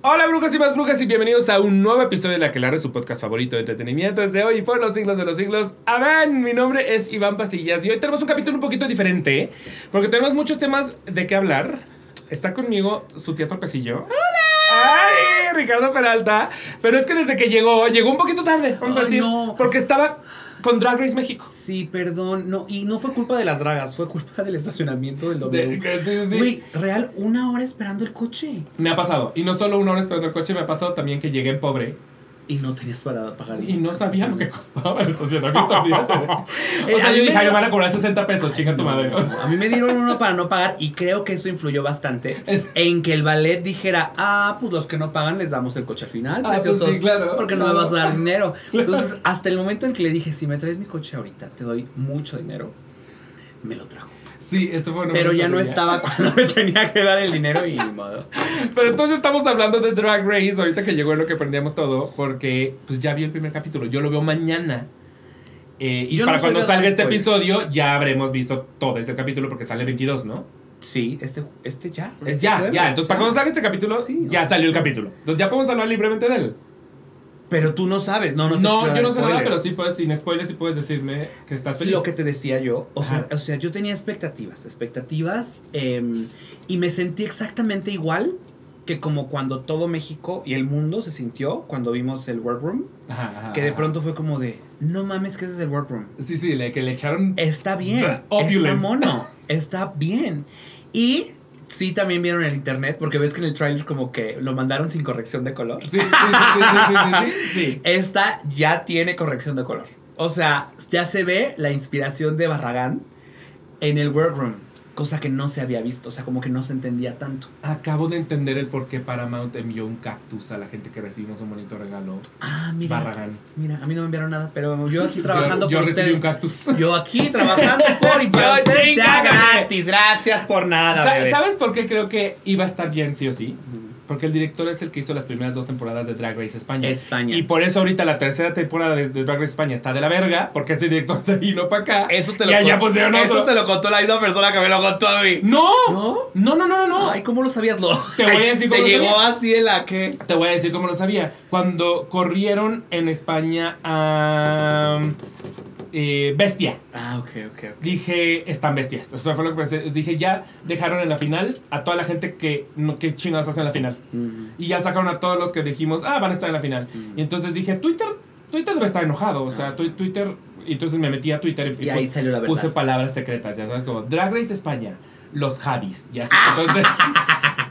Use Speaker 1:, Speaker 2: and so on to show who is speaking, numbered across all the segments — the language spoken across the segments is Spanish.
Speaker 1: Hola brujas y más brujas y bienvenidos a un nuevo episodio de La que su podcast favorito de entretenimiento desde hoy y por los siglos de los siglos. Amén. Mi nombre es Iván Pastillas y hoy tenemos un capítulo un poquito diferente porque tenemos muchos temas de qué hablar. Está conmigo su tía Torpecillo. ¡Hola! ¡Ay! Ricardo Peralta. Pero es que desde que llegó, llegó un poquito tarde, vamos a decir.
Speaker 2: no.
Speaker 1: Porque estaba con Drag Race México.
Speaker 2: Sí, perdón. No, y no fue culpa de las dragas, fue culpa del estacionamiento del
Speaker 1: De-
Speaker 2: W.
Speaker 1: que sí, sí.
Speaker 2: Güey, real, una hora esperando el coche.
Speaker 1: Me ha pasado. Y no solo una hora esperando el coche, me ha pasado también que llegué en pobre
Speaker 2: Y no tenías para pagar.
Speaker 1: y no sabía lo que costaba el estacionamiento. O
Speaker 2: Eh,
Speaker 1: sea, yo dije,
Speaker 2: me-
Speaker 1: ay, me van a cobrar 60 pesos, chinga tu madre.
Speaker 2: A mí me dieron uno para no pagar y creo que eso influyó bastante en que el ballet dijera, ah, pues los que no pagan les damos el coche al final,
Speaker 1: Ah, pues sí, claro,
Speaker 2: porque no me vas a dar dinero. Entonces, hasta el momento en que le dije, si me traes mi coche ahorita, te doy mucho dinero, me lo trajo.
Speaker 1: Sí, esto fue una
Speaker 2: Pero ya no estaba cuando me tenía que dar el dinero y ni modo.
Speaker 1: Pero entonces estamos hablando de Drag Race, ahorita que llegó en lo que aprendíamos todo, porque pues ya vi el primer capítulo, yo lo veo mañana. Eh, y
Speaker 2: Yo
Speaker 1: para cuando salga este
Speaker 2: spoilers.
Speaker 1: episodio ya habremos visto todo este capítulo porque sale el 22, ¿no?
Speaker 2: Sí, este, este ya.
Speaker 1: Es
Speaker 2: este
Speaker 1: ya,
Speaker 2: jueves,
Speaker 1: ya. Entonces, para cuando salga este capítulo,
Speaker 2: Sí,
Speaker 1: ya
Speaker 2: o-
Speaker 1: salió el capítulo. Entonces ya podemos hablar libremente de él.
Speaker 2: Pero tú no sabes, no, no te
Speaker 1: No, yo no sé nada, pero sí puedes, sin spoilers, sí puedes decirme que estás feliz.
Speaker 2: Lo que te decía yo, o sea, o sea yo tenía expectativas, expectativas, em, y me sentí exactamente igual que como cuando todo México y el mundo se sintió cuando vimos el workroom,
Speaker 1: Ajá, ajá,
Speaker 2: que de pronto fue como de, no mames que ese es el workroom.
Speaker 1: Sí, sí, le, que le echaron.
Speaker 2: Está bien, está mono, está bien. Y sí también vieron el internet, porque ves que en el trailer como que lo mandaron sin corrección de color.
Speaker 1: Sí, sí, sí, sí, sí, sí, sí, sí.
Speaker 2: Esta ya tiene corrección de color. O sea, ya se ve la inspiración de Barragán en el workroom, cosa que no se había visto, o sea, como que no se entendía tanto.
Speaker 1: Acabo de entender el por qué Paramount envió un cactus a la gente que recibimos un bonito regalo.
Speaker 2: Ah, mira.
Speaker 1: Barragán.
Speaker 2: Mira, a mí no me enviaron nada, pero yo aquí trabajando
Speaker 1: yo, yo
Speaker 2: por
Speaker 1: recibí un cactus.
Speaker 2: Yo aquí trabajando por y para
Speaker 1: Yo,
Speaker 2: ustedes ya gratis. Gracias por nada,
Speaker 1: Sa-
Speaker 2: bebés.
Speaker 1: ¿Sabes por qué creo que iba a estar bien sí o sí? Porque el director es el que hizo las primeras dos temporadas de Drag Race España.
Speaker 2: España.
Speaker 1: Y por eso ahorita la tercera temporada de, de Drag Race España está de la verga, porque este director se vino para acá.
Speaker 2: Eso te
Speaker 1: y
Speaker 2: lo
Speaker 1: allá
Speaker 2: con-
Speaker 1: pusieron
Speaker 2: Eso te lo contó la misma persona que me lo contó a mí.
Speaker 1: ¡No!
Speaker 2: ¿No?
Speaker 1: No, no, no, no.
Speaker 2: Ay, ¿cómo lo sabías? Lo?
Speaker 1: Te voy a decir
Speaker 2: Te
Speaker 1: cómo lo
Speaker 2: llegó
Speaker 1: sabía.
Speaker 2: así de la que.
Speaker 1: Te voy a decir cómo lo sabía. Cuando corrieron en España a eh, Bestia.
Speaker 2: Ah, ok, ok, ok.
Speaker 1: Dije, están bestias. Eso fue lo que pensé. Dije, ya dejaron en la final a toda la gente que no, que chingados hacen en la final. Y ya sacaron a todos los que dijimos, ah, van a estar en la final. Y entonces dije, Twitter, Twitter debe estar enojado. O sea, tu- Twitter. Y entonces me metí a Twitter y,
Speaker 2: Y ahí
Speaker 1: pus-
Speaker 2: salió la verdad.
Speaker 1: puse palabras secretas, ya sabes, como Drag Race España, los Javis. Ya sé.
Speaker 2: Ah.
Speaker 1: Entonces,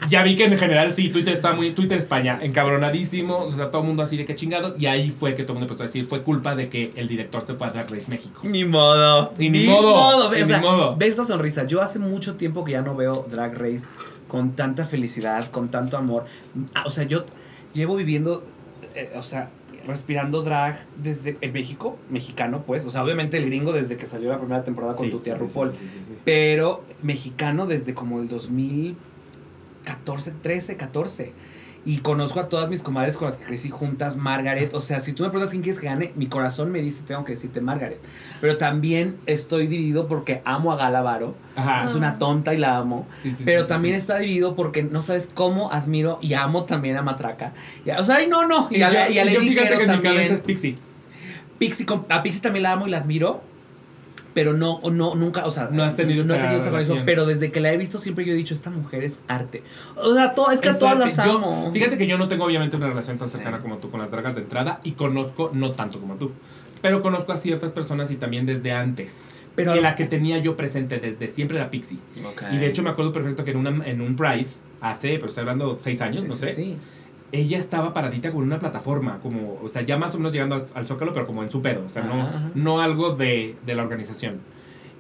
Speaker 1: ya vi que en general sí, Twitter está muy. Twitter España, encabronadísimo. O sea, todo el mundo así de que chingado. Y ahí fue que todo el mundo empezó a decir, fue culpa de que el director se fue a Drag Race México.
Speaker 2: Ni modo.
Speaker 1: Y ni modo,
Speaker 2: Ve,
Speaker 1: y
Speaker 2: o
Speaker 1: ni
Speaker 2: sea,
Speaker 1: modo.
Speaker 2: Ve esta sonrisa. Yo hace mucho tiempo que ya no veo Drag Race con tanta felicidad, con tanto amor. Ah, O sea, yo llevo viviendo, eh, o sea, respirando drag desde en México, mexicano, pues. O sea, obviamente el gringo desde que salió la primera temporada con
Speaker 1: Sí,
Speaker 2: tu tía
Speaker 1: sí,
Speaker 2: RuPaul.
Speaker 1: sí.
Speaker 2: Pero mexicano desde como el 2014, 13, 14. Y conozco a todas mis comadres con las que crecí juntas, Margaret. O sea, si tú me preguntas quién quieres que gane, mi corazón me dice, tengo que decirte Margaret. Pero también estoy dividido porque amo a Gala Varo.
Speaker 1: Ajá.
Speaker 2: Es una tonta y la amo.
Speaker 1: Sí, sí,
Speaker 2: Pero
Speaker 1: sí,
Speaker 2: también
Speaker 1: sí.
Speaker 2: está dividido porque no sabes cómo admiro y amo también a Matraca. Y o sea, ay, no, no. Y,
Speaker 1: Y
Speaker 2: a,
Speaker 1: yo-
Speaker 2: y a
Speaker 1: yo
Speaker 2: Lady
Speaker 1: fíjate
Speaker 2: Quero
Speaker 1: que mi
Speaker 2: también.
Speaker 1: cabeza es Pixie.
Speaker 2: A Pixie también la amo y la admiro. Pero no, no, nunca, o sea,
Speaker 1: No has tenido
Speaker 2: no he
Speaker 1: esa
Speaker 2: tenido esa conexión.
Speaker 1: relación.
Speaker 2: Pero desde que la he visto siempre yo he dicho, esta mujer es arte. O sea, todo, es que a todas las
Speaker 1: Yo-
Speaker 2: amo.
Speaker 1: Fíjate que yo no tengo obviamente una relación tan
Speaker 2: Sí.
Speaker 1: cercana como tú con las dragas de entrada y conozco, no tanto como tú, pero conozco a ciertas personas y también desde antes.
Speaker 2: Pero-
Speaker 1: y la que tenía yo presente desde siempre era Pixie.
Speaker 2: Ok.
Speaker 1: Y de hecho me acuerdo perfecto que en, una, en un Pride, hace, pero estoy hablando seis años,
Speaker 2: Sí,
Speaker 1: no
Speaker 2: sí,
Speaker 1: sé,
Speaker 2: sí.
Speaker 1: Ella estaba paradita con una plataforma, como, o sea, ya más o menos llegando al, al Zócalo, pero como en su pedo, o sea, no,
Speaker 2: Ajá, ajá.
Speaker 1: no algo de, de la organización.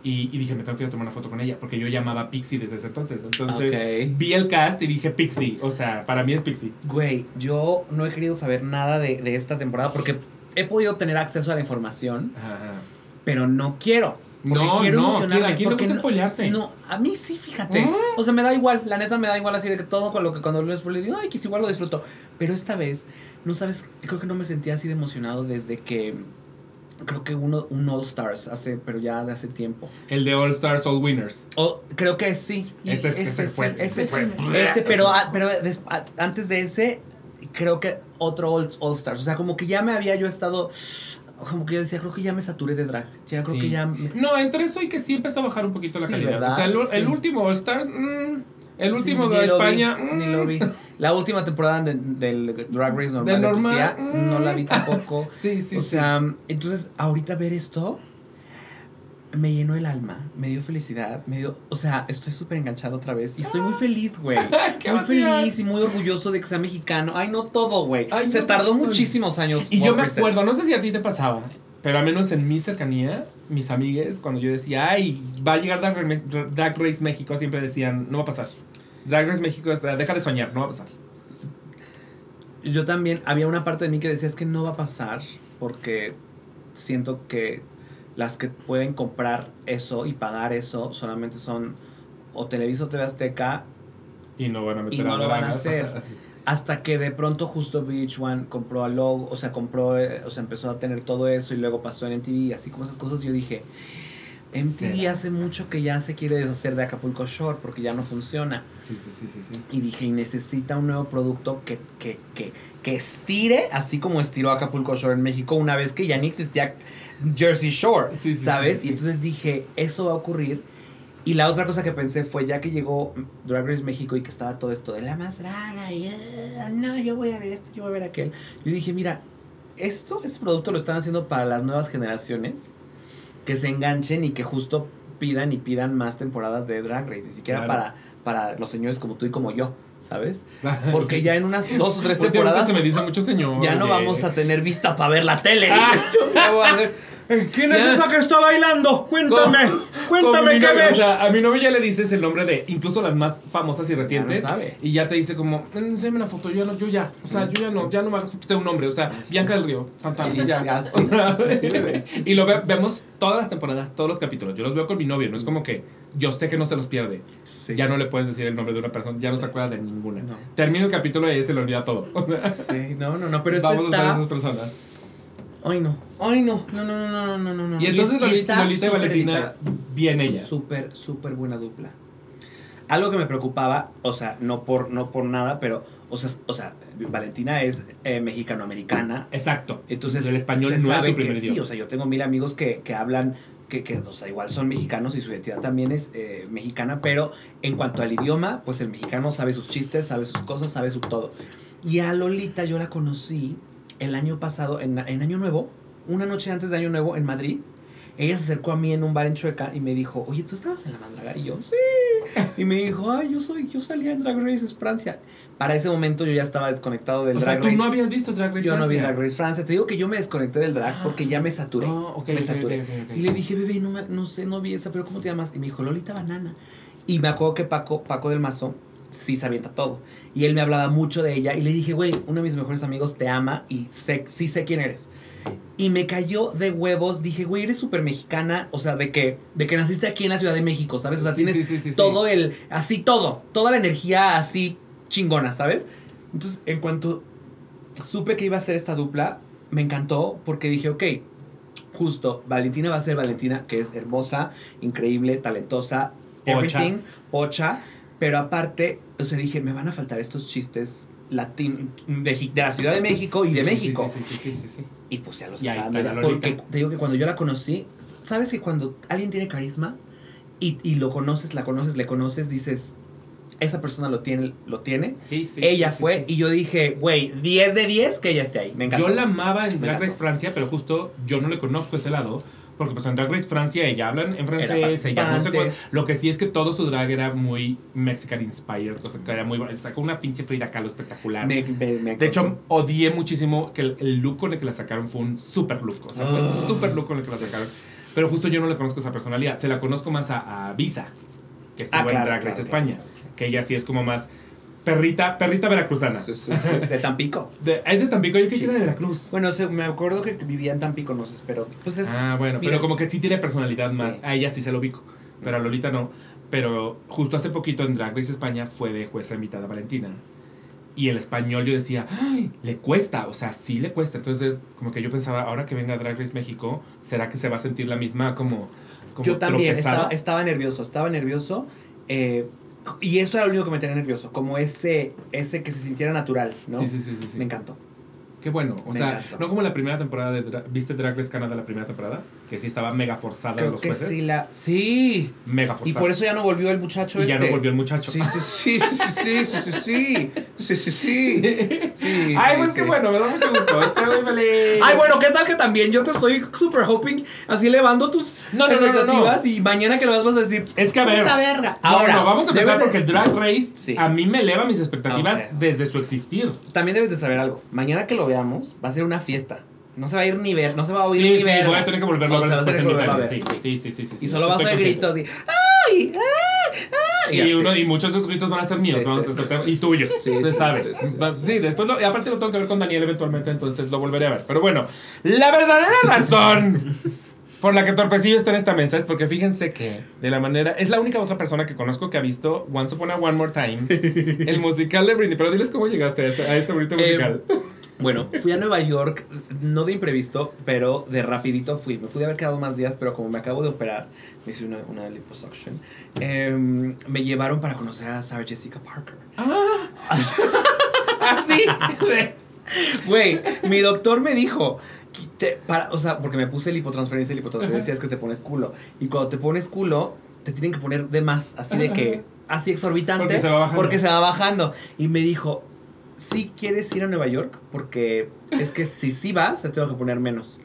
Speaker 1: Y, y dije, me tengo que ir a tomar una foto con ella, porque yo llamaba Pixie desde ese entonces. Entonces vi el cast y dije Pixie, o sea, para mí es Pixie.
Speaker 2: Güey, yo no he querido saber nada de, de esta temporada porque he podido tener acceso a la información,
Speaker 1: ajá.
Speaker 2: pero no quiero. Porque
Speaker 1: No,
Speaker 2: quiero
Speaker 1: no,
Speaker 2: emocionarme.
Speaker 1: ¿a quién le
Speaker 2: porque no-
Speaker 1: spoilearse?
Speaker 2: No, a mí sí, fíjate.
Speaker 1: Mm.
Speaker 2: O sea, me da igual. La neta me da igual así de que todo con lo que cuando lo spoileo digo, ay, que igual lo disfruto. Pero esta vez, no sabes, creo que no me sentía así de emocionado desde que creo que uno, un All Stars, hace, pero ya de hace tiempo.
Speaker 1: El de All Stars, All Winners.
Speaker 2: O, creo que sí.
Speaker 1: Ese es- ese
Speaker 2: sí,
Speaker 1: fue-
Speaker 2: ese,
Speaker 1: ese fue-
Speaker 2: ese, pero, a- pero des- a- antes de ese, creo que otro All, All Stars. O sea, como que ya me había yo estado. Como que yo decía, creo que ya me saturé de drag. Ya creo
Speaker 1: Sí.
Speaker 2: que ya. me-
Speaker 1: No, entre eso y que sí empezó a bajar un poquito la
Speaker 2: Sí,
Speaker 1: calidad.
Speaker 2: ¿verdad?
Speaker 1: O sea, el, el último All Stars, mm, el último
Speaker 2: Sí,
Speaker 1: de
Speaker 2: ni vi,
Speaker 1: España.
Speaker 2: ni
Speaker 1: mm,
Speaker 2: lo vi. La última temporada de- del Drag Race normal.
Speaker 1: De
Speaker 2: de tu
Speaker 1: normal,
Speaker 2: tía,
Speaker 1: mm.
Speaker 2: no la vi tampoco.
Speaker 1: Sí, sí,
Speaker 2: o
Speaker 1: sí.
Speaker 2: sea, entonces ahorita ver esto me llenó el alma, me dio felicidad, me dio, o sea, estoy súper enganchado otra vez y estoy muy feliz, güey.
Speaker 1: ¡Qué
Speaker 2: muy feliz y muy orgulloso de que sea mexicano. Ay, no todo, güey. Se
Speaker 1: no,
Speaker 2: tardó muchísimos años.
Speaker 1: Y yo me acuerdo, no sé si a ti te pasaba, pero al menos en mi cercanía, mis amigues, cuando yo decía, ay, va a llegar Drag Race, Drag Race México, siempre decían, no va a pasar. Drag Race México, o sea, deja de soñar, no va a pasar.
Speaker 2: Yo también, había una parte de mí que decía, es que no va a pasar porque siento que las que pueden comprar eso y pagar eso solamente son o Televisa o TV Azteca
Speaker 1: Y no van a meter
Speaker 2: Y no
Speaker 1: a
Speaker 2: lo van a hacer. hasta que de pronto justo VH1 compró a Logo, o sea, compró, eh, o sea, empezó a tener todo eso y luego pasó en MTV y así como esas cosas, yo dije, MTV
Speaker 1: ¿Será?
Speaker 2: hace mucho que ya se quiere deshacer de Acapulco Shore porque ya no funciona.
Speaker 1: Sí, sí, sí, sí, sí.
Speaker 2: Y dije, y necesita un nuevo producto que, que, que, que estire, así como estiró Acapulco Shore en México una vez que ya ni existía Jersey Shore,
Speaker 1: Sí, sí,
Speaker 2: ¿sabes?
Speaker 1: sí.
Speaker 2: Y entonces dije, eso va a ocurrir. Y la otra cosa que pensé fue, ya que llegó Drag Race México y que estaba todo esto de la más draga y ah, no, yo voy a ver esto, yo voy a ver aquel. Yo dije, mira, esto, este producto lo están haciendo para las nuevas generaciones que se enganchen y que justo pidan y pidan más temporadas de Drag Race, ni siquiera
Speaker 1: Claro.
Speaker 2: para, para los señores como tú y como yo, ¿sabes? Porque ya en unas dos o tres temporadas
Speaker 1: se me dice mucho señor.
Speaker 2: ya no vamos a tener vista para ver la tele.
Speaker 1: Ah.
Speaker 2: Ya "Eh, ¿Quién es
Speaker 1: Ya.
Speaker 2: esa que está bailando? Cuéntame, cuéntame qué ves.
Speaker 1: O sea, a mi novio ya le dices el nombre de incluso las más famosas y recientes.
Speaker 2: Ya no sabe.
Speaker 1: Y ya te dice como, enséñame una foto, yo, no, yo ya. O sea, yo ya no, ya no me sé un nombre. O sea, Bianca del Río, fantasma,
Speaker 2: Sí,
Speaker 1: ya. O sea, y lo ve- vemos todas las temporadas, todos los capítulos. Yo los veo con mi novio, no es como que yo sé que no se los pierde.
Speaker 2: Sí.
Speaker 1: Ya no le puedes decir el nombre de una persona, ya no se acuerda de ninguna.
Speaker 2: No.
Speaker 1: Termina el capítulo y ahí se le olvida todo.
Speaker 2: Sí, no, no, no, pero esta
Speaker 1: Vamos a usar esas personas
Speaker 2: ay no, ay no, no, no, no, no, no, no.
Speaker 1: Y entonces
Speaker 2: y
Speaker 1: Lolita y Valentina, bien ella.
Speaker 2: Súper, súper buena dupla. Algo que me preocupaba, o sea, no por, no por nada, pero, o sea, o sea Valentina es eh, mexicanoamericana.
Speaker 1: Exacto.
Speaker 2: Entonces,
Speaker 1: el español no es su primer
Speaker 2: idioma. Sí, o sea, yo tengo mil amigos que, que hablan que, que o sea, igual son mexicanos y su identidad también es eh, mexicana, pero en cuanto al idioma, pues el mexicano sabe sus chistes, sabe sus cosas, sabe su todo. Y a Lolita yo la conocí el año pasado, en, en Año Nuevo, una noche antes de Año Nuevo en Madrid. Ella se acercó a mí en un bar en Chueca y me dijo, oye, ¿tú estabas en La Más Draga? Y yo, sí. Y me dijo, ay, yo soy, yo salía en Drag Race Francia. Para ese momento yo ya estaba desconectado del
Speaker 1: O sea,
Speaker 2: Drag
Speaker 1: tú
Speaker 2: Race.
Speaker 1: no habías visto Drag Race
Speaker 2: Yo no vi? Drag Race Francia. Te digo que yo me desconecté del drag porque ya me saturé.
Speaker 1: Ah, ok,
Speaker 2: me saturé. Y le dije, bebé, no, me- no sé, no vi esa, pero ¿cómo te llamas? Y me dijo, Lolita Banana. Y me acuerdo que Paco, Paco del Mazo sí se avienta todo. Y él me hablaba mucho de ella. Y le dije, güey, uno de mis mejores amigos te ama y sé, sí sé quién eres. Y me cayó de huevos. Dije, güey, eres súper mexicana. O sea, de que, de que naciste aquí en la Ciudad de México, ¿sabes? O sea,
Speaker 1: Sí,
Speaker 2: tienes
Speaker 1: sí, sí,
Speaker 2: todo el, así todo, toda la energía así chingona, ¿sabes? Entonces, en cuanto supe que iba a ser esta dupla, me encantó porque dije, ok, justo, Valentina va a ser Valentina, que es hermosa, increíble, talentosa,
Speaker 1: Pocha.
Speaker 2: everything, pocha, pero aparte, o sea, dije, me van a faltar estos chistes latin de, de la Ciudad de México y de
Speaker 1: Sí, sí,
Speaker 2: México.
Speaker 1: Sí, sí, sí, sí, sí, sí.
Speaker 2: Y pues ya los está ya,
Speaker 1: Lolita.
Speaker 2: Porque te digo que cuando yo la conocí, ¿sabes que cuando alguien tiene carisma y, y lo conoces, la conoces, le conoces, dices, esa persona lo tiene, lo tiene?
Speaker 1: Sí, sí,
Speaker 2: ella
Speaker 1: sí, sí,
Speaker 2: fue
Speaker 1: sí.
Speaker 2: y yo dije, güey, 10 de 10 que ella esté ahí. Me encantó.
Speaker 1: Yo la amaba en Drag Race. Francia, pero justo yo no le conozco ese lado. Porque pues en Drag Race Francia ella hablan en francés, ella no sé cuál- Lo que sí es que todo su drag era muy Mexican inspired, o sea, que era muy... Sacó una pinche Frida Kahlo espectacular.
Speaker 2: Me- me- me
Speaker 1: De hecho, odié muchísimo que el, el look con el que la sacaron fue un super look. O sea, fue
Speaker 2: Ah.
Speaker 1: un super look con el que la sacaron. Pero justo yo no le conozco esa personalidad. Se la conozco más a, a Visa, que estuvo
Speaker 2: Ah, claro,
Speaker 1: en Drag Race
Speaker 2: claro,
Speaker 1: España.
Speaker 2: claro.
Speaker 1: Que ella sí es como más perrita, perrita veracruzana.
Speaker 2: Sí, sí, sí, De Tampico.
Speaker 1: De- es de Tampico, yo creo que era de Veracruz.
Speaker 2: Bueno, o sea, me acuerdo que vivía en Tampico, no sé, pero pues es...
Speaker 1: ah, bueno,
Speaker 2: mira.
Speaker 1: pero como que sí tiene personalidad
Speaker 2: Sí.
Speaker 1: más. A ella sí se lo ubico, pero a Lolita no. Pero justo hace poquito en Drag Race España fue de jueza invitada Valentina. y el español yo decía, "Ay, le cuesta, o sea, sí le cuesta. Entonces, como que yo pensaba, ahora que venga Drag Race México, ¿será que se va a sentir la misma como... como
Speaker 2: Yo también estaba, estaba nervioso, estaba nervioso. eh, y esto era lo único que me tenía nervioso, como ese, ese que se sintiera natural, ¿no?
Speaker 1: Sí, sí, sí, sí, sí.
Speaker 2: Me encantó.
Speaker 1: Qué bueno. O
Speaker 2: Me
Speaker 1: sea,
Speaker 2: encantó.
Speaker 1: no como la primera temporada de... Dra- ¿Viste Drag Race Canadá la primera temporada? Que sí estaba mega forzada
Speaker 2: Creo
Speaker 1: los
Speaker 2: que
Speaker 1: jueces.
Speaker 2: sí la... Sí.
Speaker 1: Mega forzada.
Speaker 2: Y por eso ya no volvió el muchacho
Speaker 1: Y ya
Speaker 2: este.
Speaker 1: no volvió el muchacho.
Speaker 2: Sí, sí, sí, sí, sí, sí, sí, sí, sí, sí, sí. Sí,
Speaker 1: Ay, pues
Speaker 2: sí.
Speaker 1: qué bueno, me da mucho gusto. Estoy muy feliz.
Speaker 2: Ay, bueno, ¿qué tal que también yo te estoy super hoping, así elevando tus
Speaker 1: No, no, no, no,
Speaker 2: expectativas y mañana que lo vas vas a decir,
Speaker 1: Es que a ver.
Speaker 2: puta verga.
Speaker 1: No,
Speaker 2: Ahora,
Speaker 1: no, vamos a empezar porque Drag Race a mí me eleva mis expectativas desde su existir.
Speaker 2: También debes de saber algo. Mañana que lo veamos, va a ser una fiesta. No se va a ir ni ver, no se va a oír
Speaker 1: Sí,
Speaker 2: ni
Speaker 1: sí, voy a tener que volverlo a ver después en. Sí, sí, sí, sí.
Speaker 2: Y solo vas a
Speaker 1: consciente.
Speaker 2: gritos así. ¡Ay! ¡Ay! ¡Ay!
Speaker 1: Y, uno, y muchos de esos gritos van a ser míos, y tuyos, se sabe.
Speaker 2: sí,
Speaker 1: Va- después lo, y aparte lo tengo que ver con Daniel eventualmente, entonces lo volveré a ver. Pero bueno, la verdadera razón por la que Torpecillo está en esta mesa es porque fíjense que de la manera es la única otra persona que conozco que ha visto Once Upon a One More Time, el musical de Britney. Pero diles cómo llegaste a este, a este bonito
Speaker 2: Eh,
Speaker 1: musical.
Speaker 2: Bueno, fui a Nueva York, no de imprevisto, pero de rapidito fui. Me pude haber quedado más días, pero como me acabo de operar, me hice una, una liposuction, em, me llevaron para conocer a Sarah Jessica Parker.
Speaker 1: Ah, así.
Speaker 2: Güey, mi doctor me dijo, quite- para, o sea, porque me puse lipotransferencia, lipotransferencia es que te pones culo. Y cuando te pones culo, te tienen que poner de más, así de que, así exorbitante.
Speaker 1: Porque se va bajando.
Speaker 2: porque se va bajando. Y me dijo, si quieres ir a Nueva York, porque es que si sí vas, te tengo que poner menos.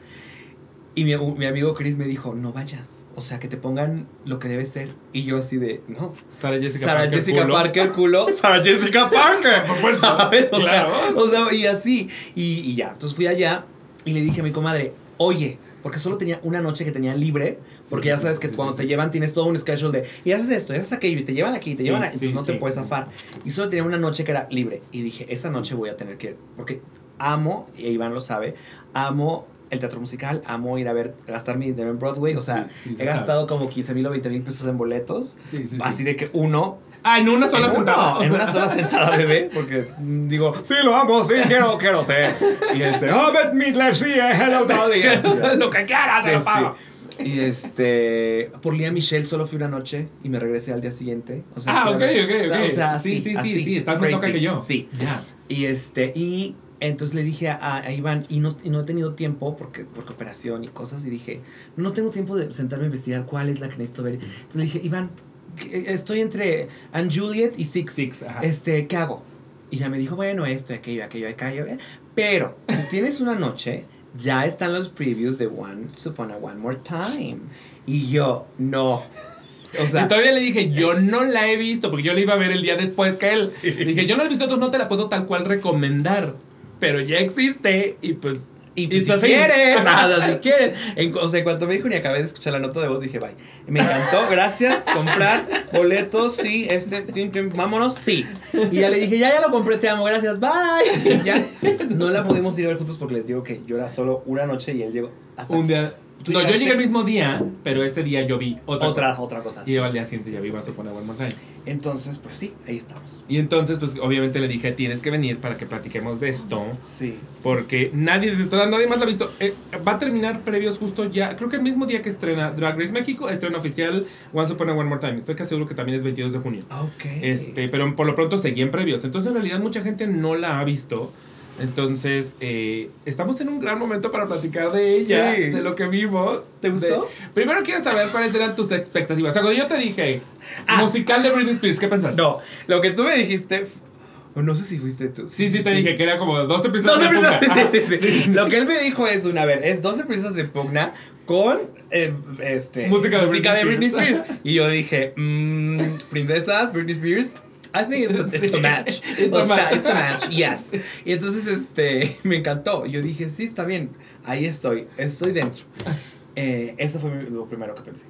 Speaker 2: Y mi, mi amigo Chris me dijo, no vayas. O sea, que te pongan lo que debe ser. Y yo así de, no.
Speaker 1: Sarah Jessica
Speaker 2: Sarah
Speaker 1: Parker.
Speaker 2: Jessica
Speaker 1: culo.
Speaker 2: Parker, culo. Sarah Jessica Parker.
Speaker 1: Por
Speaker 2: ¿Sabes? O,
Speaker 1: claro.
Speaker 2: sea, o sea, y así. Y, y ya. Entonces fui allá y le dije a mi comadre, oye, porque solo tenía una noche que tenía libre. Porque
Speaker 1: Sí,
Speaker 2: ya sabes que
Speaker 1: sí,
Speaker 2: cuando
Speaker 1: sí,
Speaker 2: te llevan tienes todo un schedule de, y haces esto, y haces aquello, y te llevan aquí, y te llevan
Speaker 1: sí,
Speaker 2: Entonces no te puedes zafar. Y solo tenía una noche que era libre. Y dije, esa noche voy a tener que. Porque amo, y Iván lo sabe, amo el teatro musical, amo ir a ver, gastar mi dinero en Broadway. O sea, he
Speaker 1: sabe.
Speaker 2: gastado como 15 mil o 20 mil pesos en boletos.
Speaker 1: Sí, sí, sí.
Speaker 2: Así de que uno,
Speaker 1: Ah, en una sola
Speaker 2: en uno,
Speaker 1: sentada. o
Speaker 2: en
Speaker 1: sea.
Speaker 2: una sola sentada, bebé, porque mm, digo, sí, lo amo, sí, quiero, quiero ser. Y este, oh, but Midler, sí, eh, hello, así.
Speaker 1: Lo que quieras,
Speaker 2: Sí,
Speaker 1: se lo
Speaker 2: sí.
Speaker 1: pago.
Speaker 2: Y este, por Lía Michelle solo fui una noche y me regresé al día siguiente. O
Speaker 1: Ah,
Speaker 2: fui
Speaker 1: ok,
Speaker 2: ver-
Speaker 1: ok,
Speaker 2: o sea,
Speaker 1: ok.
Speaker 2: o sea,
Speaker 1: sí,
Speaker 2: así,
Speaker 1: sí, sí,
Speaker 2: así,
Speaker 1: sí, estás más loca
Speaker 2: crazy.
Speaker 1: que yo.
Speaker 2: Sí.
Speaker 1: Ya.
Speaker 2: Y este, y entonces le dije a, a Iván, y no, y no he tenido tiempo porque, porque operación y cosas, y dije, no tengo tiempo de sentarme a investigar cuál es la que necesito ver. Entonces le dije, Iván, estoy entre Anne Juliet y Six.
Speaker 1: Six, ajá.
Speaker 2: Este, ¿qué hago? Y ya me dijo, bueno, esto, aquello, aquello, aquello. eh. Pero, si tienes una noche, ya están los previews de One Upon a One More Time. Y yo, no. O sea,
Speaker 1: y todavía le dije, yo no la he visto, porque yo la iba a ver el día después que él. Le dije, yo no la he visto, entonces no te la puedo tal cual recomendar. Pero ya existe y pues.
Speaker 2: Y pues, si quieres, nada, si quieres. En- o sea, en cuanto me dijo ni acabé de escuchar la nota de voz, dije, bye. Me encantó, gracias, comprar boletos, sí, este, vámonos, sí. Y ya le dije, ya, ya lo compré, te amo, gracias, bye. Y ya, no la pudimos ir a ver juntos porque les digo que yo era solo una noche y él llegó hasta
Speaker 1: Un día.
Speaker 2: ¿Tú
Speaker 1: No, yo llegué el mismo día, pero ese día yo vi otra.
Speaker 2: otra,
Speaker 1: cosa.
Speaker 2: otra cosa.
Speaker 1: Y yo al día siguiente ya vi
Speaker 2: sí, sí.
Speaker 1: A Time.
Speaker 2: Entonces, pues sí, ahí estamos.
Speaker 1: Y entonces, pues obviamente le dije, tienes que venir para que platiquemos de esto.
Speaker 2: Sí.
Speaker 1: Porque nadie, de todas- nadie más la ha visto. Eh, va a terminar previos justo ya. Creo que el mismo día que estrena Drag Race México, estrena oficial Once Upon a One More Time. Estoy casi seguro que también es 22 de junio.
Speaker 2: Ok.
Speaker 1: Este, pero por lo pronto seguí en previos. Entonces, en realidad, mucha gente no la ha visto. Entonces, eh, estamos en un gran momento para platicar de ella,
Speaker 2: Sí.
Speaker 1: de lo que vimos.
Speaker 2: ¿Te gustó?
Speaker 1: De- Primero quiero saber cuáles eran tus expectativas. O sea, cuando yo te dije,
Speaker 2: Ah.
Speaker 1: musical de Britney Spears, ¿qué pensaste?
Speaker 2: No, lo que tú me dijiste, o no sé si fuiste tú.
Speaker 1: Sí, sí, te dije que era como 12 princesas
Speaker 2: 12
Speaker 1: de
Speaker 2: princesas. Sí, sí, sí. Lo que él me dijo es una, a ver, es 12 princesas de pugna con eh, este,
Speaker 1: Música de
Speaker 2: de
Speaker 1: Britney
Speaker 2: Britney
Speaker 1: Spears.
Speaker 2: Spears. Y yo dije, mm, princesas, Britney Spears. I think it's a, it's a match.
Speaker 1: It's a match.
Speaker 2: It's a match, yes. Y entonces este, me encantó. Yo dije, sí, está bien. Ahí estoy. Estoy dentro. Eh, eso fue lo primero que pensé.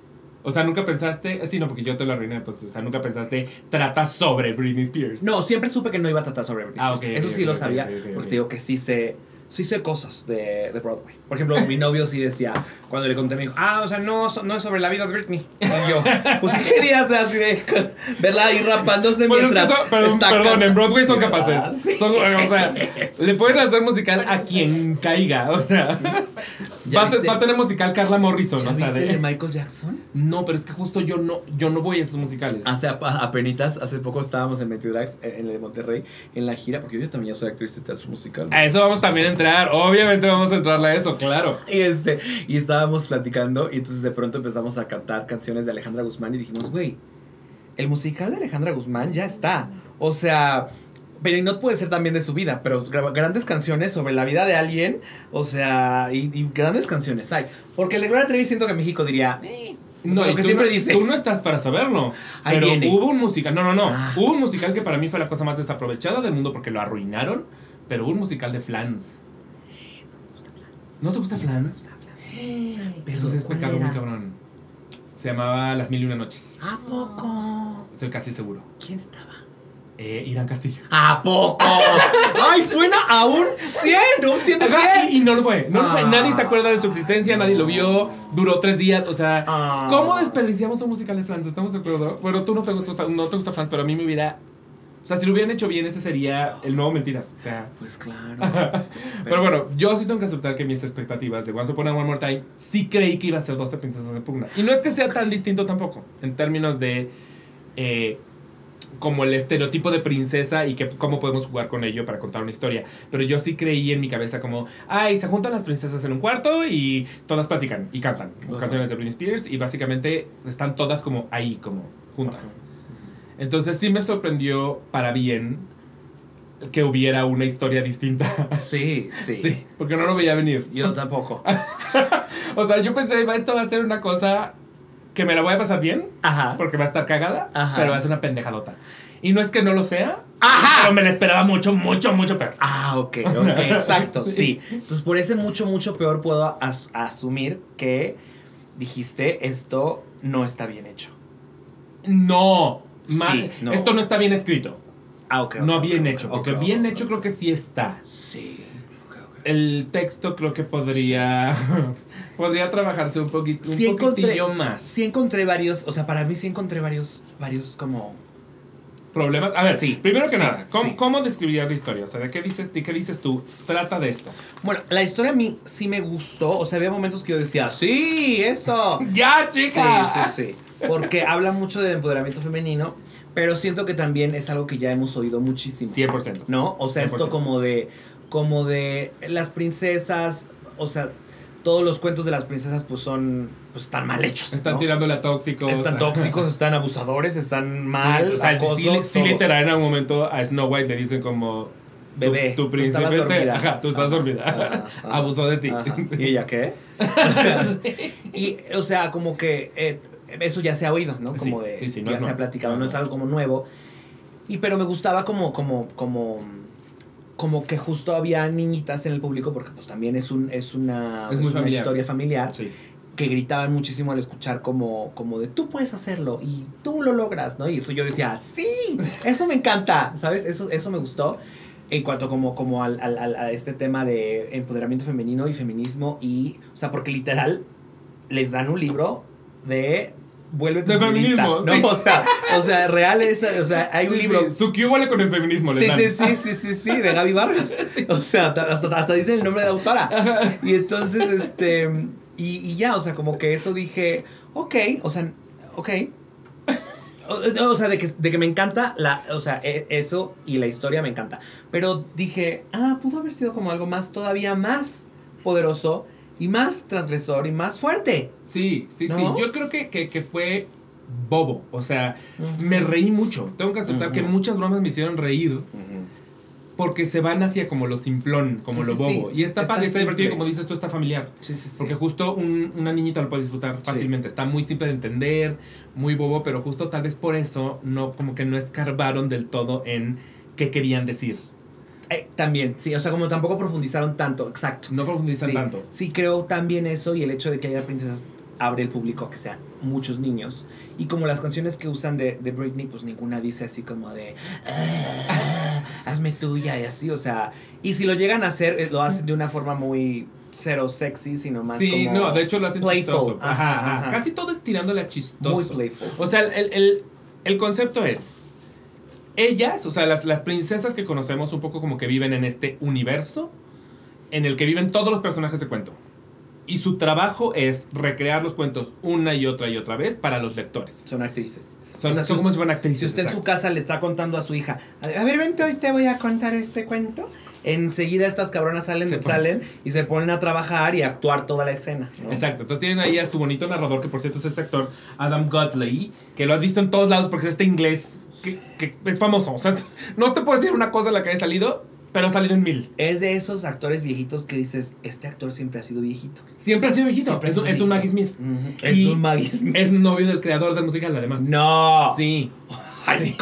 Speaker 1: O sea, nunca pensaste, sí, no, porque yo te lo arruiné, entonces, o sea, nunca pensaste, trata sobre Britney Spears.
Speaker 2: No, siempre supe que no iba a tratar sobre Britney
Speaker 1: Ah,
Speaker 2: Spears. Eso sí lo sabía. porque digo que sí sé sí sé cosas de, de Broadway. Por ejemplo, mi novio sí decía, cuando le conté, me dijo, ah, o sea, no, so- no es sobre la vida de Britney. Y yo, pues sí querías así de verla ahí rapándose
Speaker 1: Bueno, es que
Speaker 2: mientras.
Speaker 1: son- perdón,
Speaker 2: está
Speaker 1: perdón, en. Broadway son
Speaker 2: Sí,
Speaker 1: capaces.
Speaker 2: Sí.
Speaker 1: Son- o sea, le pueden hacer musical a quien caiga. O sea,
Speaker 2: ¿Ya
Speaker 1: va a, ser-
Speaker 2: viste?
Speaker 1: va a tener musical Carla Morrison.
Speaker 2: ¿Ya
Speaker 1: O sea,
Speaker 2: viste
Speaker 1: de-
Speaker 2: el de Michael Jackson?
Speaker 1: No, pero es que justo yo no, yo no voy a esos musicales.
Speaker 2: Hace apenitas, hace poco estábamos en Metidrags, eh, en el de Monterrey, en la gira, porque yo también ya soy actriz de teatro musical.
Speaker 1: A eso vamos también a entrar. Obviamente vamos a entrarle a eso, claro.
Speaker 2: Y, este, y estábamos platicando y entonces de pronto empezamos a cantar canciones de Alejandra Guzmán y dijimos, güey, el musical de Alejandra Guzmán ya está. O sea, pero y no puede ser también de su vida, pero gra- grandes canciones sobre la vida de alguien, o sea, y, y grandes canciones hay. Porque el de Gloria Trevi siento que México diría, eh,
Speaker 1: No,
Speaker 2: lo que siempre
Speaker 1: no-
Speaker 2: dice.
Speaker 1: Tú no estás para saberlo.
Speaker 2: Ahí
Speaker 1: pero
Speaker 2: viene.
Speaker 1: hubo un musical. No, no, no.
Speaker 2: Ah.
Speaker 1: Hubo un musical que para mí fue la cosa más desaprovechada del mundo porque lo arruinaron. Pero hubo un musical de Flans. ¿No te gusta Flans?
Speaker 2: Pero,
Speaker 1: Eso es
Speaker 2: ¿cuál
Speaker 1: pecado muy cabrón. Se llamaba Las Mil y Una Noches.
Speaker 2: ¿A poco?
Speaker 1: Estoy casi seguro.
Speaker 2: ¿Quién estaba?
Speaker 1: Eh, Irán Castillo.
Speaker 2: ¿A poco? ¡Ay, suena a un 100! ¡Un 100 de
Speaker 1: Ajá,
Speaker 2: 100!
Speaker 1: y, y no lo fue. No lo fue.
Speaker 2: Ah.
Speaker 1: Nadie se acuerda de su existencia, nadie lo vio. Duró tres días. O sea,
Speaker 2: Ah.
Speaker 1: ¿cómo desperdiciamos un musical de Flans? ¿Estamos de acuerdo? Bueno, tú no te gusta, no te gusta Flans, pero a mí me hubiera. O sea, si lo hubieran hecho bien, ese sería el nuevo Mentiras. O sea.
Speaker 2: Pues claro.
Speaker 1: Pero bueno, yo sí tengo que aceptar que mis expectativas de Once Upon a One More Time sí creí que iba a ser 12 princesas de pugna. Y no es que sea tan distinto tampoco, en términos de eh, como el estereotipo de princesa y que cómo podemos jugar con ello para contar una historia. Pero yo sí creí en mi cabeza como, ay, se juntan las princesas en un cuarto y todas platican y cantan
Speaker 2: Ajá.
Speaker 1: canciones de Britney Spears y básicamente están todas como ahí, como juntas. Entonces sí me sorprendió para bien que hubiera una historia distinta.
Speaker 2: Sí, sí.
Speaker 1: Sí, porque no lo veía venir.
Speaker 2: Yo tampoco.
Speaker 1: O sea, yo pensé, "Va, esto va a ser una cosa que me la voy a pasar bien,
Speaker 2: Ajá.
Speaker 1: porque va a estar cagada,
Speaker 2: Ajá.
Speaker 1: pero va a ser una pendejadota. Y no es que no lo sea,
Speaker 2: Ajá.
Speaker 1: pero me la esperaba mucho, mucho, mucho peor.
Speaker 2: Ah, ok, ok, exacto,
Speaker 1: Sí.
Speaker 2: sí. Entonces, por ese mucho, mucho peor puedo as- asumir que dijiste esto no está bien hecho.
Speaker 1: No,
Speaker 2: Sí, no.
Speaker 1: esto no está bien escrito,
Speaker 2: Ah, ok.
Speaker 1: no bien hecho, porque bien hecho creo que sí está.
Speaker 2: Sí.
Speaker 1: El texto creo que podría, podría trabajarse un poquito, un
Speaker 2: Sí encontré,
Speaker 1: poquitillo más.
Speaker 2: sí encontré varios, o sea, para mí sí encontré varios, varios como...
Speaker 1: problemas. A ver,
Speaker 2: Sí,
Speaker 1: primero que
Speaker 2: sí,
Speaker 1: nada, ¿cómo,
Speaker 2: sí.
Speaker 1: cómo describirías la historia? O sea, ¿de qué dices, de qué dices tú? Trata de esto.
Speaker 2: Bueno, la historia a mí sí me gustó, o sea, había momentos que yo decía, sí, eso.
Speaker 1: ¡Ya,
Speaker 2: Sí,
Speaker 1: chica!
Speaker 2: sí, sí. Porque habla mucho del empoderamiento femenino, pero siento que también es algo que ya hemos oído muchísimo.
Speaker 1: 100%.
Speaker 2: ¿No? O sea, esto
Speaker 1: 100%.
Speaker 2: como de. como de las princesas. O sea, todos los cuentos de las princesas, pues son. pues están mal hechos.
Speaker 1: Están
Speaker 2: ¿no?
Speaker 1: tirándole a tóxicos.
Speaker 2: Están tóxicos, están abusadores, están mal.
Speaker 1: Sí, o sea,
Speaker 2: acoso,
Speaker 1: sí, sí literal en algún momento a Snow White le dicen como... tu-
Speaker 2: Bebé,
Speaker 1: Tu,
Speaker 2: tú
Speaker 1: príncipe te-
Speaker 2: dormida.
Speaker 1: Ajá, tú estás
Speaker 2: Ajá,
Speaker 1: dormida.
Speaker 2: ajá.
Speaker 1: Abusó de ti.
Speaker 2: ¿Y ella qué? y, o sea, como que eh, eso ya se ha oído, ¿no? Como
Speaker 1: Sí,
Speaker 2: de.
Speaker 1: sí, sí, no
Speaker 2: ya se ha platicado,
Speaker 1: No es
Speaker 2: algo como nuevo. Y pero me gustaba como, como, como. Como que justo había niñitas en el público, porque pues también es un, es una,
Speaker 1: Es muy
Speaker 2: una
Speaker 1: familiar.
Speaker 2: historia familiar,
Speaker 1: Sí.
Speaker 2: que gritaban muchísimo al escuchar como, como de tú puedes hacerlo y tú lo logras, ¿no? Y eso yo decía, sí, eso me encanta, ¿sabes? Eso, eso me gustó en cuanto como, como al, al- al- a este tema de empoderamiento femenino y feminismo y, o sea, porque literal les dan un libro de vuélvete
Speaker 1: De feminismo,
Speaker 2: ¿no?
Speaker 1: sí.
Speaker 2: O sea, o sea, real es, o sea, hay un
Speaker 1: Sí,
Speaker 2: libro
Speaker 1: sí, Su qué vale con el feminismo, le
Speaker 2: Sí, sí, sí, sí, sí, sí, de Gaby Vargas. O sea, hasta, hasta dice el nombre de la autora. Y entonces, este, y, y ya, o sea, como que eso dije, ok, o sea, ok. O, o sea, de que, de que me encanta, la, o sea, e- eso y la historia me encanta. Pero dije, ah, pudo haber sido como algo más, todavía más poderoso y más transgresor y más fuerte.
Speaker 1: Sí, sí, sí. Yo creo que, que, que fue bobo. O sea, me reí mucho. Tengo que aceptar que muchas bromas me hicieron reír porque se van hacia como lo simplón, como
Speaker 2: Sí,
Speaker 1: lo bobo.
Speaker 2: sí,
Speaker 1: y está, padre, está divertido, como dices tú, está familiar.
Speaker 2: Sí, sí, sí.
Speaker 1: Porque justo un- una niñita lo puede disfrutar fácilmente. Está muy simple de entender, muy bobo, pero justo tal vez por eso no, como que no escarbaron del todo en qué querían decir.
Speaker 2: Eh, también, sí, o sea, como tampoco profundizaron tanto, exacto.
Speaker 1: No profundizan
Speaker 2: sí,
Speaker 1: tanto.
Speaker 2: Sí, creo también eso y el hecho de que haya princesas abre el público a que sean muchos niños. Y como las canciones que usan de, de Britney, pues ninguna dice así como de... "Ah, hazme tuya y así, o sea, y si lo llegan a hacer, eh, lo hacen de una forma muy cero sexy, sino más
Speaker 1: Sí,
Speaker 2: como
Speaker 1: no, de hecho lo hacen
Speaker 2: playful.
Speaker 1: chistoso. Ajá, ajá.
Speaker 2: Ajá.
Speaker 1: Casi todo es tirándole a chistoso.
Speaker 2: muy playful.
Speaker 1: O sea, el, el- el concepto es. Ellas, o sea, las, las princesas que conocemos un poco como que viven en este universo en el que viven todos los personajes de cuento. Y su trabajo es recrear los cuentos una y otra y otra vez para los lectores.
Speaker 2: Son actrices.
Speaker 1: Son,
Speaker 2: O sea,
Speaker 1: son
Speaker 2: si
Speaker 1: como si fueran actrices.
Speaker 2: Si usted en su
Speaker 1: exacto.
Speaker 2: casa le está contando a su hija, a ver, vente, hoy te voy a contar este cuento. Enseguida estas cabronas salen,
Speaker 1: Se ponen-
Speaker 2: salen y se ponen a trabajar y a actuar toda la escena. ¿no?
Speaker 1: Exacto, entonces tienen ahí a su bonito narrador, que por cierto es este actor, Adam Gutley, que lo has visto en todos lados porque es este inglés que, que es famoso. O sea, no te puedo decir una cosa en la que haya salido, pero ha salido en mil.
Speaker 2: Es de esos actores viejitos que dices, este actor siempre ha sido viejito.
Speaker 1: Siempre ha sido viejito.
Speaker 2: Siempre
Speaker 1: es,
Speaker 2: sido
Speaker 1: es un Maggie. Smith.
Speaker 2: Es un Maggie Smith.
Speaker 1: Es novio del creador del musical, además.
Speaker 2: No.
Speaker 1: Sí.
Speaker 2: Ay.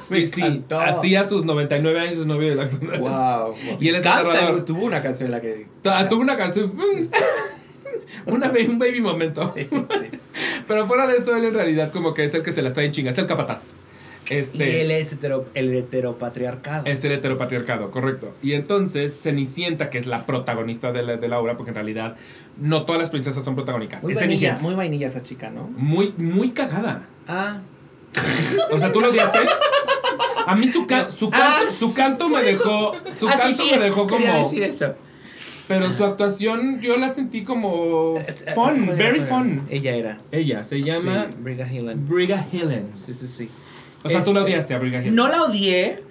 Speaker 1: Sí,
Speaker 2: Me
Speaker 1: sí. Así a sus 99 años es novio del actor.
Speaker 2: Wow.
Speaker 1: Y él es
Speaker 2: Canta. Tuvo una canción en la que.
Speaker 1: Ah, Tuvo una canción. Una baby, un baby momento.
Speaker 2: Sí, sí.
Speaker 1: Pero fuera de eso, él en realidad como que es el que se las trae en chinga, es el capataz.
Speaker 2: Y
Speaker 1: Este,
Speaker 2: él es hetero, el heteropatriarcado.
Speaker 1: es el heteropatriarcado, correcto. Y entonces Cenicienta, que es la protagonista de la, de la obra, porque en realidad no todas las princesas son protagónicas.
Speaker 2: muy
Speaker 1: es
Speaker 2: vainilla,
Speaker 1: Cenicienta.
Speaker 2: muy vainilla esa chica, ¿no?
Speaker 1: Muy, muy cagada.
Speaker 2: Ah.
Speaker 1: O sea, ¿tú lo odiaste? A mí su, ca- su, canto,
Speaker 2: Ah,
Speaker 1: su canto me dejó. Su canto me dejó como.
Speaker 2: Decir eso.
Speaker 1: Pero su actuación yo la sentí como. Fun,
Speaker 2: ¿Cuál era,
Speaker 1: very fun.
Speaker 2: Ella era.
Speaker 1: Ella se llama.
Speaker 2: Sí, Briga Hillen.
Speaker 1: Briga Hillens.
Speaker 2: Sí, sí, sí.
Speaker 1: O sea, tú la
Speaker 2: Este,
Speaker 1: odiaste a Briga.
Speaker 2: No la odié,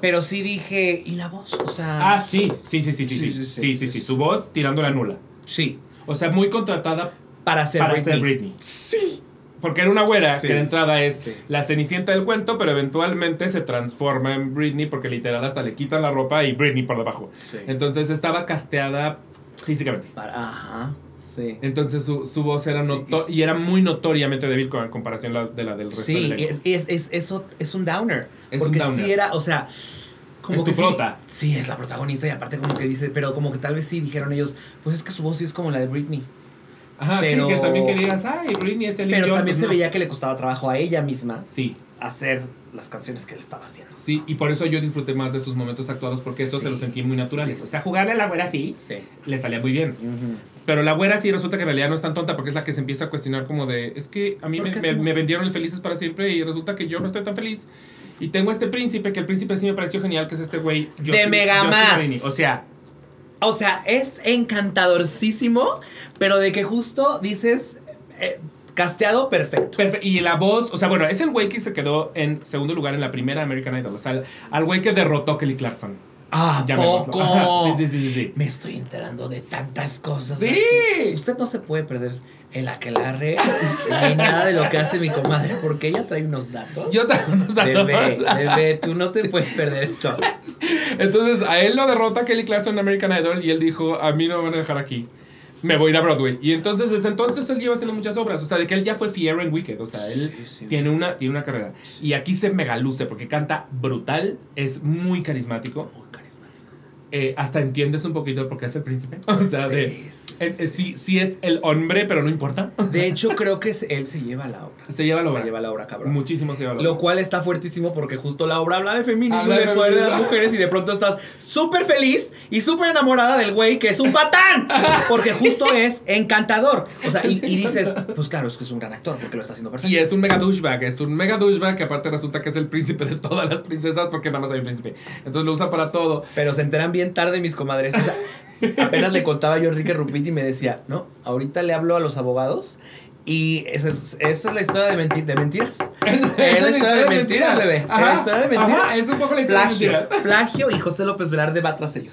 Speaker 2: pero sí dije. ¿Y la voz? O sea.
Speaker 1: Ah, sí, sí, sí, sí, sí, sí,
Speaker 2: Sí, sí,
Speaker 1: sí,
Speaker 2: sí.
Speaker 1: Su voz tirando la nula.
Speaker 2: sí.
Speaker 1: O sea, muy contratada
Speaker 2: Para ser
Speaker 1: para
Speaker 2: Britney.
Speaker 1: ser Britney.
Speaker 2: Sí.
Speaker 1: Porque era una güera que de entrada es la cenicienta del cuento, pero eventualmente se transforma en Britney porque literal hasta le quitan la ropa y Britney por debajo.
Speaker 2: Sí.
Speaker 1: Entonces estaba casteada físicamente.
Speaker 2: Para, ajá. Sí.
Speaker 1: Entonces su, su voz era noto y era muy notoriamente débil con comparación la- de la del resto
Speaker 2: Sí,
Speaker 1: del elenco.
Speaker 2: es, es, es, eso es un downer.
Speaker 1: Es un
Speaker 2: porque
Speaker 1: downer.
Speaker 2: sí era, o sea, como
Speaker 1: Es tu
Speaker 2: que sí-
Speaker 1: prota.
Speaker 2: Sí, es la protagonista y aparte como que dice, pero como que tal vez sí dijeron ellos, pues es que su voz sí es como la de Britney.
Speaker 1: Ajá,
Speaker 2: pero-
Speaker 1: sí, que también querías, ay, Britney es el
Speaker 2: Pero también se veía que le costaba trabajo a ella misma
Speaker 1: Sí,
Speaker 2: hacer las canciones que él estaba haciendo.
Speaker 1: sí, y por eso yo disfruté más de sus momentos actuados porque eso
Speaker 2: Sí.
Speaker 1: se los sentí muy naturales.
Speaker 2: Sí,
Speaker 1: o sea, jugarle a la güera así
Speaker 2: Sí.
Speaker 1: le salía muy bien. Pero la güera sí resulta que en realidad no es tan tonta porque es la que se empieza a cuestionar como de, es que a mí
Speaker 2: ¿Por
Speaker 1: me, me- vendieron el felices para siempre y resulta que yo no estoy tan feliz. Y tengo este príncipe, que el príncipe sí me pareció genial, que es este güey.
Speaker 2: De Mega Más.
Speaker 1: O sea,
Speaker 2: O sea, es encantadorcísimo, pero de que justo dices, eh, casteado perfecto.
Speaker 1: perfe- y la voz, o sea, bueno, es el güey que se quedó en segundo lugar en la primera American Idol. O sea, al- güey que derrotó a Kelly Clarkson.
Speaker 2: Ah,
Speaker 1: llamémoslo.
Speaker 2: poco.
Speaker 1: Sí, sí, sí, sí.
Speaker 2: Me estoy enterando de tantas cosas.
Speaker 1: Sí.
Speaker 2: aquí. Usted no se puede perder el aquelarre ni nada de lo que hace mi comadre, porque ella trae unos datos.
Speaker 1: Yo tengo unos datos.
Speaker 2: Bebé, bebé, tú no te puedes perder esto.
Speaker 1: Entonces, a él lo derrota Kelly Clarkson en American Idol y él dijo, a mí no me van a dejar aquí. Me voy a ir a Broadway. Y entonces, desde entonces, él lleva haciendo muchas obras. O sea, de que él ya fue Fiero en Wicked. O sea, él
Speaker 2: Sí, sí.
Speaker 1: tiene, una, tiene una carrera. Y aquí se megaluce porque canta brutal, es muy carismático.
Speaker 2: Muy carismático.
Speaker 1: Eh, hasta entiendes un poquito por qué es el príncipe. O sea,
Speaker 2: Sí,
Speaker 1: de...
Speaker 2: sí,
Speaker 1: eh,
Speaker 2: sí.
Speaker 1: es el hombre, pero no importa.
Speaker 2: De hecho, creo que es- él se lleva la obra.
Speaker 1: Se lleva la obra.
Speaker 2: Se lleva la obra, cabrón.
Speaker 1: Muchísimo se lleva la
Speaker 2: Lo
Speaker 1: obra.
Speaker 2: cual está fuertísimo porque justo la obra habla de feminismo
Speaker 1: Habla
Speaker 2: y
Speaker 1: de
Speaker 2: de poder de las mujeres y de pronto estás súper feliz y súper enamorada del güey que es un patán. Porque justo es encantador. O sea, y, y dices, pues claro, es que es un gran actor porque lo está haciendo perfecto.
Speaker 1: Y es un mega douchebag, es un mega douchebag que aparte resulta que es el príncipe de todas las princesas porque nada más hay un príncipe. Entonces lo usan para todo.
Speaker 2: Pero se enteran bien tarde mis comadres. O sea, apenas le contaba yo a Enrique Rupiti y me decía, no, ahorita le hablo a los abogados y esa es, esa es la historia de, de mentiras. Es la historia de mentiras, bebé. Es la historia de mentiras.
Speaker 1: ajá, es un poco la historia de
Speaker 2: Plagio,
Speaker 1: mentiras.
Speaker 2: plagio y José López Velarde va tras ellos.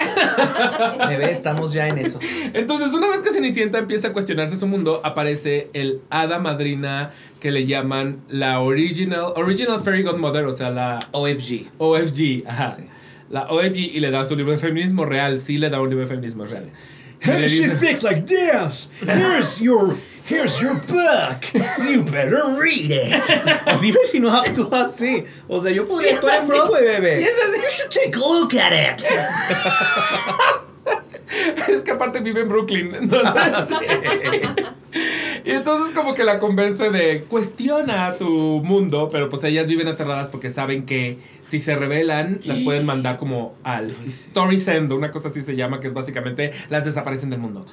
Speaker 2: Bebé, estamos ya en eso.
Speaker 1: Entonces, una vez que Cenicienta empieza a cuestionarse su mundo, aparece el hada madrina que le llaman la original, original Fairy Godmother, o sea, la
Speaker 2: OFG.
Speaker 1: OFG, ajá.
Speaker 2: Sí.
Speaker 1: La OFG y le da su libro de feminismo real, sí le da un libro de feminismo real. Y le
Speaker 2: She speaks like this. Here's your, here's your book. You better read it. Dime si no actúa así. O sea, yo podría
Speaker 1: Sí
Speaker 2: actuar en. Broadway, bebé.
Speaker 1: Sí.
Speaker 2: You should take a look at it.
Speaker 1: es que aparte vive en Brooklyn. entonces- Y entonces como que la convence de cuestiona tu mundo, pero pues ellas viven aterradas porque saben que si se rebelan las pueden mandar como al Story Send, una cosa así se llama, que es básicamente las desaparecen del mundo.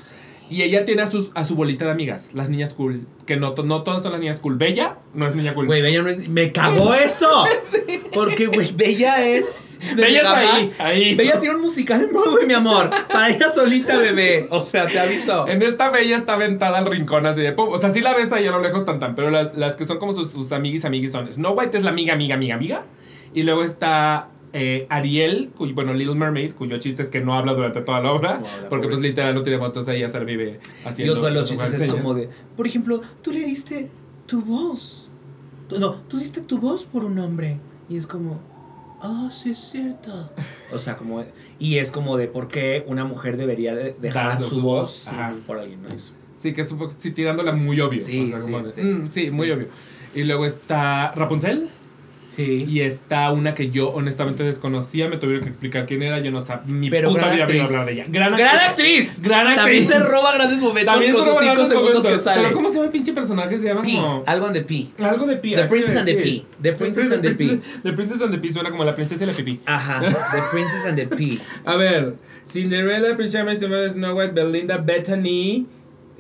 Speaker 1: Y ella tiene a, sus, a su bolita de amigas, las niñas cool, que no, no todas son las niñas cool. Bella no es niña cool.
Speaker 2: Güey, Bella no es. ¡Me cagó eso! Porque, güey, Bella es.
Speaker 1: Bella está ahí.
Speaker 2: Bella tiene un musical en Broadway, mi amor. Para ella solita, bebé. O sea, te aviso.
Speaker 1: En esta Bella está aventada al rincón así de pum. O sea, sí la ves ahí a lo lejos tan tan, pero las, las que son como sus, sus amiguis amiguis son Snow White es la amiga, amiga, amiga, amiga. Y luego está eh, Ariel, cuyo, bueno, Little Mermaid, cuyo chiste es que no habla durante toda la obra.
Speaker 2: No
Speaker 1: porque pues literal no tiene entonces ella se vive
Speaker 2: Y
Speaker 1: haciendo.
Speaker 2: otro de los chistes es como de. Por ejemplo, tú le diste tu voz. No, tú diste tu voz por un hombre. Y es como. Oh, sí es cierto. O sea, como. Y es como de por qué una mujer debería de dejar
Speaker 1: Dando
Speaker 2: su, voz por alguien, ¿no? Eso.
Speaker 1: Sí, que es un poco, sí, tirándola muy obvio.
Speaker 2: Sí,
Speaker 1: o sea, como
Speaker 2: sí,
Speaker 1: de,
Speaker 2: sí.
Speaker 1: mm, sí, muy obvio. Y luego está Rapunzel.
Speaker 2: Sí.
Speaker 1: Y está una que yo honestamente desconocía, me tuvieron que explicar quién era, yo no sabía, mi
Speaker 2: Pero
Speaker 1: puta vida había hablado de ella. Gran
Speaker 2: ¡Gran actriz!
Speaker 1: Gran actriz.
Speaker 2: También se roba grandes momentos
Speaker 1: También
Speaker 2: con sus
Speaker 1: roban
Speaker 2: 5
Speaker 1: los
Speaker 2: segundos
Speaker 1: momentos.
Speaker 2: que sale.
Speaker 1: Pero ¿cómo se llama el pinche personaje? Se llama
Speaker 2: P,
Speaker 1: como...
Speaker 2: algo de P.
Speaker 1: Algo de Pi.
Speaker 2: The
Speaker 1: ¿qué
Speaker 2: Princess and the? Pea. The Princess and the Pea.
Speaker 1: The Princess and the Pea suena como la princesa y la pipí.
Speaker 2: Ajá. The Princess and the P.
Speaker 1: A ver, Cinderella, Prince Charming, Snow White, Belinda, Bethany,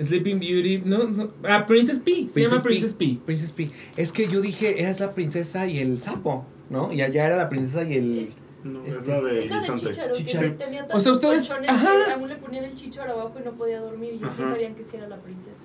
Speaker 1: Sleeping Beauty, no, no, ah, Princess P, se llama Princess P.
Speaker 2: Princess P. Es que yo dije, eras la princesa y el sapo, ¿no? Y allá era la princesa y el.
Speaker 3: Es,
Speaker 4: No,
Speaker 2: Este,
Speaker 4: es la de
Speaker 3: es la de
Speaker 4: Guisante.
Speaker 3: Chicharo,
Speaker 2: Chicharo.
Speaker 3: que tenía
Speaker 1: O sea, ustedes- ajá.
Speaker 3: que aún le ponían el chicharo abajo y no podía dormir y así sabían que sí era la princesa.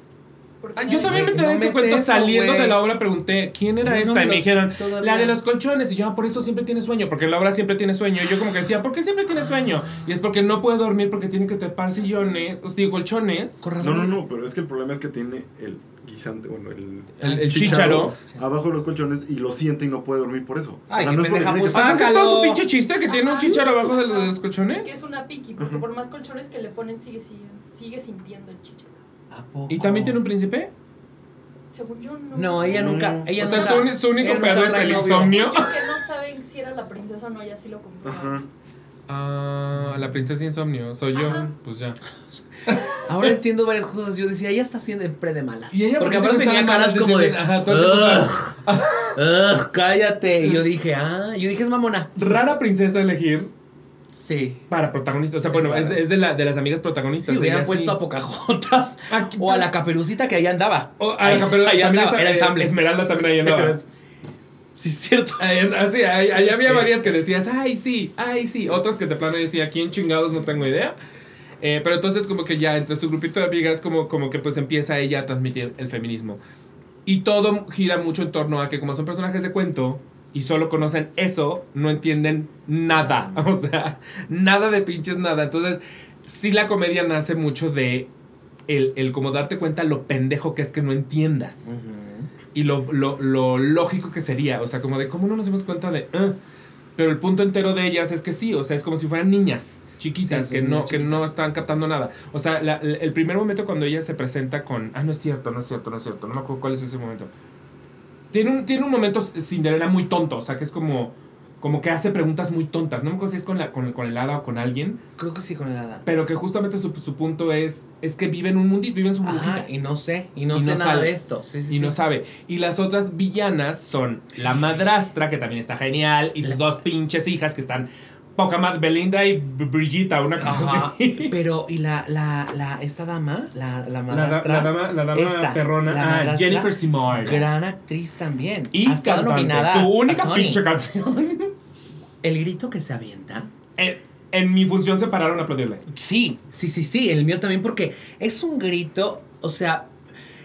Speaker 1: Ah, yo también me enteré
Speaker 2: No
Speaker 1: de ese cuento
Speaker 2: eso,
Speaker 1: saliendo de la obra, pregunté, ¿quién era
Speaker 2: No, no
Speaker 1: esta?
Speaker 2: me
Speaker 1: y me dijeron, la de los colchones. Y yo, ah, por eso siempre tiene sueño, porque la obra siempre tiene sueño. Y yo como que decía, ¿por qué siempre tiene sueño? Y es porque no puede dormir porque tiene que trepar sillones, os digo, colchones.
Speaker 4: No, no, no, pero es que el problema es que tiene el guisante, bueno, el,
Speaker 1: El, el chícharo.
Speaker 4: abajo de los colchones y lo siente y no puede dormir por eso.
Speaker 2: Ay,
Speaker 4: o sea, no es porque
Speaker 2: pendeja
Speaker 4: tiene que
Speaker 2: musa.
Speaker 1: ¿Has
Speaker 4: estar-
Speaker 1: aceptado su pinche chiste que tiene un chícharo abajo de los
Speaker 3: Que
Speaker 1: colchones?
Speaker 3: es una piqui, porque por más colchones que le ponen sigue, sigue, sigue sintiendo el chicharo.
Speaker 2: ¿A poco?
Speaker 1: ¿Y también tiene un príncipe?
Speaker 3: Según yo no.
Speaker 2: No, ella nunca. Ella
Speaker 1: o sea,
Speaker 2: nunca,
Speaker 1: su, su único pedo es el
Speaker 2: novio.
Speaker 1: insomnio.
Speaker 3: Yo que no saben si era la princesa o no, ya sí lo compraron.
Speaker 4: Ajá.
Speaker 1: Ah, la princesa insomnio, soy yo.
Speaker 3: Ajá.
Speaker 1: Pues ya.
Speaker 2: Ahora entiendo varias cosas. Yo decía, ella está siempre de malas.
Speaker 1: Y ella
Speaker 2: Porque aparte tenía caras
Speaker 1: malas
Speaker 2: como de.
Speaker 1: ajá,
Speaker 2: "Ugh, ugh, cállate. Y yo dije, ah, yo dije, es mamona.
Speaker 1: Rara princesa elegir
Speaker 2: Sí.
Speaker 1: para protagonista. O sea, bueno, es, es de, la, de las amigas protagonistas.
Speaker 2: Si hubieran puesto
Speaker 1: sí.
Speaker 2: a Pocahontas
Speaker 1: Aquí-
Speaker 2: o a la caperucita que ahí andaba.
Speaker 1: O a la pero
Speaker 2: ahí andaba,
Speaker 1: está-
Speaker 2: era
Speaker 1: eh,
Speaker 2: ensamble.
Speaker 1: Esmeralda también ahí andaba.
Speaker 2: Sí, es cierto.
Speaker 1: Ahí- Así, ahí, ahí había
Speaker 2: Sí.
Speaker 1: varias que decías, ay, sí, ay, sí. Otras que de plano decía, ¿quién chingados? No tengo idea. Eh, pero entonces como que ya entre su grupito de amigas como, como que pues empieza ella a transmitir el feminismo. Y todo gira mucho en torno a que como son personajes de cuento y solo conocen eso, no entienden nada. O sea, nada de pinches nada. Entonces, sí la comedia nace mucho de el, el como darte cuenta lo pendejo que es que no entiendas y lo, lo, lo lógico que sería. O sea, como de cómo no nos dimos cuenta de. "Ah". Pero el punto entero de ellas es que sí, o sea, es como si fueran niñas chiquitas
Speaker 2: Sí,
Speaker 1: que, no,
Speaker 2: niñas
Speaker 1: que no
Speaker 2: chiquitas.
Speaker 1: están captando nada. O sea, la- el primer momento cuando ella se presenta con. Ah, no es cierto, no es cierto, no es cierto. No me acuerdo cuál es ese momento. Tiene un, tiene un momento Cinderella muy tonto, o sea, que es como. Como que hace preguntas muy tontas. No me acuerdo si es con, la, con, con el hada o con alguien.
Speaker 2: Creo que sí con el hada.
Speaker 1: Pero que justamente su, su punto es. Es que vive en un mundito, vive en su.
Speaker 2: Ajá, y no sé, y no
Speaker 1: Y
Speaker 2: sé
Speaker 1: no
Speaker 2: nada
Speaker 1: sabe.
Speaker 2: de esto. Sí, sí,
Speaker 1: y no sabe. Y las otras villanas son la madrastra, que también está genial, y sus dos pinches hijas que están poca más, Belinda y Brigitta, una cosa
Speaker 2: Ajá.
Speaker 1: así.
Speaker 2: Pero, ¿y la, la, la, esta dama, la, la
Speaker 1: La,
Speaker 2: madrastra?
Speaker 1: la dama, la dama
Speaker 2: esta,
Speaker 1: perrona,
Speaker 2: la
Speaker 1: ah, Jennifer Simard.
Speaker 2: Gran actriz también.
Speaker 1: y
Speaker 2: Ha estado
Speaker 1: cantante,
Speaker 2: nominada
Speaker 1: su única pinche canción.
Speaker 2: El grito que se avienta.
Speaker 1: en, en mi función se pararon a aplaudirle.
Speaker 2: Sí, sí, sí, sí, el mío también, porque es un grito, o sea,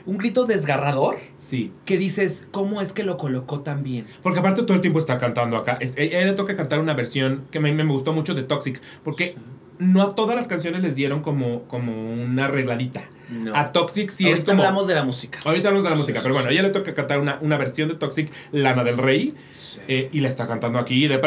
Speaker 2: un grito desgarrador
Speaker 1: Sí.
Speaker 2: que dices, ¿cómo es que lo colocó tan bien?
Speaker 1: Porque aparte todo el tiempo está cantando acá. Es, ella ella le toca cantar una versión que a mí me gustó mucho de Toxic. Porque no a todas las canciones les dieron como, como una arregladita.
Speaker 2: No.
Speaker 1: A Toxic sí
Speaker 2: Ahorita
Speaker 1: es como...
Speaker 2: hablamos de la música.
Speaker 1: Ahorita hablamos de la
Speaker 2: Sí,
Speaker 1: música,
Speaker 2: sí,
Speaker 1: pero bueno,
Speaker 2: sí.
Speaker 1: ella le toca cantar una, una versión de Toxic, Lana del Rey, eh, y la está cantando aquí de.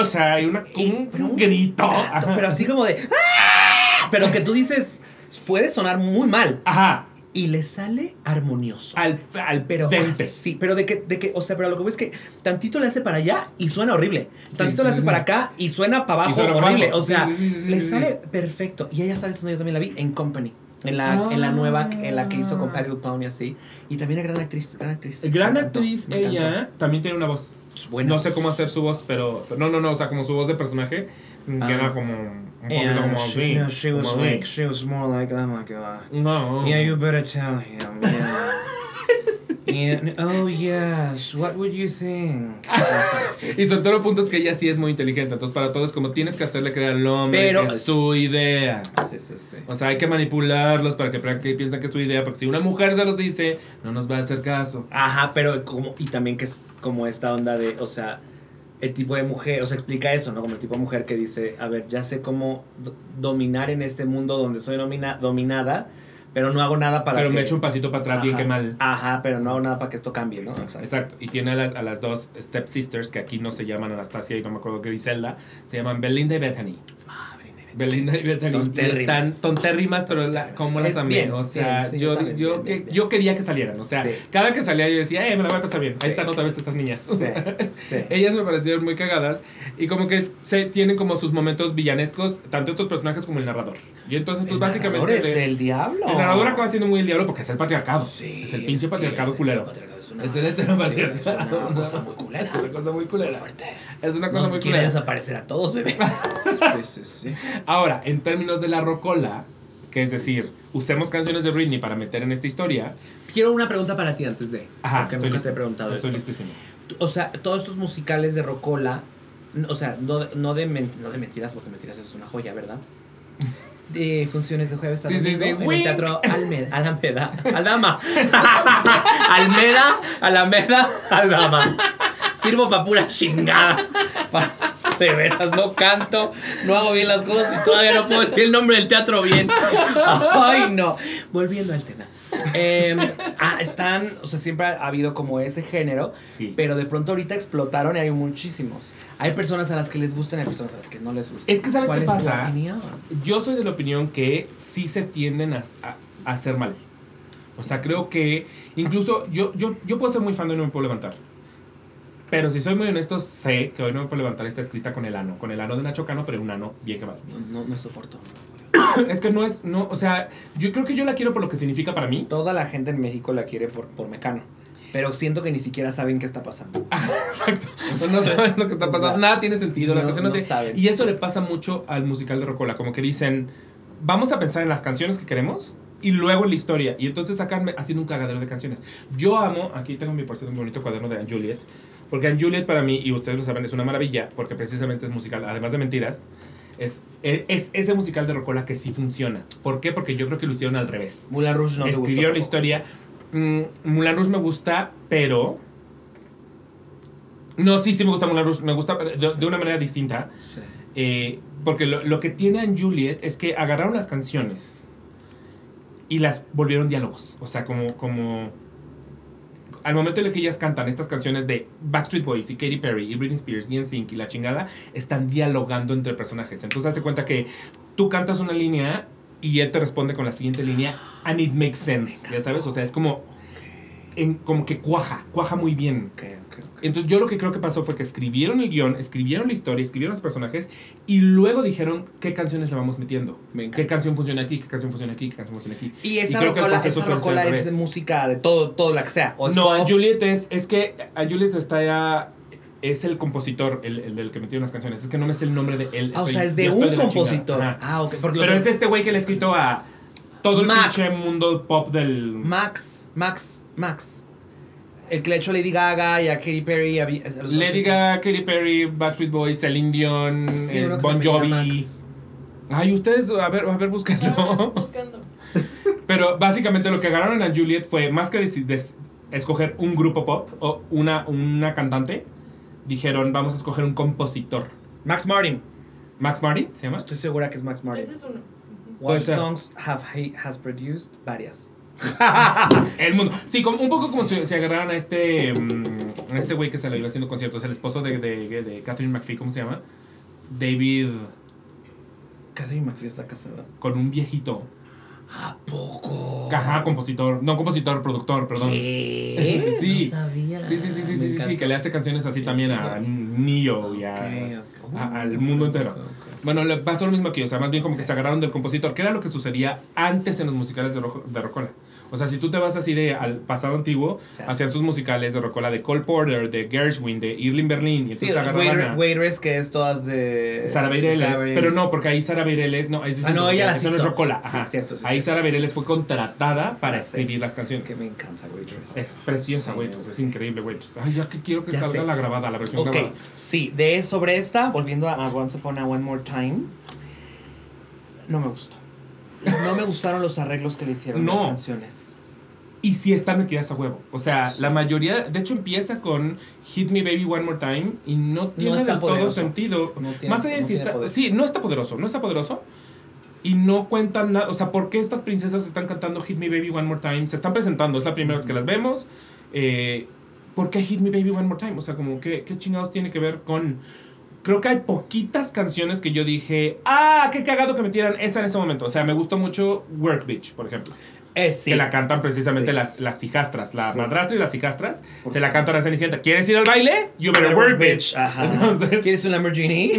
Speaker 1: O sea, hay una, un, grito.
Speaker 2: pero así como de ¡Ah! Pero que tú dices, puede sonar muy mal.
Speaker 1: Ajá,
Speaker 2: Y le sale armonioso.
Speaker 1: al, al
Speaker 2: Pero
Speaker 1: dente.
Speaker 2: sí, pero de que, de que, o sea, pero lo que voy es que tantito le hace para allá y suena horrible. Tantito
Speaker 1: sí,
Speaker 2: le hace
Speaker 1: sí.
Speaker 2: para acá y suena para abajo
Speaker 1: suena
Speaker 2: horrible. O sea, le sale perfecto. Y ella sabe, eso yo también la vi en Company. En la, en la nueva,
Speaker 1: Ah.
Speaker 2: en la que hizo con Patty LuPone y así. Y también era gran actriz, gran actriz.
Speaker 1: Gran
Speaker 2: Me
Speaker 1: actriz,
Speaker 2: me
Speaker 1: ella también tiene una voz.
Speaker 2: Buena
Speaker 1: no sé cómo hacer su voz, pero. No, no, no, o sea, como su voz de personaje.
Speaker 2: Ah.
Speaker 1: Queda como.
Speaker 5: She,
Speaker 1: así.
Speaker 5: no, she was like, she was more like, oh my god.
Speaker 1: No.
Speaker 5: Yeah, you better tell him. Yeah. yeah. Oh yes. What would you think?
Speaker 1: Y sobre todo el punto es que ella sí es muy inteligente. Entonces, para todos, como tienes que hacerle creer al hombre
Speaker 2: Pero-
Speaker 1: que es su idea.
Speaker 2: Sí, sí, sí.
Speaker 1: O sea, hay que manipularlos para que, para que piensen que es su idea. Porque si una mujer se los dice, no nos va a hacer caso.
Speaker 2: Ajá, pero como, y también que es como esta onda de, o sea, el tipo de mujer, o sea, explica eso, ¿no? Como el tipo de mujer que dice, a ver, ya sé cómo do- dominar en este mundo donde soy domina- dominada, pero no hago nada para
Speaker 1: Pero
Speaker 2: que...
Speaker 1: me echo un pasito para atrás, bien que mal.
Speaker 2: Ajá, pero no hago nada para que esto cambie, ¿no? O sea,
Speaker 1: Exacto. Y tiene a las, a las dos step sisters que aquí no se llaman Anastasia y no me acuerdo Griselda. Se llaman Belinda y Bethany.
Speaker 2: Ah.
Speaker 1: Belinda y
Speaker 2: Tontérrimas.
Speaker 1: están tontérrimas, pero la, como las amé.
Speaker 2: bien,
Speaker 1: o sea,
Speaker 2: bien, sí,
Speaker 1: yo,
Speaker 2: yo también,
Speaker 1: yo,
Speaker 2: bien,
Speaker 1: quería que salieran. O sea,
Speaker 2: Sí.
Speaker 1: cada que salía yo decía, eh, me la voy a pasar bien. Ahí
Speaker 2: Sí.
Speaker 1: están otra vez estas niñas. Ellas me parecieron muy cagadas y como que se tienen como sus momentos villanescos, tanto estos personajes como el narrador. Y entonces, pues
Speaker 2: El
Speaker 1: básicamente.
Speaker 2: narrador es el diablo.
Speaker 1: el narrador acaba siendo muy el diablo porque es el patriarcado.
Speaker 2: Sí,
Speaker 1: es el pinche patriarcado
Speaker 2: el
Speaker 1: culero.
Speaker 2: patriarcado Es, una,
Speaker 1: Es el heteropatriarcado.
Speaker 2: es una cosa muy culera.
Speaker 1: Es una cosa muy
Speaker 2: Muy
Speaker 1: culera.
Speaker 2: fuerte.
Speaker 1: Es una cosa
Speaker 2: No
Speaker 1: muy
Speaker 2: quiere
Speaker 1: culera.
Speaker 2: desaparecer a todos, bebé. sí, sí, sí.
Speaker 1: Ahora, en términos de la rocola, que es decir, usemos canciones de Britney para meter en esta historia.
Speaker 2: Quiero una pregunta para ti antes de.
Speaker 1: Ajá,
Speaker 2: porque nunca
Speaker 1: listo.
Speaker 2: te he preguntado.
Speaker 1: Estoy
Speaker 2: esto.
Speaker 1: listísimo.
Speaker 2: O sea, todos estos musicales de Rocola, o sea, no, no, de, no de mentiras, porque mentiras es una joya, ¿verdad? De funciones de jueves a
Speaker 1: Sí, sí,
Speaker 2: domingo
Speaker 1: sí.
Speaker 2: en el teatro Alme- Alameda. Aldama. Almeda, Alameda, Aldama. Sirvo para pura chingada. Pa- de veras, no canto, no hago bien las cosas y todavía no puedo decir el nombre del teatro bien. Ay, no. Volviendo al tema. Em, ah, están, o sea, siempre ha habido como ese género,
Speaker 1: Sí.
Speaker 2: pero de pronto ahorita explotaron y hay muchísimos. Hay personas a las que les gustan y hay personas a las que no les gustan.
Speaker 1: Es que, ¿sabes
Speaker 2: ¿Cuál
Speaker 1: qué
Speaker 2: es tu
Speaker 1: pasa?
Speaker 2: opinión?
Speaker 1: Yo soy de la opinión que sí se tienden a, a- a hacer mal. O sea, creo que incluso yo, yo, yo puedo ser muy fan de No Me Puedo Levantar. Pero si soy muy honesto, sé que Hoy No Me Puedo Levantar está escrita con el ano. Con el ano de Nacho Cano, pero un ano bien que mal.
Speaker 2: No, no me soporto.
Speaker 1: Es que no es, no, o sea, yo creo que yo la quiero por lo que significa para mí.
Speaker 2: Toda la gente en México la quiere por, por Mecano. Pero siento que ni siquiera saben qué está pasando.
Speaker 1: Exacto. No, no sabes lo que está
Speaker 2: O sea,
Speaker 1: pasando. Nada tiene sentido. La
Speaker 2: no-
Speaker 1: canción no
Speaker 2: no
Speaker 1: tiene-
Speaker 2: saben.
Speaker 1: Y eso le pasa mucho al musical de Rocola. Como que dicen, vamos a pensar en las canciones que queremos y luego en la historia. Y entonces sacan haciendo un cagadero de canciones. Yo amo, aquí tengo mi por cierto, un bonito cuaderno de Anne Juliet. Porque Anne Juliet para mí, y ustedes lo saben, es una maravilla. Porque precisamente es musical, además de mentiras. Es, es, es ese musical de Rocola que sí funciona. ¿Por qué? Porque yo creo que lo hicieron al revés.
Speaker 2: Moulin Rouge no te gustó
Speaker 1: Escribió la historia. Mm, Moulin Rouge me gusta, pero. No, sí, sí me gusta Moulin Rouge. Me gusta pero de, de una manera distinta.
Speaker 2: Sí.
Speaker 1: Eh, porque lo, lo que tiene en Juliet es que agarraron las canciones y las volvieron diálogos. O sea, como. como al momento en el que ellas cantan estas canciones de Backstreet Boys y Katy Perry y Britney Spears y NSYNC y la chingada, están dialogando entre personajes. Entonces hace cuenta que tú cantas una línea y él te responde con la siguiente línea and it makes sense, ya sabes, o sea, es como en, como que cuaja, cuaja muy bien.
Speaker 2: Ok, ok, ok.
Speaker 1: Entonces yo lo que creo que pasó fue que escribieron el guion, escribieron la historia, escribieron los personajes y luego dijeron qué canciones le vamos metiendo. ¿Qué canción funciona aquí? ¿Qué canción funciona aquí? ¿Qué canción funciona aquí?
Speaker 2: Y esa
Speaker 1: el
Speaker 2: rocola, esa rocola es de música de todo, todo la que sea. O es
Speaker 1: No,
Speaker 2: pop.
Speaker 1: Juliet es, es que a Juliet está ya, es el compositor, el, el, el que metió las canciones. Es que no me sé el nombre de él.
Speaker 2: Ah, o sea, es de un compositor. Ah, ok.
Speaker 1: Pero es este güey que le escrito a todo el
Speaker 2: Max.
Speaker 1: pinche mundo pop del...
Speaker 2: Max, Max, Max. El que le ha hecho a Lady Gaga y a Katy Perry. a, Vi- a los
Speaker 1: Lady Gaga, Katy Perry, Backstreet Boys, Celine Dion,
Speaker 2: Sí,
Speaker 1: eh, Bon Jovi. Ay, ustedes, a ver, a ver.
Speaker 3: Buscando.
Speaker 1: Pero básicamente lo que agarraron a Juliet fue, más que escoger un grupo pop o una, una cantante, dijeron, vamos a escoger un compositor.
Speaker 2: Max Martin.
Speaker 1: Max Martin, ¿se llama?
Speaker 2: Estoy segura que es Max Martin.
Speaker 3: Ese es uno.
Speaker 1: Ser.
Speaker 2: songs have he has produced? Varias.
Speaker 1: El mundo. Sí, como, un poco como si, si agarraran a este mm, a este güey que se lo iba haciendo conciertos, el esposo de, de, de Catherine McPhee, ¿cómo se llama? David,
Speaker 2: Catherine McPhee está casada.
Speaker 1: con un viejito.
Speaker 2: ¿A poco?
Speaker 1: Ajá, compositor. No, compositor, productor, perdón.
Speaker 2: ¿Qué?
Speaker 1: Sí.
Speaker 2: No sabía.
Speaker 1: Sí, sí, sí, sí, sí, sí, sí, que le hace canciones así también a Neo y a,
Speaker 2: Ok, ok.
Speaker 1: a- al mundo entero.
Speaker 2: Ok, ok.
Speaker 1: Bueno, le pasó lo mismo aquí, o sea, más bien como que se agarraron del compositor, que era lo que sucedía antes en los musicales de, Ro- de Rocola. O sea, si tú te vas así de al pasado antiguo,
Speaker 2: Sí.
Speaker 1: hacían sus musicales de Rocola de Cole Porter, de Gershwin, de Irving Berlin, y
Speaker 2: Sí,
Speaker 1: entonces agarraban
Speaker 2: Waiter-
Speaker 1: a
Speaker 2: Waitress, que es todas de.
Speaker 1: Sara Beireles, pero no, porque ahí Sara Beireles, no, es
Speaker 2: Ah, no, ella
Speaker 1: esa no es. Rocola,
Speaker 2: Sí,
Speaker 1: ajá.
Speaker 2: es cierto, sí,
Speaker 1: ahí Sara Beireles fue contratada para escribir las canciones.
Speaker 2: Que me encanta, Waitress.
Speaker 1: Es preciosa,
Speaker 2: Sí,
Speaker 1: güey. es increíble, güey. Ay, ya que quiero que
Speaker 2: Ya
Speaker 1: salga
Speaker 2: sé.
Speaker 1: la grabada, la versión
Speaker 2: Ok,
Speaker 1: grabada.
Speaker 2: sí, de sobre esta, volviendo a Once Upon a One More Time, no me gustó. No me gustaron los arreglos que le hicieron
Speaker 1: No.
Speaker 2: las canciones.
Speaker 1: Y sí están metidas a huevo. O sea, la mayoría, de hecho empieza con Hit Me Baby One More Time y no tiene
Speaker 2: está
Speaker 1: del todo sentido.
Speaker 2: No tiene-
Speaker 1: Más allá de si está,
Speaker 2: poder.
Speaker 1: sí, no está poderoso, no está poderoso. Y no cuentan nada, o sea, ¿por qué estas princesas están cantando Hit Me Baby One More Time? Se están presentando, es la primera vez que las vemos. Eh, ¿Por qué Hit Me Baby One More Time? O sea, como, ¿qué, qué chingados tiene que ver con...? Creo que hay poquitas canciones que yo dije, ah, qué cagado que metieran esa en ese momento. O sea, me gustó mucho Work Bitch, por ejemplo
Speaker 2: Es sí.
Speaker 1: que la cantan precisamente
Speaker 2: Sí.
Speaker 1: las, las hijastras, la
Speaker 2: Sí.
Speaker 1: madrastra y las hijastras, se la cantan a Cenicienta. ¿Quieres ir al baile? You better work, bitch.
Speaker 2: Ajá.
Speaker 1: Entonces,
Speaker 2: ¿Quieres un Lamborghini?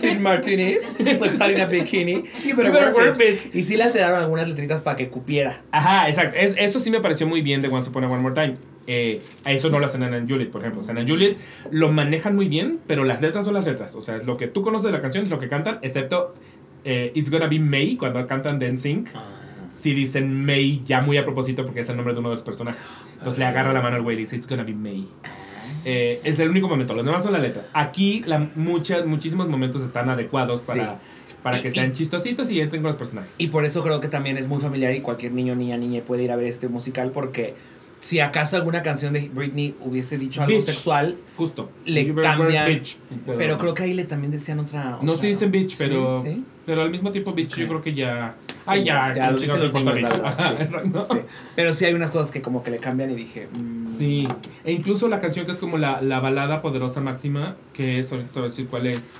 Speaker 2: Sin Martini. Like hot in a bikini. You better,
Speaker 1: You better
Speaker 2: work,
Speaker 1: work,
Speaker 2: bitch.
Speaker 1: bitch.
Speaker 2: Y sí le alteraron algunas letritas para que cupiera.
Speaker 1: ajá, exacto. Es- eso sí me pareció muy bien de Once Upon a One More Time. Eh, a eso no lo hacen en Juliet, por ejemplo. And Juliet lo manejan muy bien, pero las letras son las letras. O sea, es lo que tú conoces de la canción, es lo que cantan, excepto eh, It's Gonna Be May, cuando cantan Then Sync. Sí dicen May ya muy a propósito porque es el nombre de uno de los personajes. Entonces le agarra la mano al güey y dice It's gonna be May. Eh, es el único momento, los demás son la letra. Aquí la, muchas, muchísimos momentos están adecuados
Speaker 2: Sí.
Speaker 1: para, para que sean
Speaker 2: y-
Speaker 1: chistositos y entren con los personajes.
Speaker 2: Y por eso creo que también es muy familiar y cualquier niño, niña, niña puede ir a ver este musical porque si acaso alguna canción de Britney hubiese dicho algo
Speaker 1: Bitch.
Speaker 2: sexual,
Speaker 1: Justo.
Speaker 2: le cambian-
Speaker 1: bitch.
Speaker 2: pero creo que ahí le también decían otra...
Speaker 1: No
Speaker 2: otra-
Speaker 1: se dicen bitch, pero,
Speaker 2: sí.
Speaker 1: pero al mismo tiempo bitch yo creo que ya...
Speaker 2: Sí,
Speaker 1: ah, ya,
Speaker 2: ya, verdad,
Speaker 1: Ajá,
Speaker 2: sí. Pero sí hay unas cosas que como que le cambian y dije... mm,
Speaker 1: Sí, e incluso la canción que es como la, la balada poderosa máxima, que es, ahorita voy a decir cuál es.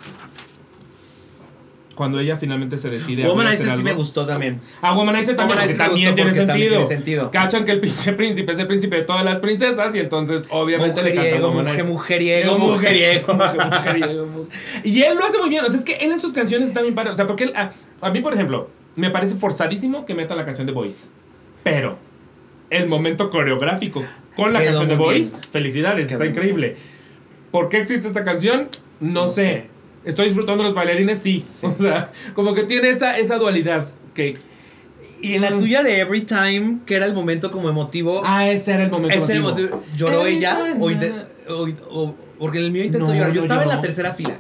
Speaker 1: Cuando ella finalmente se decide a a
Speaker 2: Womanizer sí me gustó también.
Speaker 1: Ah, Womanizer también,
Speaker 2: Womanizer
Speaker 1: también tiene
Speaker 2: también
Speaker 1: sentido.
Speaker 2: tiene sentido.
Speaker 1: Cachan que el pinche príncipe es el príncipe de todas las princesas y entonces obviamente le cantan
Speaker 2: Mujeriego,
Speaker 1: Womanizer.
Speaker 2: mujer, mujeriego, mujeriego.
Speaker 1: Mujeriego, mu- Y él lo hace muy bien, o sea, es que él en sus canciones está bien padre. O sea, porque él, a, a mí, por ejemplo, me parece forzadísimo que meta la canción de Voice. Pero el momento coreográfico con la
Speaker 2: Quedó
Speaker 1: canción de
Speaker 2: bien.
Speaker 1: felicidades,
Speaker 2: Quedó
Speaker 1: está increíble. ¿Por qué existe esta canción? No,
Speaker 2: No
Speaker 1: sé.
Speaker 2: sé.
Speaker 1: Estoy disfrutando los bailarines, sí. O sea, como que tiene esa, esa dualidad que...
Speaker 2: Y en la
Speaker 1: Mm.
Speaker 2: tuya de Every Time, que era el momento como emotivo,
Speaker 1: Ah, ese era el momento
Speaker 2: ese era el
Speaker 1: emotivo.
Speaker 2: motivo. ¿Lloró ella? O, o- o- porque en el mío intentó
Speaker 1: No,
Speaker 2: llorar. Yo
Speaker 1: no
Speaker 2: estaba en la tercera fila.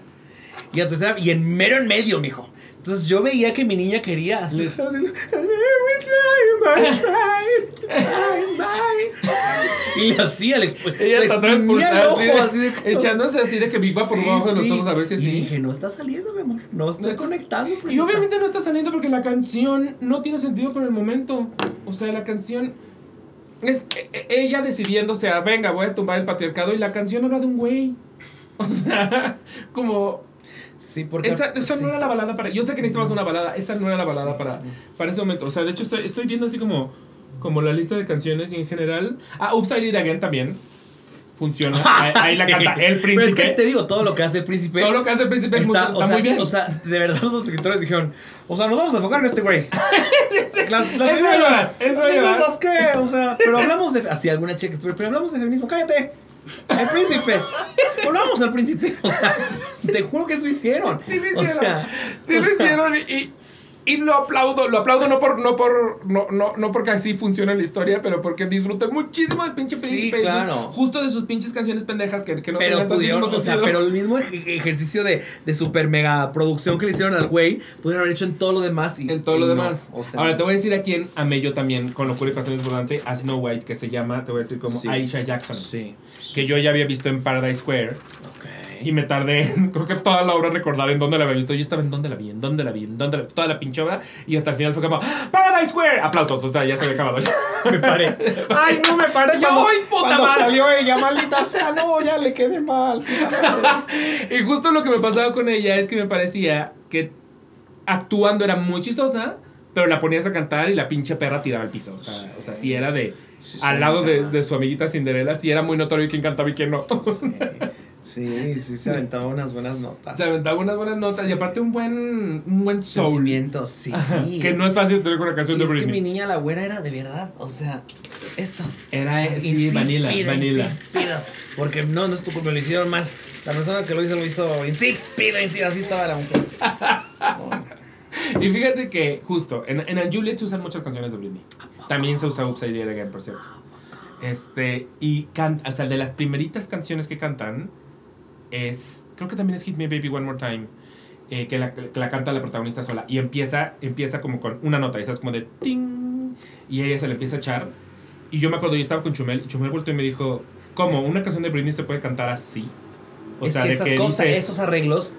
Speaker 2: Y, la tercera, y en mero en medio, mijo. Entonces yo veía que mi niña quería hacer. estaba haciendo, Every time I try, I try". Y le hacía, le
Speaker 1: Ella
Speaker 2: exprimía el ojo
Speaker 1: así de, echándose así de que viva por
Speaker 2: Sí,
Speaker 1: debajo de los
Speaker 2: sí.
Speaker 1: ojos a ver si
Speaker 2: Y
Speaker 1: así.
Speaker 2: dije, no está saliendo, mi amor. No estoy
Speaker 1: No
Speaker 2: conectando.
Speaker 1: Y
Speaker 2: precisa".
Speaker 1: obviamente no está saliendo porque la canción no tiene sentido con el momento. O sea, la canción es e- e- ella decidiéndose a, venga, voy a tumbar el patriarcado y la canción era de un güey. O sea, como...
Speaker 2: Sí, porque.
Speaker 1: Esa, esa
Speaker 2: sí.
Speaker 1: no era la balada para... Yo sé que necesitabas una balada, esa no era la balada para, para ese momento. O sea, de hecho estoy, estoy viendo así como, como la lista de canciones y en general... Ah, Did It Again también funciona. Ahí, ahí la
Speaker 2: Sí.
Speaker 1: canta el
Speaker 2: Pero es que
Speaker 1: príncipe.
Speaker 2: te digo, todo lo que hace el príncipe.
Speaker 1: Todo lo que hace el príncipe
Speaker 2: está,
Speaker 1: está
Speaker 2: o sea,
Speaker 1: muy bien.
Speaker 2: O sea, de verdad los escritores dijeron, o sea, nos vamos a enfocar en este güey. Las, las primeras-
Speaker 1: eso iba.
Speaker 2: las que, o sea, pero hablamos de, así alguna chica, pero, pero hablamos de feminismo, cállate. El príncipe. Volvamos al príncipe. O sea, te juro que eso hicieron.
Speaker 1: Sí lo
Speaker 2: O
Speaker 1: hicieron.
Speaker 2: sea,
Speaker 1: Sí lo hicieron y, y lo aplaudo. Lo aplaudo no por, no por, no, no, no porque así funciona la historia, pero porque disfruté muchísimo del pinche
Speaker 2: Sí,
Speaker 1: príncipe. sus-
Speaker 2: claro.
Speaker 1: justo de sus pinches canciones pendejas que, que no
Speaker 2: Pero pudieron, o sea, pero el mismo ej- ejercicio de, de super mega producción que le hicieron al güey, pudieron haber hecho en todo lo demás. Y,
Speaker 1: en todo
Speaker 2: y
Speaker 1: lo
Speaker 2: no.
Speaker 1: demás.
Speaker 2: O sea,
Speaker 1: Ahora te voy a decir a quién amé yo también con locura y pasiones volante a Snow White, que se llama, te voy a decir como
Speaker 2: Sí.
Speaker 1: Aisha Jackson.
Speaker 2: Sí.
Speaker 1: Que yo ya había visto en Paradise Square.
Speaker 2: Ok.
Speaker 1: Y me tardé, creo que toda la obra recordar en dónde la había visto. Yo estaba en dónde la vi, en dónde la vi, en dónde la Toda la pinche obra. Y hasta el final fue como, ¡Ah! ¡Paradise Square! Aplausos, o sea, ya se había acabado.
Speaker 2: Me paré. Ay, no me paré
Speaker 1: Yo,
Speaker 2: cuando,
Speaker 1: puta
Speaker 2: cuando salió ella, maldita sea. No, ya le quedé mal.
Speaker 1: y justo lo que me pasaba con ella es que me parecía que actuando era muy chistosa, pero la ponías a cantar y la pinche perra tiraba al piso. O sea, o sea sí era de.
Speaker 2: Sí,
Speaker 1: al
Speaker 2: sí,
Speaker 1: lado de su amiguita Cinderella, sí era muy notorio quién cantaba y quién no.
Speaker 2: Sí. Sí, se aventaba unas buenas notas.
Speaker 1: Se aventaba unas buenas notas y aparte un buen, un buen soul.
Speaker 2: Sí.
Speaker 1: Que no es fácil tener con una
Speaker 2: Y
Speaker 1: canción de
Speaker 2: es que
Speaker 1: Britney.
Speaker 2: mi niña la güera era de verdad, o sea, esto.
Speaker 1: Era sí, vanilla, vanilla.
Speaker 2: insípida. Porque no, no es tu culpa, lo hicieron mal. La persona que lo hizo lo hizo insípida, insípida, así estaba la mujer.
Speaker 1: Y fíjate que justo en, en Unjuliet se usan muchas canciones de Britney. También se usa Upside Down Again, por cierto. Este, y can, o sea, de las primeritas canciones que cantan es, creo que también es Hit Me Baby One More Time, eh, que, la, que la canta la protagonista sola. Y empieza, empieza como con una nota, esa es como de ting, y ella se le empieza a echar. Y yo me acuerdo, yo estaba con Chumel, y Chumel volteó y me dijo, ¿cómo? ¿Una canción de Britney se puede cantar así? O
Speaker 2: es
Speaker 1: sea,
Speaker 2: que
Speaker 1: de
Speaker 2: esas
Speaker 1: que
Speaker 2: cosas,
Speaker 1: dices,
Speaker 2: esos arreglos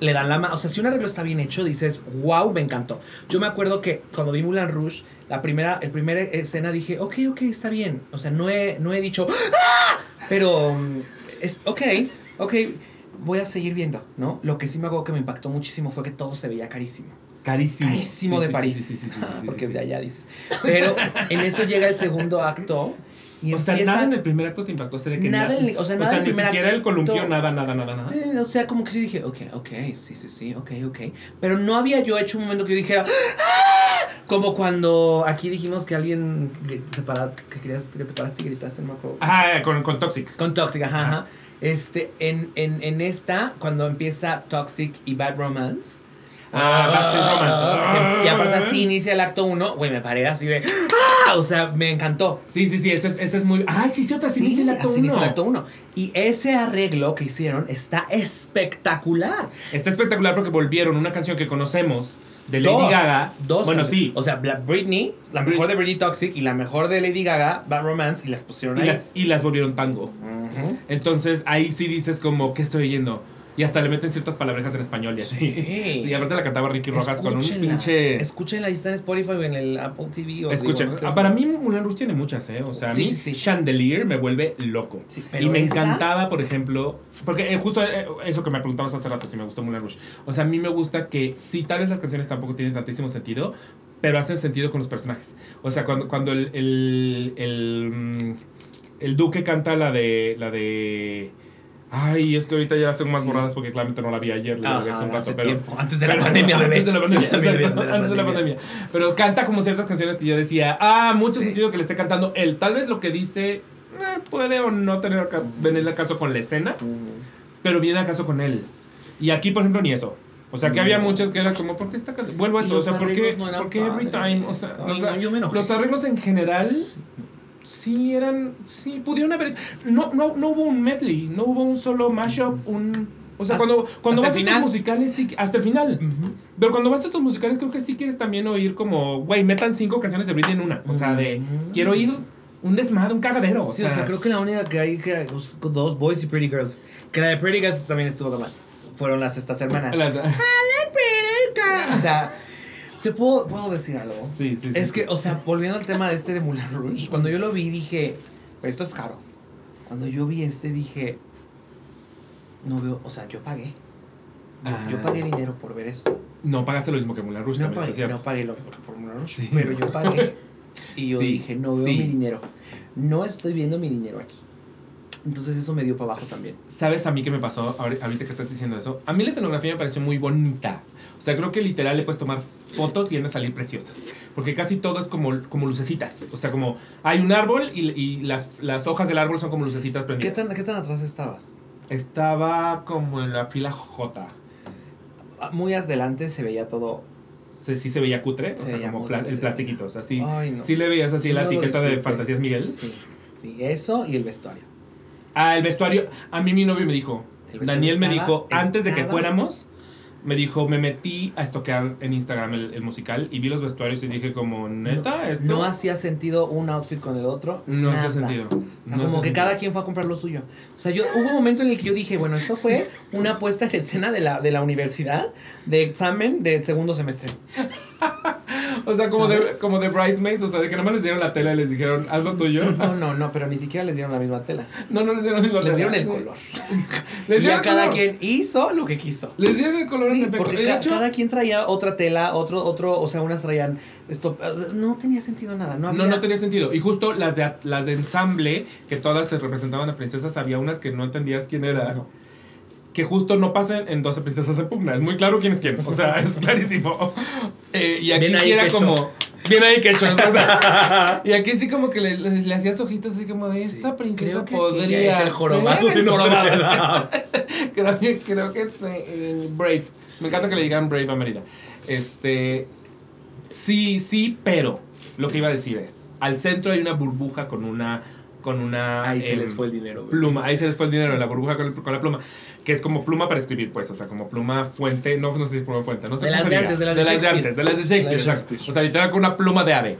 Speaker 2: le dan la mano. O sea, si un arreglo está bien hecho, dices, wow, me encantó. Yo me acuerdo que cuando vi Moulin Rouge, la primera, el primera escena dije, ok, ok, está bien. O sea, no he, no he dicho, ¡Ah! pero mm, es, ok, ok, voy a seguir viendo, ¿no? Lo que sí me acuerdo que me impactó muchísimo fue que todo se veía carísimo.
Speaker 1: carísimo.
Speaker 2: Carísimo
Speaker 1: Sí,
Speaker 2: de
Speaker 1: sí,
Speaker 2: París. porque de allá, dices. Pero en eso llega el segundo acto. Y
Speaker 1: o sea, nada en el primer acto te impactó. O sea, de que
Speaker 2: Nada
Speaker 1: ni-
Speaker 2: en el- o sea, nada en el
Speaker 1: ni siquiera el columpio, nada, nada, nada, nada.
Speaker 2: Eh, o sea, como que sí dije, ok, ok, sí, sí, sí, ok, ok. Pero no había yo hecho un momento que yo dijera, ¡Ah! como cuando aquí dijimos que alguien gri- se para, que, querías, que te paraste y gritaste, no me acuerdo.
Speaker 1: Ajá, con, con Toxic.
Speaker 2: Con Toxic, ajá, ajá. Este, en, en, en esta, cuando empieza Toxic y Bad Romance.
Speaker 1: Ah, Backstage Romance.
Speaker 2: que- Y aparte así inicia el acto uno, güey, me paré así de, ¡Ah! O sea, me encantó.
Speaker 1: Sí, sí, sí, ese es, ese es muy. Ah, sí, sí, otra sí,
Speaker 2: Sí,
Speaker 1: dice el acto
Speaker 2: así inicia
Speaker 1: uno.
Speaker 2: el acto uno. Y ese arreglo que hicieron está espectacular.
Speaker 1: Está espectacular porque volvieron una canción que conocemos de Lady
Speaker 2: Dos,
Speaker 1: Gaga.
Speaker 2: Dos
Speaker 1: Bueno,
Speaker 2: canciones.
Speaker 1: sí.
Speaker 2: O sea, Britney, la mejor de Britney Toxic y la mejor de Lady Gaga, Bad Romance, y las pusieron
Speaker 1: Y
Speaker 2: ahí.
Speaker 1: las, y las volvieron tango. Entonces ahí sí dices como, ¿qué estoy oyendo? Y hasta le meten ciertas palabrejas en español y así.
Speaker 2: Sí.
Speaker 1: Sí, aparte la cantaba Ricky Rojas con un
Speaker 2: Escúchenla.
Speaker 1: pinche...
Speaker 2: Escúchenla, ahí está en Spotify o en el Apple TV. O
Speaker 1: Escuchen,
Speaker 2: digo, no sé.
Speaker 1: para mí Moulin Rouge tiene muchas, ¿eh? O sea, a mí
Speaker 2: sí.
Speaker 1: Chandelier me vuelve loco.
Speaker 2: Sí,
Speaker 1: y
Speaker 2: pero
Speaker 1: me
Speaker 2: esa-
Speaker 1: encantaba, por ejemplo, porque eh, justo eh, eso que me preguntabas hace rato, si me gustó Moulin Rouge. O sea, a mí me gusta que sí, tal vez las canciones tampoco tienen tantísimo sentido, pero hacen sentido con los personajes. O sea, cuando, cuando el, el, el, mm, el duque canta la de... La de Ay, es que ahorita ya las tengo más
Speaker 2: Sí.
Speaker 1: borradas porque claramente no la vi ayer, la vi hace un rato, pero...
Speaker 2: tiempo. Antes de la
Speaker 1: pero-
Speaker 2: pandemia, bebé.
Speaker 1: Antes de la pandemia,
Speaker 2: antes de la
Speaker 1: antes de la
Speaker 2: pandemia.
Speaker 1: pandemia. Pero canta como ciertas canciones que yo decía, ah, mucho
Speaker 2: Sí.
Speaker 1: sentido que le esté cantando él. Tal vez lo que dice eh, puede o no tener venir al caso con la escena, pero viene al caso con él. Y aquí, por ejemplo, ni eso. O sea, que
Speaker 2: No.
Speaker 1: había muchas que era como, ¿por qué está cantando? Vuelvo a esto, o
Speaker 2: los
Speaker 1: sea, ¿por qué,
Speaker 2: no eran
Speaker 1: por qué every time? O sea, los,
Speaker 2: no, enojé.
Speaker 1: los arreglos en general sí eran, sí, pudieron haber... No, no, no hubo un medley, no hubo un solo mashup, un... O sea,
Speaker 2: Hasta-
Speaker 1: cuando, cuando vas a estos musicales, sí, hasta el final. Pero cuando vas a estos musicales, creo que sí quieres también oír como, güey, metan cinco canciones de Britney en una. O sea, de, quiero oír un desmadre, un cagadero.
Speaker 2: Sí, o sea, creo que la única que hay que con dos Boys y Pretty Girls. Que la de Pretty Girls también estuvo mal. Fueron las estas hermanas.
Speaker 1: Las-
Speaker 2: O sea, te puedo, puedo decir algo.
Speaker 1: sí, sí, sí.
Speaker 2: Es
Speaker 1: sí.
Speaker 2: que, o sea, volviendo al tema de este de Moulin Rouge, cuando yo lo vi dije, esto es caro. Cuando yo vi este dije, no veo, o sea, yo pagué. Yo,
Speaker 1: Ah.
Speaker 2: yo pagué dinero por ver esto.
Speaker 1: No pagaste lo mismo que Moulin Rouge,
Speaker 2: No
Speaker 1: también,
Speaker 2: pagué,
Speaker 1: es cierto.
Speaker 2: no pagué lo que por Moulin Rouge,
Speaker 1: Sí.
Speaker 2: pero yo pagué. Y yo dije, no veo mi dinero. No estoy viendo mi dinero aquí. Entonces eso me dio para abajo también.
Speaker 1: ¿Sabes a mí qué me pasó ahori- ahorita que estás diciendo eso? A mí la escenografía me pareció muy bonita. O sea, creo que literal le puedes tomar fotos y van a salir preciosas. Porque casi todo es como, como lucecitas. O sea, como hay un árbol y, y las, las hojas del árbol son como lucecitas
Speaker 2: ¿Qué
Speaker 1: prendidas.
Speaker 2: tan, ¿Qué tan atrás estabas?
Speaker 1: Estaba como en la fila J.
Speaker 2: Ah, Muy adelante se veía todo.
Speaker 1: Sí, sí se veía cutre, o
Speaker 2: Se
Speaker 1: sea,
Speaker 2: veía
Speaker 1: como el plastiquito, o sea, sí,
Speaker 2: Ay, no.
Speaker 1: sí le veías así
Speaker 2: Sí,
Speaker 1: la
Speaker 2: no
Speaker 1: etiqueta de. Fantasías Miguel.
Speaker 2: Sí, sí, eso y el vestuario.
Speaker 1: Ah, el vestuario, a mí mi novio me dijo, Daniel me
Speaker 2: estaba-
Speaker 1: dijo, antes de que fuéramos, me dijo, me metí a estoquear en Instagram el, el musical y vi los vestuarios y dije como, neta, esto
Speaker 2: No hacía sentido un outfit con el otro.
Speaker 1: no hacía sentido. No
Speaker 2: como que
Speaker 1: sentido.
Speaker 2: cada quien fue a comprar lo suyo. O sea, yo hubo un momento en el que yo dije, bueno, esto fue una puesta en escena de la, de la universidad de examen de segundo semestre.
Speaker 1: O sea, como de, como de Bridesmaids, o sea, de que nomás les dieron la tela y les dijeron, haz lo tuyo.
Speaker 2: No, no, no, pero ni siquiera les dieron la misma tela.
Speaker 1: No, no les dieron la
Speaker 2: Les
Speaker 1: tela.
Speaker 2: dieron el color.
Speaker 1: Les
Speaker 2: y ya cada
Speaker 1: color.
Speaker 2: quien hizo lo que quiso.
Speaker 1: Les dieron el color
Speaker 2: Sí,
Speaker 1: en efecto.
Speaker 2: porque ca-
Speaker 1: hecho-
Speaker 2: cada quien traía otra tela, otro, otro, o sea, unas traían esto. No tenía sentido nada, no había.
Speaker 1: No, no tenía sentido. Y justo las de, las de ensamble, que todas se representaban a princesas, había unas que no entendías quién era.
Speaker 2: No.
Speaker 1: Que justo no pasen en 12 princesas en pugna. Es muy claro quién es quién. O sea, es clarísimo. Eh, y aquí sí era como. Bien ahí que hecho. y aquí sí como que le, le, le hacías ojitos así como de
Speaker 2: Sí,
Speaker 1: esta princesa
Speaker 2: creo que
Speaker 1: podría
Speaker 2: jorobado
Speaker 1: ser el jorobado.
Speaker 2: Dame.
Speaker 1: creo que, creo que es eh, Brave. Me encanta que le digan Brave a Merida. Este. Sí, sí, pero lo que iba a decir es: al centro hay una burbuja con una. Con una.
Speaker 2: Ahí se
Speaker 1: em,
Speaker 2: les fue el dinero. güey.
Speaker 1: pluma. Ahí se les fue el dinero en la burbuja con, el- con la pluma. Que es como pluma para escribir, pues. O sea, como pluma fuente. No, no sé si es pluma fuente. No sé
Speaker 2: De las de antes, de las de
Speaker 1: de
Speaker 2: Shakespeare.
Speaker 1: antes, de las de Shakespeare.
Speaker 2: De las de. Shakespeare.
Speaker 1: O sea, literal con una pluma de ave.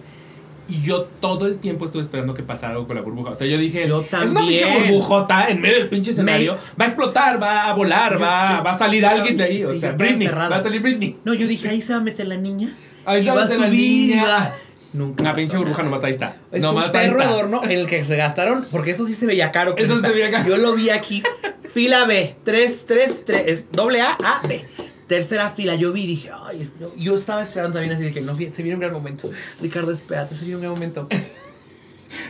Speaker 1: Y yo todo el tiempo estuve esperando que pasara algo con la burbuja. O sea, yo dije,
Speaker 2: Yo
Speaker 1: es una pinche burbujota en medio del pinche escenario. Va a explotar, va a volar,
Speaker 2: Yo-
Speaker 1: va,
Speaker 2: yo-
Speaker 1: va a salir
Speaker 2: yo-
Speaker 1: alguien de ahí.
Speaker 2: sí,
Speaker 1: o sea, Britney.
Speaker 2: emperrada.
Speaker 1: Va a salir Britney.
Speaker 2: No, yo dije, ahí se va a meter la niña.
Speaker 1: Ahí se va
Speaker 2: va
Speaker 1: a meter la niña.
Speaker 2: Nunca.
Speaker 1: Una
Speaker 2: pasó
Speaker 1: pinche burbuja
Speaker 2: nada.
Speaker 1: nomás ahí está.
Speaker 2: Es
Speaker 1: nomás
Speaker 2: un perro
Speaker 1: está.
Speaker 2: adorno en el que se gastaron, porque eso sí se veía caro.
Speaker 1: Eso se veía caro.
Speaker 2: Yo lo vi aquí. Fila B, 3, 3, 3, doble A, A, B. Tercera fila, yo vi y dije, ay, yo, yo estaba esperando también así de que no, se viene un gran momento. Ricardo, espérate, se viene un gran momento.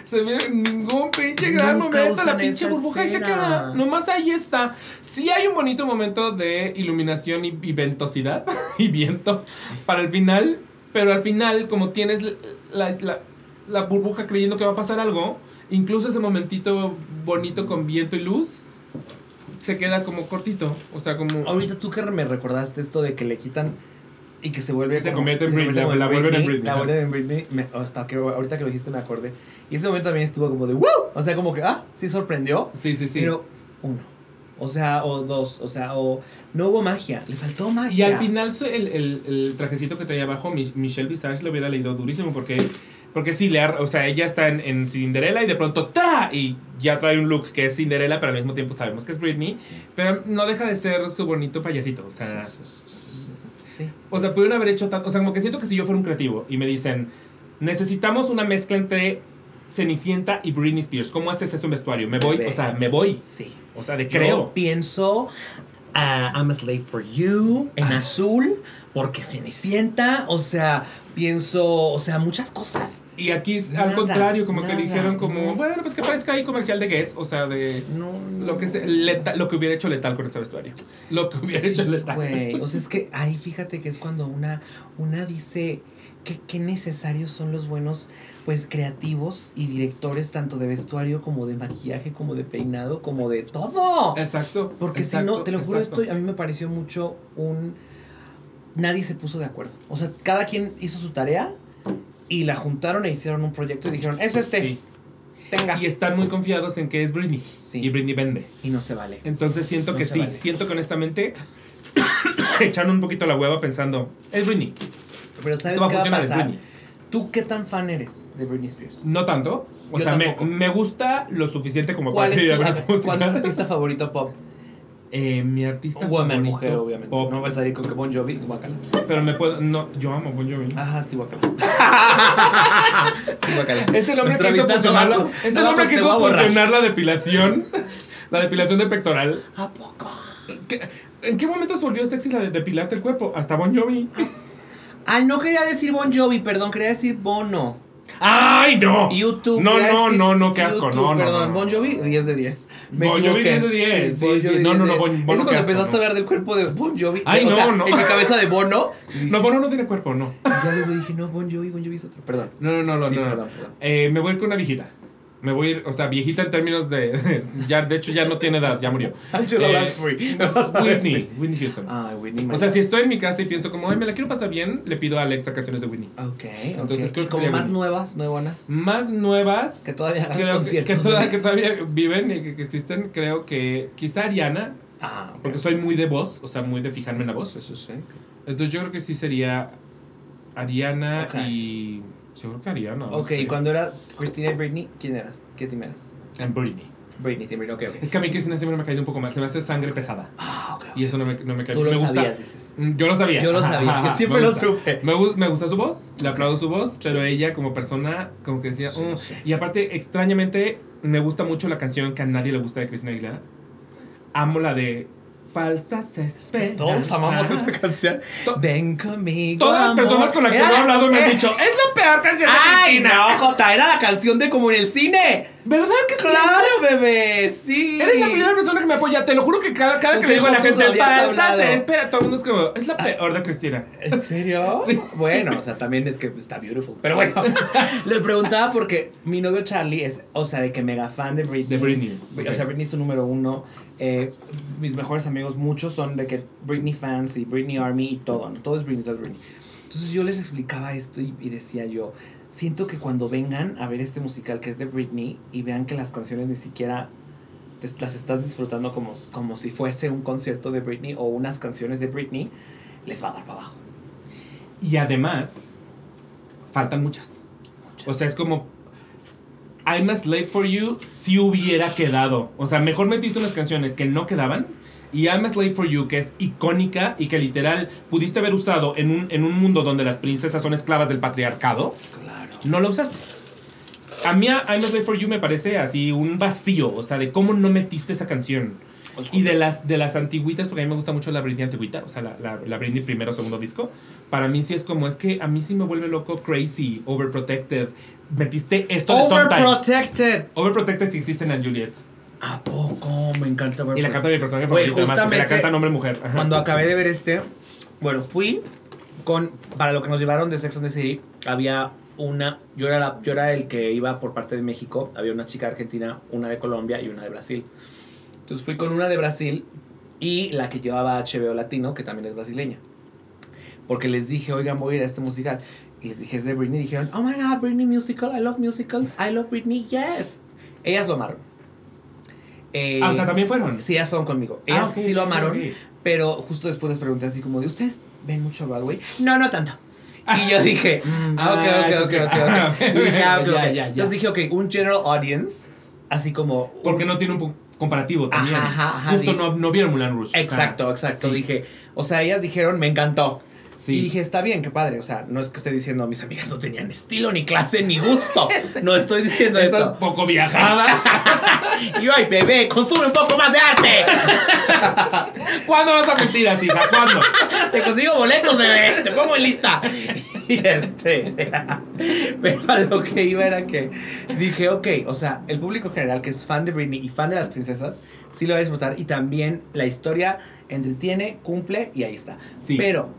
Speaker 1: Se ve ningún pinche gran
Speaker 2: Nunca
Speaker 1: momento. La pinche burbuja ahí se queda. Nomás ahí está. Sí hay un bonito momento de iluminación y, y ventosidad y viento para el final. Pero al final, como tienes la, la- la burbuja creyendo que va a pasar algo, incluso ese momentito bonito con viento y luz se queda como cortito. O sea, como.
Speaker 2: Ahorita tú que me recordaste esto de que le quitan y que se vuelve.
Speaker 1: Se convierte en Britney, la vuelven en Britney,
Speaker 2: La vuelven en Britney. me- hasta que ahorita que lo dijiste me acordé. Y ese momento también estuvo como de ¡Wow! O sea, como que, ah, sí sorprendió.
Speaker 1: Sí, sí, sí.
Speaker 2: Pero uno. O sea, o dos. O sea, o no hubo magia. Le faltó
Speaker 1: Y
Speaker 2: magia.
Speaker 1: al final el, el- el trajecito que traía abajo, Mi- Michelle Visage lo hubiera leído durísimo porque, porque sí, le o sea, ella está en, en Cinderella y de pronto ¡tra! Y ya trae un look que es Cinderella, pero al mismo tiempo sabemos que es Britney. Pero no deja de ser su bonito payasito. O sea,
Speaker 2: Sí.
Speaker 1: o sea pudieron haber hecho tanto. O sea, como que siento que si yo fuera un creativo y me dicen, necesitamos una mezcla entre Cenicienta y Britney Spears. ¿Cómo haces eso en vestuario? Me voy, o sea, me voy.
Speaker 2: Sí.
Speaker 1: O sea, de
Speaker 2: Yo
Speaker 1: creo.
Speaker 2: pienso a I'm a Slave for You en azul, porque Cenicienta, o sea, pienso, o sea, muchas cosas.
Speaker 1: Y aquí
Speaker 2: Nada,
Speaker 1: al contrario, como
Speaker 2: nada,
Speaker 1: que dijeron como,
Speaker 2: no.
Speaker 1: bueno, pues que parezca ahí comercial de Guess, o sea, de
Speaker 2: No,
Speaker 1: lo que, se- leta- lo que hubiera hecho letal con ese vestuario. Lo que hubiera hecho letal.
Speaker 2: güey. O sea, es que ahí fíjate que es cuando una, una dice que qué necesarios son los buenos, pues, creativos y directores, tanto de vestuario como de maquillaje, como de peinado, como de todo.
Speaker 1: Exacto.
Speaker 2: Porque si no, te lo juro,
Speaker 1: exacto.
Speaker 2: esto a mí me pareció mucho un... Nadie se puso de acuerdo. O sea, cada quien hizo su tarea y la juntaron e hicieron un proyecto y dijeron, eso este,
Speaker 1: Sí.
Speaker 2: tenga.
Speaker 1: Y están muy confiados en que es Britney.
Speaker 2: Sí.
Speaker 1: Y Britney vende.
Speaker 2: Y no se vale.
Speaker 1: Entonces siento
Speaker 2: No
Speaker 1: que sí,
Speaker 2: vale.
Speaker 1: siento que honestamente echaron un poquito la hueva pensando, es Britney.
Speaker 2: Pero ¿sabes
Speaker 1: Esto va a
Speaker 2: qué va a pasar? ¿Tú qué tan fan eres de Britney Spears?
Speaker 1: No tanto. O
Speaker 2: Yo
Speaker 1: sea, me, me gusta lo suficiente como
Speaker 2: ¿Cuál
Speaker 1: para
Speaker 2: es tu,
Speaker 1: ver
Speaker 2: ¿cuál es tu artista favorito pop?
Speaker 1: Eh, mi artista
Speaker 2: Woman,
Speaker 1: favorito,
Speaker 2: mujer, obviamente.
Speaker 1: pop,
Speaker 2: No vas a salir con que Bon Jovi, guacala.
Speaker 1: Pero me puedo. No, yo amo Bon Jovi.
Speaker 2: Ajá, sí, guacala. sí, guacala.
Speaker 1: Es el hombre
Speaker 2: Nuestra
Speaker 1: que hizo funcionar, es el hombre que hizo funcionar la depilación. La depilación de pectoral.
Speaker 2: ¿A poco?
Speaker 1: ¿Qué- ¿En qué momento se volvió sexy la de depilarte el cuerpo? Hasta Bon Jovi.
Speaker 2: Ay, no quería decir Bon Jovi, perdón, quería decir Bono.
Speaker 1: ¡Ay, no!
Speaker 2: YouTube.
Speaker 1: No, no, no, no, qué asco.
Speaker 2: YouTube,
Speaker 1: No, no,
Speaker 2: Perdón,
Speaker 1: no.
Speaker 2: Bon Jovi, 10 de 10. Me
Speaker 1: Bon Jovi,
Speaker 2: equivoqué.
Speaker 1: 10 de 10, sí,
Speaker 2: Bon
Speaker 1: sí.
Speaker 2: Jovi,
Speaker 1: No, no,
Speaker 2: 10
Speaker 1: no, Bon- Bono,
Speaker 2: Es
Speaker 1: qué
Speaker 2: cuando empezaste a hablar del cuerpo de Bon Jovi.
Speaker 1: Ay,
Speaker 2: o
Speaker 1: no,
Speaker 2: sea,
Speaker 1: no.
Speaker 2: En mi cabeza de Bono.
Speaker 1: No, Bono no tiene cuerpo, no.
Speaker 2: ya luego dije, no, Bon Jovi, Bon Jovi es otro. Perdón.
Speaker 1: No, no, no, no.
Speaker 2: Sí,
Speaker 1: no.
Speaker 2: perdón, perdón.
Speaker 1: Eh, me voy con una viejita. Me voy a ir, o sea, viejita en términos de. ya, de hecho, ya no tiene edad, ya murió.
Speaker 2: Angela
Speaker 1: Eh,
Speaker 2: Lansbury. No
Speaker 1: Whitney. Whitney Houston.
Speaker 2: Ay, Whitney.
Speaker 1: O sea, si estoy en mi casa y pienso como, ay, me la quiero pasar bien, le pido a Alexa canciones de Whitney.
Speaker 2: Ok,
Speaker 1: Entonces, creo que
Speaker 2: como más
Speaker 1: Whitney.
Speaker 2: nuevas, nuevonas.
Speaker 1: Más nuevas.
Speaker 2: Que todavía hagan
Speaker 1: creo que,
Speaker 2: conciertos.
Speaker 1: que toda-
Speaker 2: ¿verdad?
Speaker 1: que todavía viven y que, que existen, creo que quizá Ariana,
Speaker 2: Ah,
Speaker 1: porque soy muy de voz, o sea, muy de fijarme en la voz.
Speaker 2: Eso sí.
Speaker 1: Entonces yo creo que sí sería Ariana y... Yo creo que Ariana. no
Speaker 2: Ok,
Speaker 1: sé.
Speaker 2: cuando era Christina y Britney, ¿quién eras? ¿Qué team eras?
Speaker 1: En Britney.
Speaker 2: Britney, team Britney, ok, ok.
Speaker 1: Es que a mí Cristina siempre me ha caído un poco mal, se me hace sangre pesada.
Speaker 2: Ah, ok.
Speaker 1: Y eso no me, no me cae
Speaker 2: Tú lo
Speaker 1: me gusta.
Speaker 2: sabías, dices.
Speaker 1: Mm, Yo lo sabía.
Speaker 2: Yo lo
Speaker 1: Ajá,
Speaker 2: sabía,
Speaker 1: ajá,
Speaker 2: yo siempre lo
Speaker 1: gusta.
Speaker 2: supe.
Speaker 1: Me, gus- me gusta su voz, le aplaudo su voz, pero ella como persona, como que decía,
Speaker 2: Sí,
Speaker 1: "Mm".
Speaker 2: sí.
Speaker 1: y aparte, extrañamente, me gusta mucho la canción que a nadie le gusta de Cristina Aguilera. Amo la de falsas esperanzas.
Speaker 2: Todos amamos esa canción.
Speaker 1: To-
Speaker 2: Ven conmigo.
Speaker 1: Todas las
Speaker 2: amor.
Speaker 1: personas con las que yo he hablado me han dicho, es la peor canción de
Speaker 2: ¡Ay,
Speaker 1: Cristina".
Speaker 2: no, Jota! Era la canción de como en el cine.
Speaker 1: ¿Verdad que sí?
Speaker 2: ¡Claro, bebé! ¡Sí!
Speaker 1: Eres la primera persona que me apoya. Te lo juro que cada, cada
Speaker 2: ¿Con
Speaker 1: que le digo a la gente, falsas espera, todo el mundo es como, es la peor de Cristina.
Speaker 2: ¿En serio? Bueno, o sea, también es que está beautiful. Pero bueno, le preguntaba porque mi novio Charlie es, o sea, de que mega fan de Britney.
Speaker 1: De Britney.
Speaker 2: O sea, Britney es su número uno. Eh, mis mejores amigos, muchos son de que Britney fans y Britney Army y todo, ¿no? Todo es Britney, todo es Britney. Entonces yo les explicaba esto y, y decía yo, siento que cuando vengan a ver este musical que es de Britney y vean que las canciones ni siquiera te- las estás disfrutando como, como si fuese un concierto de Britney o unas canciones de Britney, les va a dar para abajo.
Speaker 1: Y además, faltan muchas. O sea, es como. I'm a Slave for You si hubiera quedado. O sea, mejor metiste unas canciones que no quedaban. Y I'm a Slave for You, que es icónica y que literal pudiste haber usado en un, en un mundo donde las princesas son esclavas del patriarcado,
Speaker 2: Claro.
Speaker 1: no la usaste. A mí, I'm a Slave for You me parece así un vacío. O sea, de cómo no metiste esa canción. Y de las, de las antiguitas, porque a mí me gusta mucho la Britney antigüita, o sea, la, la, la Britney primero, segundo disco. Para mí sí es como, es que a mí sí me vuelve loco Crazy, Overprotected. Metiste esto de.
Speaker 2: Overprotected.
Speaker 1: Overprotected sí existe en Juliet.
Speaker 2: ¿A poco? Me encanta
Speaker 1: Y la canta mi personaje favorito, además, porque la canta nombre-mujer. Ajá.
Speaker 2: Cuando acabé de ver este, bueno, fui con, para lo que nos llevaron de Sex and the City, había una, yo era, la- yo era el que iba por parte de México, había una chica argentina, una de Colombia y una de Brasil. Entonces fui con una de Brasil y la que llevaba HBO Latino, que también es brasileña. Porque les dije, oigan, voy a ir a este musical. Y les dije, es de Britney. Y dijeron, oh my god, Britney musical, I love musicals, I love Britney, yes. Ellas lo amaron. Eh,
Speaker 1: Ah, o sea, también fueron.
Speaker 2: Sí, ellas fueron conmigo.
Speaker 1: Ah,
Speaker 2: Ellas sí lo amaron, pero justo después les pregunté así como de, ¿ustedes ven mucho Broadway? No, no tanto. Y yo dije, mm,
Speaker 1: Ah,
Speaker 2: ok, ok,
Speaker 1: ok.
Speaker 2: ok, ok, ok. Y dije, ah, ok,
Speaker 1: Ya,
Speaker 2: ok.
Speaker 1: ya, ya.
Speaker 2: Entonces dije, ok, un general audience, así como... un-
Speaker 1: Porque no tiene un comparativo también.
Speaker 2: Ajá, ajá,
Speaker 1: Justo no, no vieron Mulan o sea,
Speaker 2: Exacto, exacto.
Speaker 1: sí.
Speaker 2: Dije, o sea, ellas dijeron, me encantó.
Speaker 1: Sí.
Speaker 2: Y dije, está bien, qué padre. O sea, no es que esté diciendo, mis amigas no tenían estilo, ni clase, ni gusto. No estoy diciendo
Speaker 1: Estás
Speaker 2: eso.
Speaker 1: poco viajada.
Speaker 2: Y yo, ay, bebé, consume un poco más de arte.
Speaker 1: ¿Cuándo vas a mentir así, hija? ¿Cuándo?
Speaker 2: Te consigo boletos, bebé. Te pongo en lista. Y este. Pero a lo que iba era que dije, ok, o sea, el público general que es fan de Britney y fan de las princesas, sí lo va a disfrutar. Y también la historia entretiene, cumple y ahí está.
Speaker 1: Sí.
Speaker 2: Pero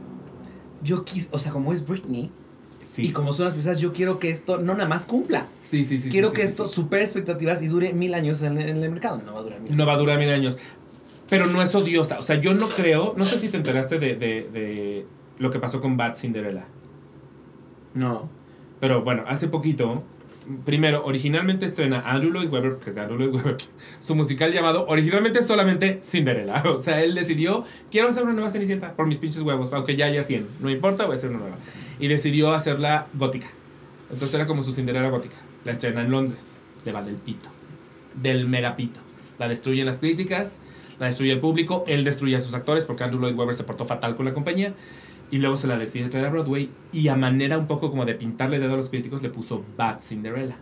Speaker 2: yo quise, o sea, como es Britney
Speaker 1: Sí.
Speaker 2: y como son las princesas, yo quiero que esto no nada más cumpla.
Speaker 1: Sí, sí, sí.
Speaker 2: quiero
Speaker 1: sí,
Speaker 2: que
Speaker 1: sí,
Speaker 2: esto supere expectativas y dure mil años en, en el mercado. No va a durar mil
Speaker 1: No va a durar mil años. Pero no es odiosa. O sea, yo no creo. No sé si te enteraste de, de, de lo que pasó con Bad Cinderella.
Speaker 2: No.
Speaker 1: Pero bueno, hace poquito. Primero, originalmente estrena Andrew Lloyd Webber, porque es de Andrew Lloyd Webber, su musical llamado originalmente solamente Cinderella. O sea, él decidió, quiero hacer una nueva Cenicienta por mis pinches huevos, aunque ya haya 100. No importa, voy a hacer una nueva. Y decidió hacerla gótica. Entonces era como su Cinderella gótica. La estrena en Londres. Le vale el pito. Del megapito. La destruyen las críticas, la destruye el público, él destruye a sus actores porque Andrew Lloyd Webber se portó fatal con la compañía. Y luego se la decide traer a Broadway y a manera un poco como de pintarle dedo a los críticos le puso Bad Cinderella.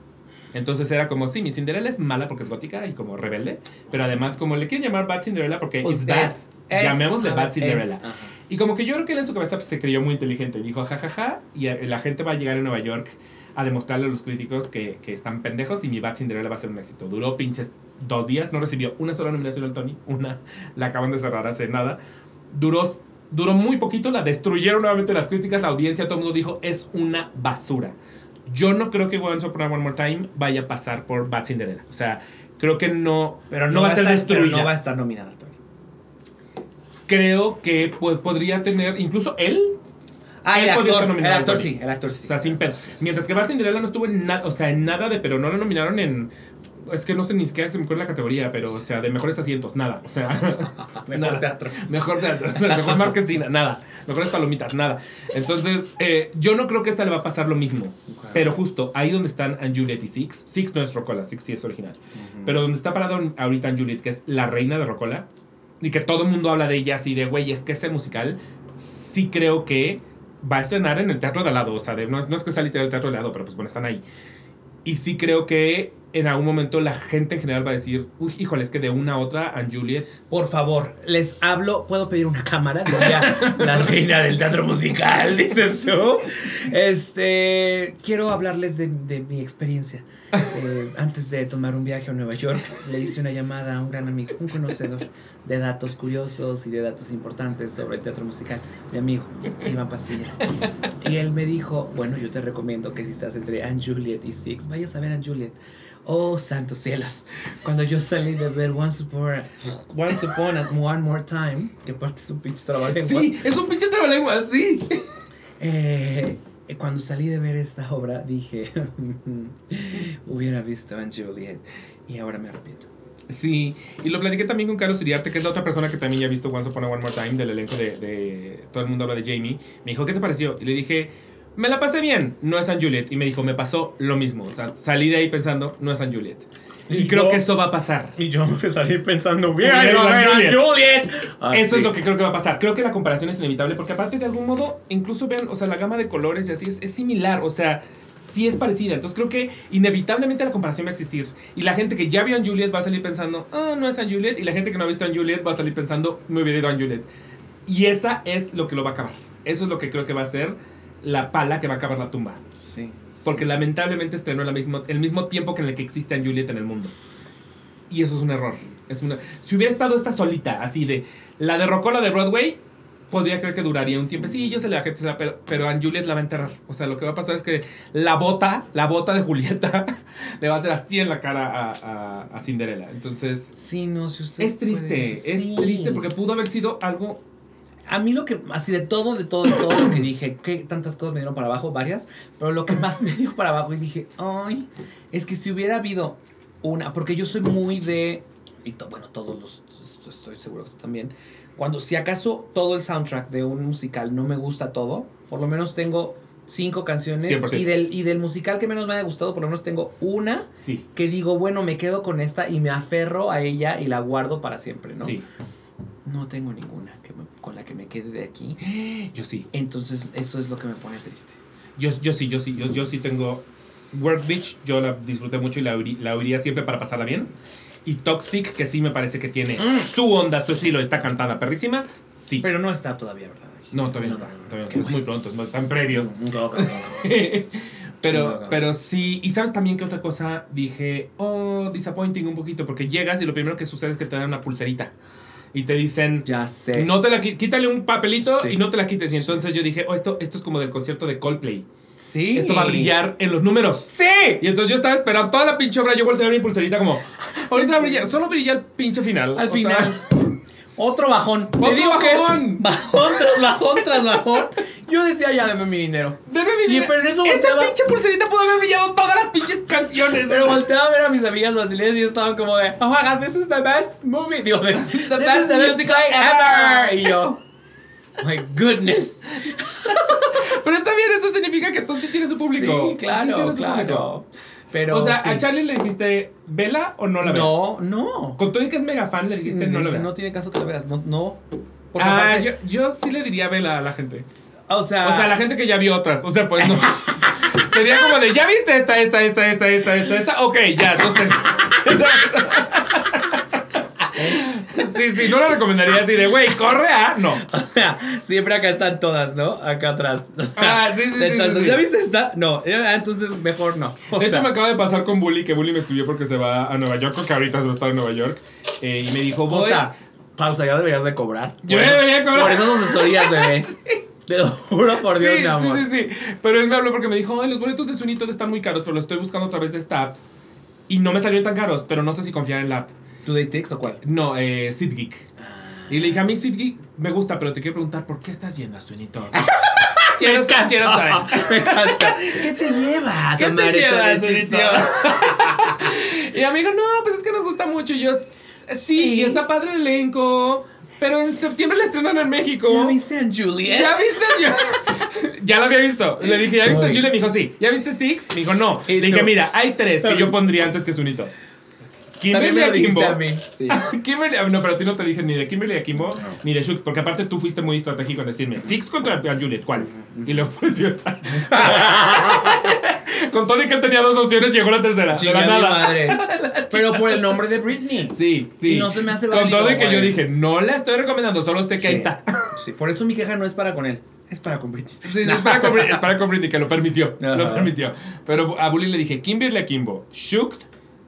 Speaker 1: Entonces era como, sí, mi Cinderella es mala porque es gótica y como rebelde, pero además como le quieren llamar Bad Cinderella porque
Speaker 2: Pues
Speaker 1: bad,
Speaker 2: es- es-
Speaker 1: llamémosle
Speaker 2: ajá,
Speaker 1: Bad Cinderella.
Speaker 2: es.
Speaker 1: Y como que yo creo que él en su cabeza pues, se creyó muy inteligente. Dijo, jajaja, y eh, la gente va a llegar a Nueva York a demostrarle a los críticos que, que están pendejos y mi Bad Cinderella va a ser un éxito. Duró pinches dos días, no recibió una sola nominación al Tony, una la acaban de cerrar hace nada. Duró, duró muy poquito, la destruyeron nuevamente las críticas, la audiencia, todo el mundo dijo, es una basura. Yo no creo que Once Upon a One More Time vaya a pasar por Bad Cinderella. O sea, creo que no,
Speaker 2: Pero
Speaker 1: no va a ser
Speaker 2: estar, pero
Speaker 1: destruida
Speaker 2: no va a estar nominada al Tony.
Speaker 1: creo que pues, podría tener, incluso él,
Speaker 2: Ah, el
Speaker 1: Él estar
Speaker 2: actor, el actor sí, el actor sí.
Speaker 1: o sea, sin pedo. Mientras que Bad Cinderella no estuvo en nada, o sea, en nada de, pero no lo nominaron en, es que no sé ni siquiera se me acuerda la categoría, pero, o sea, de mejores asientos, nada, o sea,
Speaker 2: Mejor
Speaker 1: nada.
Speaker 2: teatro.
Speaker 1: Mejor teatro, mejor marketing, nada, mejores palomitas, nada. Entonces, eh, yo no creo que esta le va a pasar lo mismo, pero justo ahí donde están Anne Juliet y Six, Six no es Rocola, Six sí es original, pero donde está parado ahorita Anne Juliet, que es la reina de Rocola, y que todo el mundo habla de ella así de, güey, es que este musical sí creo que va a estrenar en el teatro de al lado. O sea, de- no, es, no es que está literal el teatro de al lado, pero pues bueno, están ahí. Y sí creo que en algún momento la gente en general va a decir, uy, híjole, es que de una a otra, Anne Juliet.
Speaker 2: Por favor, les hablo. ¿Puedo pedir una cámara? Diría la reina del teatro musical, dices tú. Este. Quiero hablarles de, de mi experiencia. Eh, antes de tomar un viaje a Nueva York, le hice una llamada a un gran amigo, un conocedor de datos curiosos y de datos importantes sobre el teatro musical, mi amigo, Iván Pastillas. Y él me dijo: Bueno, yo te recomiendo que si estás entre Anne Juliet y Six, vayas a ver a Anne Juliet. Oh, santos cielos. Cuando yo salí de ver Once Upon, Once Upon and One More Time, que aparte es un pinche trabajo
Speaker 1: Sí, es un pinche trabalengua, sí.
Speaker 2: eh, cuando salí de ver esta obra dije, hubiera visto a Juliet y ahora me arrepiento.
Speaker 1: Sí, y lo platiqué también con Carlos Iriarte, que es la otra persona que también ya ha visto Once Upon a One More Time del elenco de, de Todo el mundo habla de Jamie. Me dijo, ¿qué te pareció? Y le dije, me la pasé bien, no es San Juliet. Y me dijo, me pasó lo mismo. O sea, salí de ahí pensando, no es San Juliet. Y,
Speaker 5: Y
Speaker 1: creo
Speaker 5: yo-
Speaker 1: que esto va a pasar.
Speaker 5: Y yo salí pensando, bien,
Speaker 1: a ver a
Speaker 5: Juliet.
Speaker 2: Ah,
Speaker 1: Eso
Speaker 2: sí.
Speaker 1: es lo que creo que va a pasar. Creo que la comparación es inevitable porque aparte de algún modo, incluso vean, o sea, la gama de colores y así es, es similar, o sea, sí es parecida. Entonces creo que inevitablemente la comparación va a existir. Y la gente que ya vio a Juliet va a salir pensando, ah, no es Anne Juliet. Y la gente que no ha visto a Juliet va a salir pensando, me hubiera ido a Juliet. Y esa es lo que lo va a acabar. Eso es lo que creo que va a ser la pala que va a acabar la tumba.
Speaker 5: Sí.
Speaker 1: Porque lamentablemente estrenó la mismo, el mismo tiempo que en el que existe Anne Juliet en el mundo. Y eso es un error. Es una, si hubiera estado esta solita, así de la derrocó la de Broadway, podría creer que duraría un tiempo. Sí, yo se va, pero, pero Anne Juliet la va a enterrar. O sea, lo que va a pasar es que la bota, la bota de Julieta, le va a hacer así en la cara a, a, a Cinderella. Entonces,
Speaker 2: Sí, no, si usted
Speaker 1: es triste.
Speaker 2: puede-
Speaker 1: Es
Speaker 2: Sí.
Speaker 1: triste porque pudo haber sido algo.
Speaker 2: A mí lo que, así de todo, de todo, de todo lo que dije, que tantas cosas me dieron para abajo, varias, pero lo que más me dio para abajo y dije, ay, es que si hubiera habido una, porque yo soy muy de, y to- bueno, todos los, estoy seguro que tú también, cuando si acaso todo el soundtrack de un musical no me gusta todo, por lo menos tengo cinco canciones
Speaker 1: 100%.
Speaker 2: y del, y del musical que menos me haya gustado, por lo menos tengo una
Speaker 1: Sí,
Speaker 2: que digo, bueno, me quedo con esta y me aferro a ella y la guardo para siempre, ¿no?
Speaker 1: sí.
Speaker 2: No tengo ninguna que me- con la que me quede de aquí.
Speaker 1: Yo sí.
Speaker 2: Entonces, eso es lo que me pone triste.
Speaker 1: Yo, yo sí, yo sí, yo, yo sí tengo Work Beach, yo la disfruté mucho y la, la oiría siempre para pasarla bien. Y Toxic, que sí me parece que tiene su onda, su estilo, está cantada perrísima, sí.
Speaker 2: Pero no está todavía, ¿verdad?
Speaker 1: no, todavía no, está, todavía no está, es muy pronto, es más, están previos. Pero,
Speaker 2: No, no.
Speaker 1: pero sí, y sabes también que otra cosa dije, oh, disappointing un poquito, porque llegas y lo primero que sucede es que te dan una pulserita. Y te dicen,
Speaker 2: Ya sé.
Speaker 1: no te la quítale un papelito
Speaker 2: Sí.
Speaker 1: y no te la quites. Y entonces yo dije, oh, esto, esto es como del concierto de Coldplay.
Speaker 2: Sí.
Speaker 1: Esto va a brillar en los números.
Speaker 2: ¡Sí!
Speaker 1: Y entonces yo estaba esperando toda la pinche obra. Yo volteé a ver mi pulserita como, ahorita va a brillar. Solo brilla el pinche final.
Speaker 2: Al
Speaker 1: O
Speaker 2: final. Otro bajón.
Speaker 1: ¡Otro
Speaker 2: digo que
Speaker 1: bajón!
Speaker 2: bajón tras bajón tras bajón. Yo decía, ya, deme mi dinero.
Speaker 1: deme mi dinero.
Speaker 2: pero en eso
Speaker 1: Esa
Speaker 2: volteaba-
Speaker 1: pinche pulserita pudo haber brillado todas las pinches canciones.
Speaker 2: Pero volteaba a ver a mis amigas brasileñas y estaban como de, oh my god, this is the best movie. Digo, de, this is
Speaker 1: best
Speaker 2: the best
Speaker 1: musical
Speaker 2: play ever. Y yo, my goodness.
Speaker 1: Pero está bien, eso significa que tú sí tienes su público.
Speaker 2: Sí,
Speaker 1: Sí
Speaker 2: claro,
Speaker 1: público.
Speaker 2: Pero,
Speaker 1: o sea,
Speaker 2: sí.
Speaker 1: a Charlie le dijiste, ¿vela o no la ves?
Speaker 2: No, no.
Speaker 1: Con todo y que es mega fan, le dijiste, no la veas.
Speaker 2: no tiene caso que la veas. No, no. Porque
Speaker 1: Ah,
Speaker 2: aparte-
Speaker 1: yo, yo sí le diría vela a la gente.
Speaker 2: o sea,
Speaker 1: O sea, la gente que ya vio otras. O sea, pues no. Sería como de, ¿ya viste esta, esta, esta, esta, esta, esta, esta? Ok, ya, entonces. Sí, sí, no la recomendaría así de, güey, corre a. No.
Speaker 2: siempre acá están todas, ¿no? Acá atrás.
Speaker 1: Ah, sí, sí, sí,
Speaker 2: Entonces,
Speaker 1: sí, sí.
Speaker 2: ¿ya viste esta? No, eh, entonces mejor no. O
Speaker 1: De hecho,
Speaker 2: sea,
Speaker 1: me acaba de pasar con Bully, que Bully me escribió porque se va a Nueva York, creo que ahorita se va a estar en Nueva York. eh, y me dijo, voy.
Speaker 2: Pausa, ya deberías de cobrar.
Speaker 1: Yo
Speaker 2: eso-
Speaker 1: debería cobrar.
Speaker 2: Por esas asesorías, bebé. Te lo juro por Dios,
Speaker 1: sí,
Speaker 2: mi amor.
Speaker 1: sí, sí, sí. Pero él me habló porque me dijo, ay, los boletos de Sunito están muy caros, pero los estoy buscando a través de esta app. Y no me salieron tan caros, pero no sé si confiar en la app.
Speaker 2: ¿Today Tix o cuál?
Speaker 1: No, eh, SeatGeek. Y le dije, a mí SeatGeek me gusta, pero te quiero preguntar, ¿por qué estás yendo a Sunito? quiero, sa- quiero saber.
Speaker 2: Me encanta. ¿Qué te lleva a
Speaker 1: ¿Qué te
Speaker 2: tomar
Speaker 1: lleva,
Speaker 2: decisión?
Speaker 1: y mi amigo, no, pues es que nos gusta mucho. Y yo, sí,
Speaker 2: Sí.
Speaker 1: y está padre el elenco, pero en septiembre la estrenan en México.
Speaker 2: ¿Ya viste a Juliet?
Speaker 1: ¿Ya viste? Ya lo había visto. Le dije, ¿ya viste?
Speaker 2: Ay.
Speaker 1: Julia me dijo, sí. ¿Ya viste Six? Me dijo, no. Le dije, mira, hay tres que yo pondría antes que Sunitos. Kimberly Akimbo.
Speaker 2: dijiste a mí. Sí.
Speaker 1: Kimberly, no, pero a ti no te dije ni de Kimberly Akimbo ni de Shook, porque aparte tú fuiste muy estratégico en decirme Six contra Juliet, ¿cuál? Y luego apareció esta. Con todo y que él tenía dos opciones, llegó la tercera. De
Speaker 2: Chinga
Speaker 1: la
Speaker 2: mi
Speaker 1: nada.
Speaker 2: madre. Pero por el nombre de Britney.
Speaker 1: Sí, sí.
Speaker 2: Y no se me hace
Speaker 1: Con
Speaker 2: válido,
Speaker 1: todo y que yo dije, no la estoy recomendando, solo sé que ahí está.
Speaker 2: Sí, por eso mi queja no es para con él, es para con Britney.
Speaker 1: Sí, es para con Britney, es para con Britney, que lo permitió. Lo permitió. Pero a Bully le dije, Kimberly Akimbo, Shook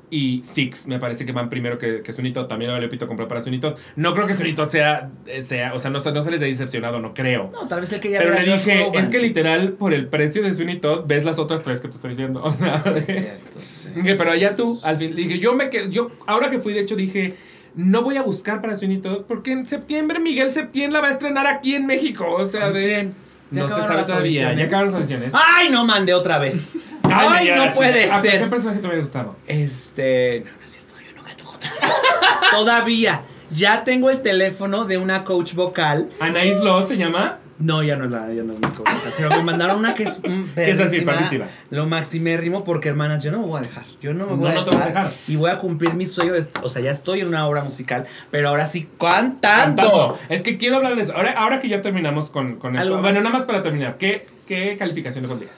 Speaker 1: y Six, me parece que van primero que, que Sunito. También lo Lepito compró para Sunito. No creo que Sunito sea, eh, sea o sea, no, se- no se les haya decepcionado, no creo.
Speaker 2: No, tal vez él quería
Speaker 1: Pero
Speaker 2: ver
Speaker 1: le dije, es que literal, por el precio de Sunito, ves las otras tres que te estoy diciendo. O sea,
Speaker 2: Sí, es cierto, sí.
Speaker 1: Dije, pero allá tú, al fin, dije, yo me quedo, yo, ahora que fui, de hecho, dije, no voy a buscar para Todd, porque en septiembre Miguel Septién la va a estrenar aquí en México, o sea,
Speaker 2: ¿Con
Speaker 1: de... No se sabe todavía, ya acabaron las audiciones.
Speaker 2: ¡Ay, no mandé otra vez! ¡Ay, no puede.
Speaker 1: ¿A ¿Qué
Speaker 2: ser!
Speaker 1: personaje te hubiera gustado?
Speaker 2: Este. No, no es cierto, yo no canto. Todavía. Ya tengo el teléfono de una coach vocal.
Speaker 1: Anaís Lo se llama.
Speaker 2: No, ya no es la, ya no es mi coach vocal. Pero me mandaron una que es. mm,
Speaker 1: Que es así, padrísima.
Speaker 2: Lo maximérrimo porque, hermanas, yo no me voy a dejar. Yo no me
Speaker 1: No,
Speaker 2: voy a,
Speaker 1: no te
Speaker 2: dejar,
Speaker 1: vas a dejar.
Speaker 2: Y voy a cumplir mi sueño. de o sea, ya estoy en una obra musical. Pero ahora sí, cantando.
Speaker 1: Cantando. Es que quiero hablar de eso. Ahora, ahora que ya terminamos con, con esto.
Speaker 2: ¿Algo
Speaker 1: Bueno, nada más para terminar. ¿Qué, qué calificación le pondrías?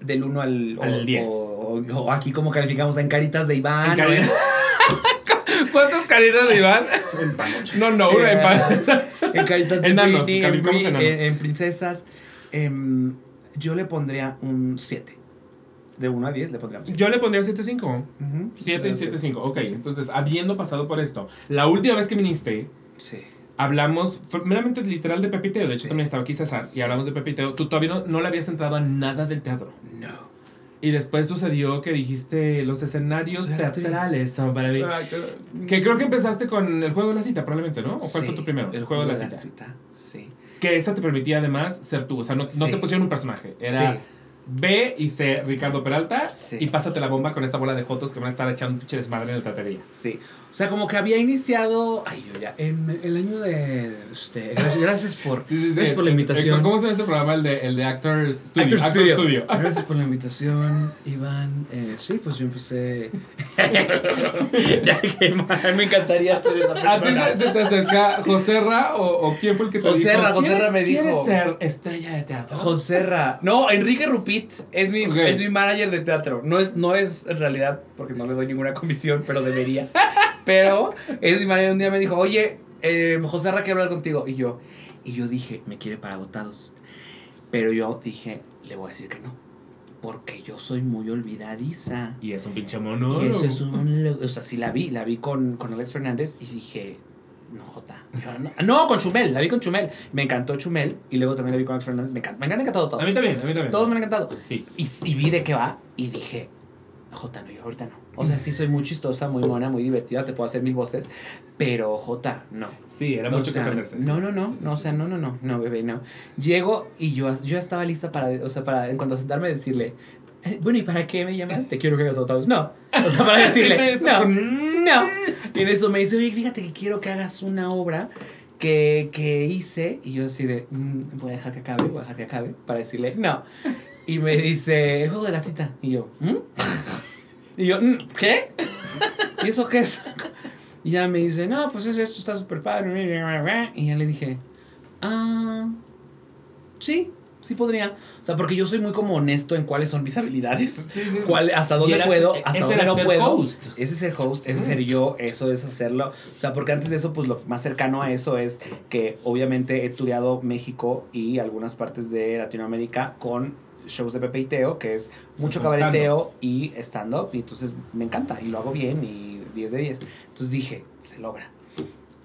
Speaker 2: Del 1 al, o-
Speaker 1: Al 10.
Speaker 2: O, o- o aquí, como calificamos en caritas de Iván.
Speaker 1: En
Speaker 2: en-
Speaker 1: cari- ¿Cuántas caritas de Iván?
Speaker 4: En.
Speaker 1: No, no, una en
Speaker 2: Eh,
Speaker 1: pan.
Speaker 2: en caritas de
Speaker 1: Enanos,
Speaker 2: Britney, en,
Speaker 1: calificamos enanos.
Speaker 2: en- en princesas. em, yo le pondría un 7. De 1 a 10 le pondría un 7.
Speaker 1: Yo le pondría 7.5.
Speaker 2: Ujú.
Speaker 1: 7 y
Speaker 2: Sí.
Speaker 1: 7.5. Ok,
Speaker 2: Sí.
Speaker 1: entonces, habiendo pasado por esto, la última vez que viniste,
Speaker 2: Sí.
Speaker 1: Hablamos meramente literal de Pepiteo. De hecho,
Speaker 2: Sí.
Speaker 1: también estaba aquí César
Speaker 2: Sí.
Speaker 1: y hablamos de Pepiteo. Tú todavía no, no le habías entrado a nada del teatro.
Speaker 2: No.
Speaker 1: Y después sucedió que dijiste los escenarios teatrales son para mí. Que creo que empezaste con el juego de la cita, probablemente, ¿no? ¿O cuál
Speaker 2: Sí,
Speaker 1: fue tu primero? El juego de la cita.
Speaker 2: Sí.
Speaker 1: Que esa te permitía además ser tú. O sea, no, no te pusieron un personaje. Era. B y C Ricardo Peralta
Speaker 2: Sí.
Speaker 1: y pásate la bomba con esta bola de jotos que van a estar echando un pinche desmadre en el teatería.
Speaker 2: Sí. O sea, como que había iniciado. Ay, yo ya. En el año de. Este, gracias, gracias por. Gracias por la invitación.
Speaker 1: ¿Cómo se llama este programa? El de, el de Actors Studio.
Speaker 2: Actors Studio.
Speaker 1: Studio.
Speaker 2: Gracias por la invitación, Iván. Eh, sí, pues yo empecé. ya que mal, me encantaría ser esa
Speaker 1: ¿A ti
Speaker 2: persona.
Speaker 1: se, se te acerca Joserra o, o quién fue el que te
Speaker 2: Joserra,
Speaker 1: dijo?
Speaker 2: Joserra me
Speaker 1: ¿quieres-
Speaker 2: dijo.
Speaker 1: ¿Quieres ser estrella de teatro?
Speaker 2: Joserra. No, Enrique Rupit es mi, es mi manager de teatro. No es, no es en realidad, porque no le doy ninguna comisión, pero debería. Pero es mi manager. Un día me dijo, oye, eh, Joserra quiere hablar contigo. Y yo, y yo dije, me quiere para agotados. Pero yo dije, le voy a decir que no. Porque yo soy muy olvidadiza.
Speaker 1: Y es un pinche mono.
Speaker 2: Y eso es un. O sea, sí la vi, la vi con, con Alex Fernández y dije, no, Jota. No, con Chumel, la vi con Chumel. Me encantó Chumel y luego también la vi con Alex Fernández. Me, encanta, me han encantado todos.
Speaker 1: A mí también, a mí también.
Speaker 2: Todos me han encantado.
Speaker 1: Sí.
Speaker 2: Y, y vi de qué va y dije, Jota, no, yo ahorita no. O sea, sí soy muy chistosa, muy mona, muy divertida, te puedo hacer mil voces, pero Jota, no.
Speaker 1: Sí, era
Speaker 2: O
Speaker 1: mucho
Speaker 2: sea,
Speaker 1: que aprenderse.
Speaker 2: No, no, no, no, o sea, no, no, no, no, bebé, no. Llego y yo, yo estaba lista para, o sea, para en cuanto a sentarme decirle, "Eh, bueno, ¿y para qué me llamaste? Quiero que hagas autobús. No, o sea, para decirle, no, no. Y en eso me dice, oye, fíjate que quiero que hagas una obra que, que hice, y yo así de, "Mm, voy a dejar que acabe, voy a dejar que acabe, para decirle, no. Y me dice, juego de la cita. Y yo, ¿Mm? Y yo, "Mm, ¿qué? ¿Y eso qué es? Y ya me dice, no, pues es esto, está súper padre. Y ya le dije, ah, sí, sí podría. O sea, porque yo soy muy como honesto en cuáles son mis habilidades.
Speaker 1: Sí, sí.
Speaker 2: Cuál, hasta dónde puedo,
Speaker 1: ese
Speaker 2: hasta dónde no puedo.
Speaker 1: host.
Speaker 2: Ese es ser host, ese es ser yo, eso es hacerlo. O sea, porque antes de eso, pues lo más cercano a eso es que obviamente he tureado México y algunas partes de Latinoamérica con shows de Pepe y Teo, que es mucho cabareteo y stand-up. Y entonces me encanta y lo hago bien y 10 de 10. Entonces dije, se logra.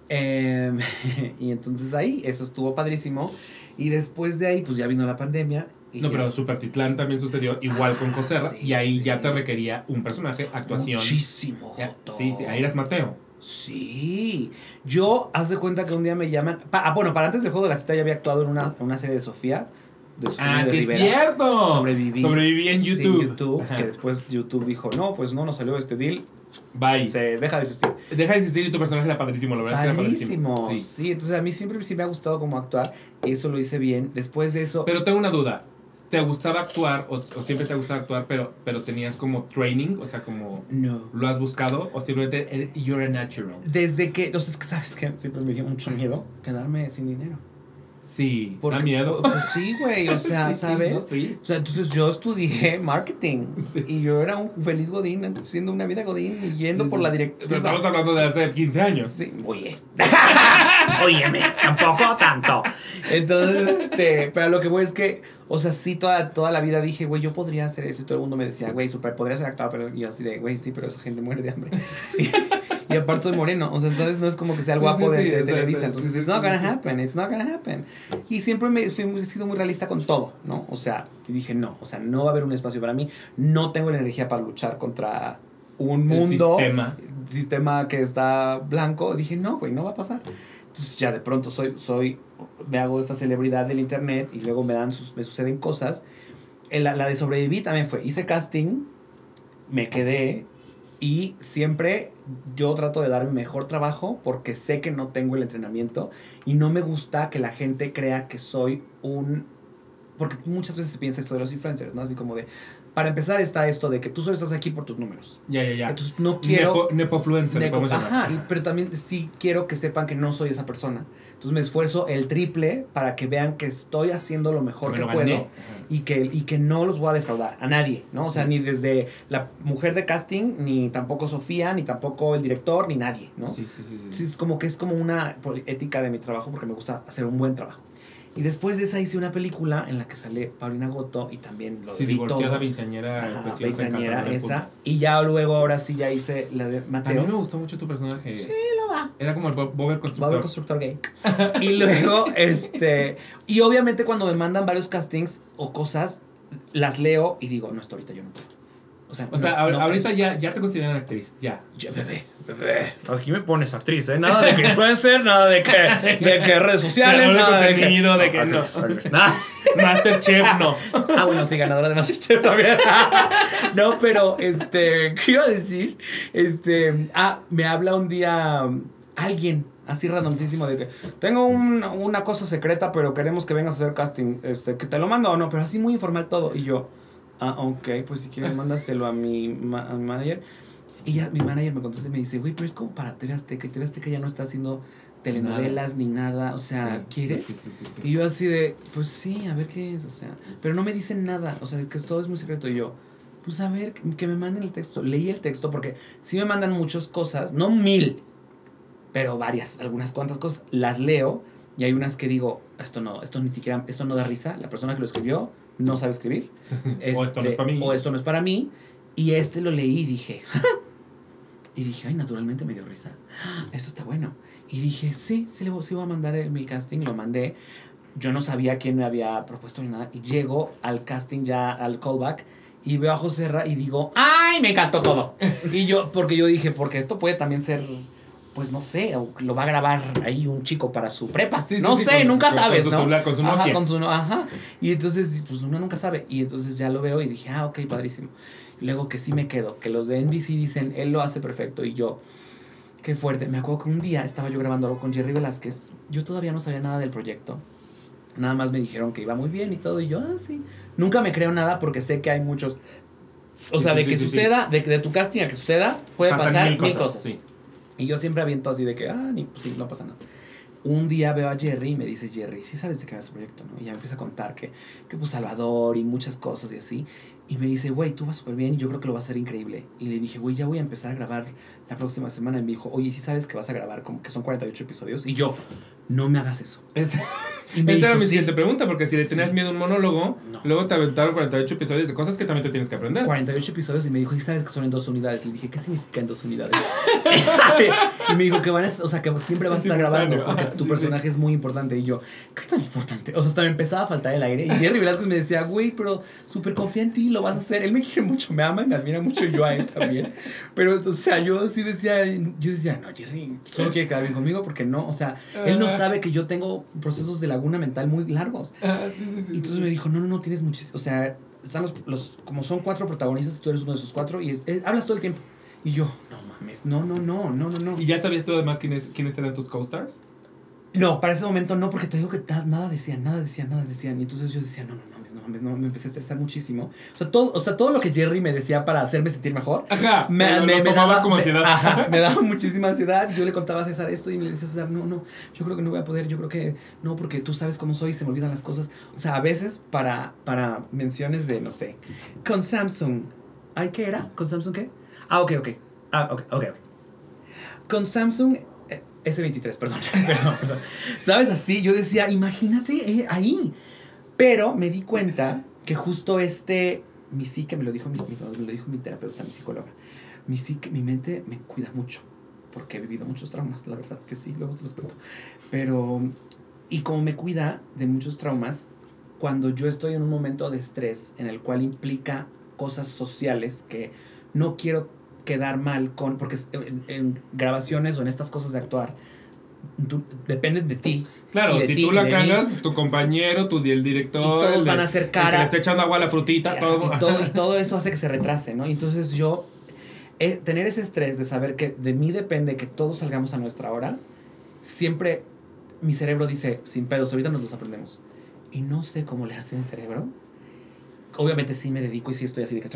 Speaker 2: Em, y entonces ahí, eso estuvo padrísimo. Y después de ahí, pues ya vino la pandemia. Y
Speaker 1: No,
Speaker 2: ya-
Speaker 1: pero Super Titlán también sucedió igual con
Speaker 2: Ah,
Speaker 1: Joserra.
Speaker 2: sí,
Speaker 1: y ahí
Speaker 2: sí.
Speaker 1: ya te requería un personaje, actuación.
Speaker 2: Muchísimo.
Speaker 1: Ya, sí, sí, ahí eras Mateo.
Speaker 2: Sí. Yo, haz de cuenta que un día me llaman. pa- ah, bueno, para antes del juego de la cita ya había actuado en una, en una serie de Sofía. De
Speaker 1: Ah,
Speaker 2: de
Speaker 1: sí, es
Speaker 2: Rivera.
Speaker 1: cierto.
Speaker 2: Sobreviví.
Speaker 1: Sobreviví en YouTube.
Speaker 2: YouTube,
Speaker 1: Ajá.
Speaker 2: que después YouTube dijo, no, pues no nos salió este deal.
Speaker 1: Bye.
Speaker 2: Se deja de existir.
Speaker 1: Deja de existir y tu personaje era padrísimo, la verdad es que era
Speaker 2: Padrísimo.
Speaker 1: padrísimo.
Speaker 2: Sí.
Speaker 1: Sí.
Speaker 2: entonces a mí siempre sí me ha gustado cómo actuar. Eso lo hice bien. Después de eso.
Speaker 1: Pero tengo una duda. te gustaba actuar o, o siempre te gustaba actuar, pero, pero tenías como training, o sea, como
Speaker 2: No.
Speaker 1: lo has buscado o simplemente eh, you're a natural.
Speaker 2: Desde que, entonces, es que sabes que siempre me dio mucho miedo quedarme sin dinero.
Speaker 1: Sí,
Speaker 2: Porque,
Speaker 1: da miedo.
Speaker 2: Pues sí, güey, o sea,
Speaker 1: Sí, sí,
Speaker 2: ¿sabes?
Speaker 1: no, sí.
Speaker 2: O sea, entonces yo estudié marketing
Speaker 1: Sí.
Speaker 2: y yo era un feliz godín, siendo una vida godín y yendo por la
Speaker 1: Pero
Speaker 2: directiva.
Speaker 1: estamos hablando de hace 15 años.
Speaker 2: Sí, oye. Óyeme, tampoco tanto. Entonces, este, pero lo que voy es que, o sea, sí, toda, toda la vida dije, güey, yo podría hacer eso. Y todo el mundo me decía, güey, súper, podría ser actor, pero yo así de, güey, sí, pero esa gente muere de hambre. Y, y aparte soy moreno, o sea, entonces no es como que sea el
Speaker 1: Sí,
Speaker 2: guapo
Speaker 1: sí,
Speaker 2: de,
Speaker 1: sí,
Speaker 2: de
Speaker 1: sea,
Speaker 2: Televisa.
Speaker 1: sí,
Speaker 2: entonces,
Speaker 1: sí,
Speaker 2: it's
Speaker 1: sí,
Speaker 2: not
Speaker 1: sí,
Speaker 2: gonna
Speaker 1: sí.
Speaker 2: happen, it's not gonna happen. Y siempre me fui, he sido muy realista con todo, ¿no? O sea, y dije, no, o sea, no va a haber un espacio para mí. No tengo la energía para luchar contra un
Speaker 1: El
Speaker 2: mundo
Speaker 1: sistema.
Speaker 2: sistema que está blanco, dije, no, güey, no va a pasar. Entonces ya de pronto soy, soy, me hago esta celebridad del internet y luego me dan, sus, me suceden cosas. En La, la de sobreviví también fue, hice casting, me quedé y siempre yo trato de dar mi mejor trabajo porque sé que no tengo el entrenamiento y no me gusta que la gente crea que soy un... Porque muchas veces se piensa esto de los influencers, ¿no? Así como de, para empezar está esto de que tú solo estás aquí por tus números.
Speaker 1: Ya, ya, ya.
Speaker 2: Entonces no quiero...
Speaker 1: Nepo, nepofluencer, le
Speaker 2: Neco-
Speaker 1: podemos.
Speaker 2: Ajá, y- pero también sí quiero que sepan que no soy esa persona. Entonces me esfuerzo el triple para que vean que estoy haciendo lo mejor
Speaker 1: Me
Speaker 2: que
Speaker 1: lo
Speaker 2: puedo y que, y que no los voy a defraudar a nadie, ¿no? O sea,
Speaker 1: Sí.
Speaker 2: ni desde la mujer de casting, ni tampoco Sofía, ni tampoco el director, ni nadie, ¿no?
Speaker 1: Sí, sí, sí. sí.
Speaker 2: Sí, es como que es como una ética de mi trabajo porque me gusta hacer un buen trabajo. Y después de esa hice una película en la que sale Paulina Goto y también lo
Speaker 1: Sí, divorciada,
Speaker 2: Ajá,
Speaker 1: preciosa,
Speaker 2: esa. Y ya luego ahora sí ya hice la de
Speaker 1: A mí
Speaker 2: Mateo.
Speaker 1: me gustó mucho tu personaje.
Speaker 2: Sí, lo va.
Speaker 1: Era como el Bob Bob el
Speaker 2: Va a
Speaker 1: constructor.
Speaker 2: haber constructor gay. Y luego, este. Y obviamente cuando me mandan varios castings o cosas, las leo y digo, no, esto ahorita yo no puedo. O sea,
Speaker 1: O sea,
Speaker 2: no,
Speaker 1: ahor-
Speaker 2: no,
Speaker 1: ahorita ya, ya te consideran actriz, ya.
Speaker 2: Ya, bebé, bebé. Aquí me pones actriz, ¿eh? Nada de que influencer, nada de que, de que redes sociales, nada de que.
Speaker 1: de que no.
Speaker 2: nada.
Speaker 1: Masterchef, no.
Speaker 2: Ah, bueno, sí, ganadora de Masterchef también. no, pero, este, ¿qué iba a decir? Este, ah, me habla un día um, alguien, así randomísimo, de que tengo un- una cosa secreta, pero queremos que vengas a hacer casting, este, que te lo mando o no, pero así muy informal todo. Y yo, ah, ok, pues si quieres, mándaselo a mi, ma- a mi manager. Y ya mi manager me contesta y me dice, güey, pero es como para TV Azteca, y TV Azteca ya no está haciendo telenovelas ni nada, o sea,
Speaker 1: Sí,
Speaker 2: ¿quieres?
Speaker 1: Sí, sí.
Speaker 2: Y yo así de, pues sí, a ver qué es, o sea, pero no me dicen nada, o sea, que todo es muy secreto. Y yo, pues a ver, que- que me manden el texto. Leí el texto porque sí me mandan muchas cosas, no mil, pero varias, algunas cuantas cosas. Las leo y hay unas que digo, esto no, esto ni siquiera, esto no da risa. La persona que lo escribió no sabe escribir.
Speaker 1: o esto no es
Speaker 2: Este,
Speaker 1: para mí.
Speaker 2: O esto no es para mí. Y este lo leí y dije, y dije, ay, naturalmente me dio risa. Esto está bueno. Y dije, sí, sí, le voy, sí voy a mandar el- mi casting. Lo mandé. Yo no sabía quién me había propuesto ni nada. Y llego al casting ya, al callback. Y veo a José Ra y digo, ¡ay, me encantó todo! y yo, porque yo dije, porque esto puede también ser, pues no sé, o lo va a grabar ahí un chico para su prepa.
Speaker 1: Sí,
Speaker 2: no
Speaker 1: sí,
Speaker 2: sé, nunca sabes,
Speaker 1: con su
Speaker 2: ¿no?
Speaker 1: celular, con su
Speaker 2: Ajá,
Speaker 1: Nokia.
Speaker 2: con su no- ajá. Y entonces, pues uno nunca sabe. Y entonces ya lo veo y dije, ah, ok, padrísimo. Y luego que sí me quedo, que los de NBC dicen, él lo hace perfecto. Y yo, qué fuerte. Me acuerdo que un día estaba yo grabando algo con Jerry Velázquez. Yo todavía no sabía nada del proyecto. Nada más me dijeron que iba muy bien y todo. Y yo, ah, sí. Nunca me creo nada porque sé que hay muchos. O sea, de que suceda, de de tu casting a que suceda, puede
Speaker 1: Pasan
Speaker 2: pasar mil cosas.
Speaker 1: Sí.
Speaker 2: Y yo siempre aviento así de que, ah, ni, pues sí, no pasa nada. Un día veo a Jerry y me dice, Jerry, sí sabes de qué va ese proyecto, ¿no? Y ya me empieza a contar que, que pues Salvador y muchas cosas y así. Y me dice, güey, tú vas súper bien y yo creo que lo vas a hacer increíble. Y le dije, güey, ya voy a empezar a grabar la próxima semana. Y me dijo, oye, sí sabes que vas a grabar como que son 48 episodios. Y yo, no me hagas eso.
Speaker 1: Es-
Speaker 2: Me
Speaker 1: Esa era
Speaker 2: dijo,
Speaker 1: mi
Speaker 2: "Sí".
Speaker 1: siguiente pregunta, porque si le
Speaker 2: Sí.
Speaker 1: tenías miedo a un monólogo,
Speaker 2: No.
Speaker 1: luego te aventaron 48 episodios de cosas que también te tienes que aprender.
Speaker 2: 48 episodios y me dijo, ¿y sabes que son en dos unidades? Le dije, ¿qué significa en dos unidades? y me dijo que van a o sea, que siempre vas a estar grabando porque tu
Speaker 1: sí,
Speaker 2: personaje es muy importante. Y yo, ¿qué tan importante? O sea, hasta me empezaba a faltar el aire. Y Jerry Velázquez me decía, güey, pero súper confía en ti, lo vas a hacer. Él me quiere mucho, me ama y me admira mucho yo a él también. Pero, o sea, yo sí decía, yo decía, no, Jerry, solo quiere quedar bien conmigo porque no, o sea, él no sabe que yo tengo procesos de laguna mental muy largos.
Speaker 1: Ah, sí, sí, sí,
Speaker 2: Y entonces me dijo, no, no, no, tienes muchísimo, o sea, están los, los, como son cuatro protagonistas tú eres uno de esos cuatro y es- es- hablas todo el tiempo. Y yo, no mames, no, no, no, no, no, no.
Speaker 1: ¿Y ya sabías tú además quiénes, quiénes eran tus co-stars?
Speaker 2: No, para ese momento no, porque te digo que nada decían, nada decían, nada decían. Y entonces yo decía, no, no no mames, no, me empecé a estresar muchísimo. O sea, todo, o sea, todo lo que Jerry me decía para hacerme sentir mejor,
Speaker 1: Ajá.
Speaker 2: me, me, me daba,
Speaker 1: como
Speaker 2: me-
Speaker 1: ansiedad.
Speaker 2: ajá, me daba muchísima ansiedad. Yo le contaba a César esto y me decía César, no, no, yo creo que no voy a poder, yo creo que no, porque tú sabes cómo soy y se me olvidan las cosas. O sea, a veces para, para menciones de, no sé, con Samsung. ¿Ay, qué era? ¿Con Samsung qué? Ah, ok, ok. Ah, ok, ok. Con Samsung eh, S23, perdón, perdón, perdón. ¿Sabes? Así yo decía, imagínate eh, ahí. Pero me di cuenta que justo este, mi psique, me lo dijo mi, me lo dijo mi terapeuta, mi psicóloga, mi psique, mi mente me cuida mucho, porque he vivido muchos traumas, la verdad que sí, luego se los cuento. Pero, y como me cuida de muchos traumas, cuando yo estoy en un momento de estrés en el cual implica cosas sociales que no quiero quedar mal con, porque en grabaciones o en estas cosas de actuar, tú- dependen de ti.
Speaker 1: Claro,
Speaker 2: de
Speaker 1: si
Speaker 2: ti,
Speaker 1: tú la
Speaker 2: mí.
Speaker 1: cagas, tu compañero, tu el director.
Speaker 2: Y todos
Speaker 1: el
Speaker 2: van a hacer cara.
Speaker 1: le está echando agua a la frutita,
Speaker 2: Y,
Speaker 1: todo.
Speaker 2: y todo, y todo eso hace que se retrase, ¿no? Entonces yo, eh, tener ese estrés de saber que de mí depende que todos salgamos a nuestra hora, siempre mi cerebro dice, sin pedos, ahorita nos los aprendemos. Y no sé cómo le hace mi cerebro. Obviamente sí me dedico y sí estoy así de que...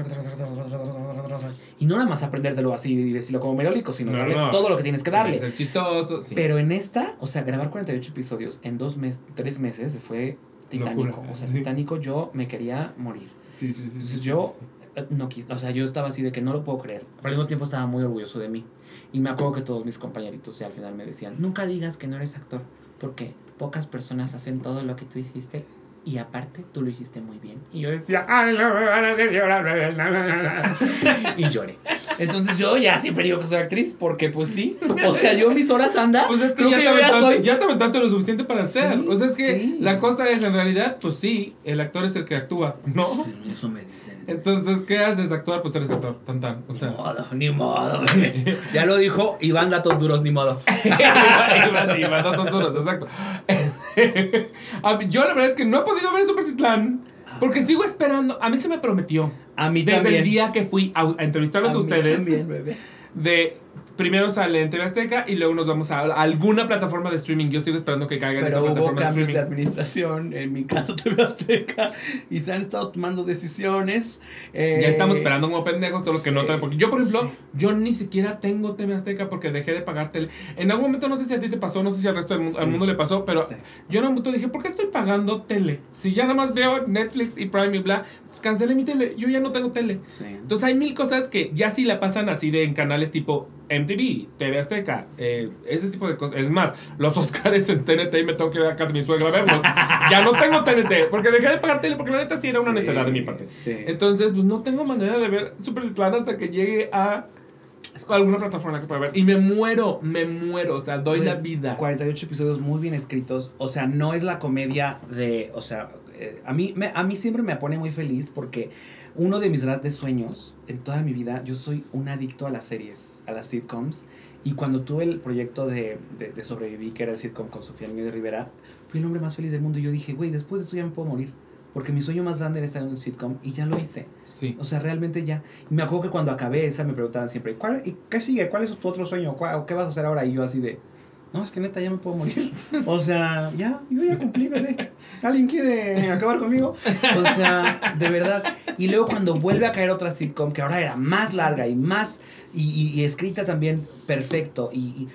Speaker 2: Y no nada más aprendértelo así y decirlo como merólico, sino
Speaker 1: No,
Speaker 2: darle
Speaker 1: no.
Speaker 2: todo lo que tienes que darle.
Speaker 1: Es chistoso, sí.
Speaker 2: Pero en esta, o sea, grabar 48 episodios en dos meses, tres meses fue titánico.
Speaker 1: Locura,
Speaker 2: o sea,
Speaker 1: sí.
Speaker 2: titánico, yo me quería morir.
Speaker 1: sí, sí, sí,
Speaker 2: Entonces yo, eh, no quis- o sea, yo estaba así de que no lo puedo creer. Pero al mismo tiempo estaba muy orgulloso de mí. Y me acuerdo que todos mis compañeritos al final me decían, nunca digas que no eres actor, porque pocas personas hacen todo lo que tú hiciste y aparte tú lo hiciste muy bien. Y yo decía, ay, no me van a hacer llorar. y lloré. Entonces yo ya siempre digo que soy actriz, porque pues sí. O sea, yo mis horas anda,
Speaker 1: Pues es que,
Speaker 2: creo
Speaker 1: ya,
Speaker 2: que
Speaker 1: te
Speaker 2: yo ya
Speaker 1: aventaste,
Speaker 2: soy...
Speaker 1: ya te aventaste lo suficiente para
Speaker 2: Sí,
Speaker 1: hacer. O sea, es que
Speaker 2: sí.
Speaker 1: la cosa es, en realidad, pues sí, el actor es el que actúa, ¿no?
Speaker 2: Eso me dicen.
Speaker 1: Entonces, ¿qué haces? Actuar, pues eres actor, tan tan. O sea.
Speaker 2: Ni modo, ni modo. ya lo dijo Iván Datos Duros, ni modo.
Speaker 1: Iván, Iván, datos duros, exacto. Mí- yo la verdad es que no he podido ver Supertitlán porque sigo esperando. A mí se me prometió
Speaker 2: A mí
Speaker 1: desde
Speaker 2: también.
Speaker 1: el día que fui a, a entrevistarlos a,
Speaker 2: mí
Speaker 1: ustedes
Speaker 2: también, bebé.
Speaker 1: de primero sale en TV Azteca y luego nos vamos a, alguna plataforma de streaming. Yo sigo esperando que caiga en esa
Speaker 2: hubo
Speaker 1: plataforma de
Speaker 2: cambios de
Speaker 1: streaming.
Speaker 2: administración, en mi caso TV Azteca, y se han estado tomando decisiones. eh,
Speaker 1: Ya estamos esperando como pendejos todos los que no traen. Porque yo, por ejemplo,
Speaker 2: sí.
Speaker 1: yo ni siquiera tengo TV Azteca porque dejé de pagar tele. En algún momento, no sé si a ti te pasó, no sé si al resto del mundo,
Speaker 2: Sí.
Speaker 1: al mundo le pasó, pero yo en un momento dije, ¿por qué estoy pagando tele? Si ya nada más veo Netflix y Prime y bla, pues cancelé mi tele. Yo ya no tengo tele.
Speaker 2: Sí.
Speaker 1: Entonces hay mil cosas que ya sí la pasan así de en canales tipo MTV, TV Azteca, eh, ese tipo de cosas. Es más, los Oscars en TNT y me tengo que ir a casa de mi suegra a verlos. ya no tengo TNT porque dejé de pagar tele porque la neta sí era una
Speaker 2: Sí,
Speaker 1: necesidad de mi parte.
Speaker 2: Sí.
Speaker 1: Entonces, pues no tengo manera de ver Supertitlán hasta que llegue a alguna plataforma que pueda ver. Y me muero, me muero, o sea, doy la vida.
Speaker 2: 48 episodios muy bien escritos. O sea, no es la comedia de. O sea, eh, a, mí, me- a mí siempre me pone muy feliz porque uno de mis grandes sueños en toda mi vida, yo soy un adicto a las series, a las sitcoms. Y cuando tuve el proyecto de, de, de Sobreviví, que era el sitcom con Sofía Niño de Rivera, fui el hombre más feliz del mundo. Y yo dije, güey, después de esto ya me puedo morir. Porque mi sueño más grande era estar en un sitcom y ya lo hice.
Speaker 1: Sí.
Speaker 2: O sea, realmente ya. Y me acuerdo que cuando acabé esa me preguntaban siempre, ¿cuál, y ¿qué sigue? ¿Cuál es tu otro sueño? ¿Cuál- ¿Qué vas a hacer ahora? Y yo así de, no, es que neta ya me puedo morir. O sea, ya, yo ya cumplí, bebé. ¿Alguien quiere acabar conmigo? O sea, de verdad. Y luego cuando vuelve a caer otra sitcom, que ahora era más larga y más, y, y- escrita también perfecto, y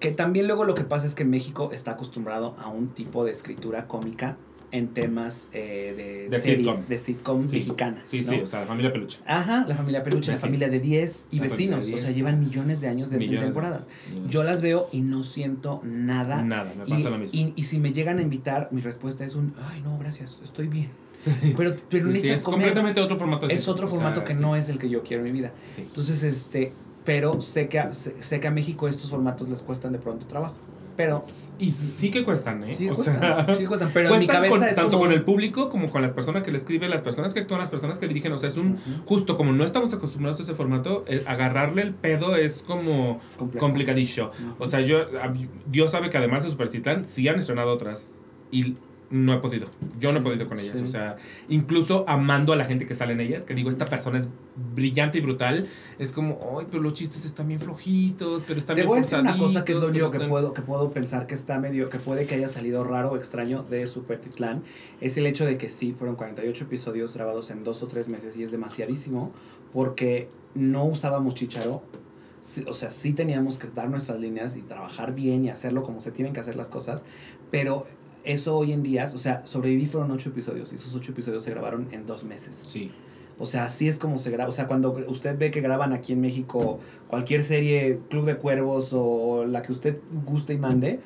Speaker 2: que también luego lo que pasa es que México está acostumbrado a un tipo de escritura cómica en temas eh, de,
Speaker 1: De
Speaker 2: serie,
Speaker 1: sitcom.
Speaker 2: de sitcom
Speaker 1: Sí.
Speaker 2: mexicana.
Speaker 1: Sí,
Speaker 2: ¿no?
Speaker 1: sí, o sea, la familia peluche.
Speaker 2: Ajá, la familia Peluche, la familia de 10 y
Speaker 1: La
Speaker 2: vecinos. O sea,
Speaker 1: 10.
Speaker 2: llevan millones de años de,
Speaker 1: Millones
Speaker 2: temporadas. Yo las veo y no siento nada.
Speaker 1: Nada, me
Speaker 2: Y,
Speaker 1: pasa lo mismo.
Speaker 2: y, y si me llegan a invitar, mi respuesta es un, ay, no, gracias, estoy bien.
Speaker 1: Sí.
Speaker 2: Pero, pero
Speaker 1: Sí,
Speaker 2: necesitas
Speaker 1: es
Speaker 2: comer.
Speaker 1: completamente otro formato.
Speaker 2: Es
Speaker 1: sitcom,
Speaker 2: otro
Speaker 1: o sea,
Speaker 2: formato que no es el que yo quiero en mi vida.
Speaker 1: Sí.
Speaker 2: Entonces, este, pero sé que, a, sé, sé que a México estos formatos les cuestan de pronto trabajo. Pero
Speaker 1: Y sí que cuestan, ¿eh?
Speaker 2: sí
Speaker 1: o
Speaker 2: cuestan,
Speaker 1: sea,
Speaker 2: sí cuestan. Pero en mi
Speaker 1: cuestan
Speaker 2: cabeza
Speaker 1: con-
Speaker 2: es
Speaker 1: tanto
Speaker 2: como-
Speaker 1: con el público como con las personas que le escriben, las personas que actúan, las personas que dirigen. O sea, es un. Justo como no estamos acostumbrados a ese formato, eh, agarrarle el pedo es como
Speaker 2: Complejo.
Speaker 1: complicadillo. O sea, yo, Dios sabe que además de Super Titán, sí han estrenado otras. Y no he podido. Yo no he podido con ellas.
Speaker 2: Sí.
Speaker 1: O sea, incluso amando a la gente que sale en ellas, que digo, esta persona es brillante y brutal, es como, ay, pero los chistes están bien flojitos, pero están
Speaker 2: Te
Speaker 1: bien
Speaker 2: voy a decir una cosa que es lo único que
Speaker 1: están-
Speaker 2: puedo, que puedo pensar que está medio, que puede que haya salido raro o extraño de Super Titlán, es el hecho de que sí, fueron 48 episodios grabados en dos o tres meses y es demasiadísimo porque no usábamos chicharo. O sea, sí teníamos que dar nuestras líneas y trabajar bien y hacerlo como se tienen que hacer las cosas, pero eso hoy en día, o sea, sobreviví fueron ocho episodios y esos ocho episodios se grabaron en dos meses.
Speaker 1: Sí.
Speaker 2: O sea, así es como se graba. O sea, cuando usted ve que graban aquí en México cualquier serie, Club de Cuervos o la que usted guste y mande,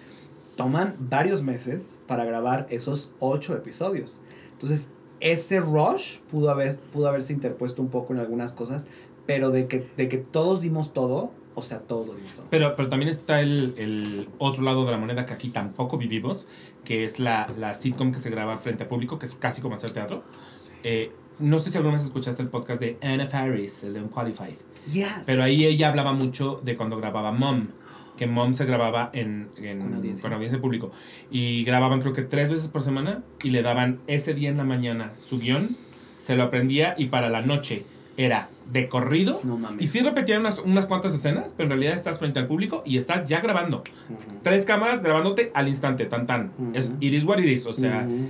Speaker 2: toman varios meses para grabar esos ocho episodios. Entonces, ese rush pudo, haber, pudo haberse interpuesto un poco en algunas cosas, pero de que, de que todos dimos todo, o sea, todos lo dimos todo.
Speaker 1: Pero, pero también está el, el otro lado de la moneda que aquí tampoco vivimos, que es la, la sitcom que se graba frente a público, que es casi como hacer teatro. Eh, no sé si alguna vez escuchaste el podcast de Anna Faris, el de Unqualified.
Speaker 2: Yes.
Speaker 1: Pero ahí ella hablaba mucho de cuando grababa Mom, que Mom se grababa en, en-
Speaker 2: Con audiencia.
Speaker 1: con audiencia público. Y grababan creo que tres veces por semana y le daban ese día en la mañana su guion, se lo aprendía y para la noche era de corrido.
Speaker 2: no mames.
Speaker 1: Y sí repetían unas, unas cuantas escenas, pero en realidad estás frente al público y estás ya grabando. Tres cámaras grabándote al instante, tan tan.
Speaker 2: Ujú.
Speaker 1: Es it is what it is, o sea...
Speaker 2: Ujú.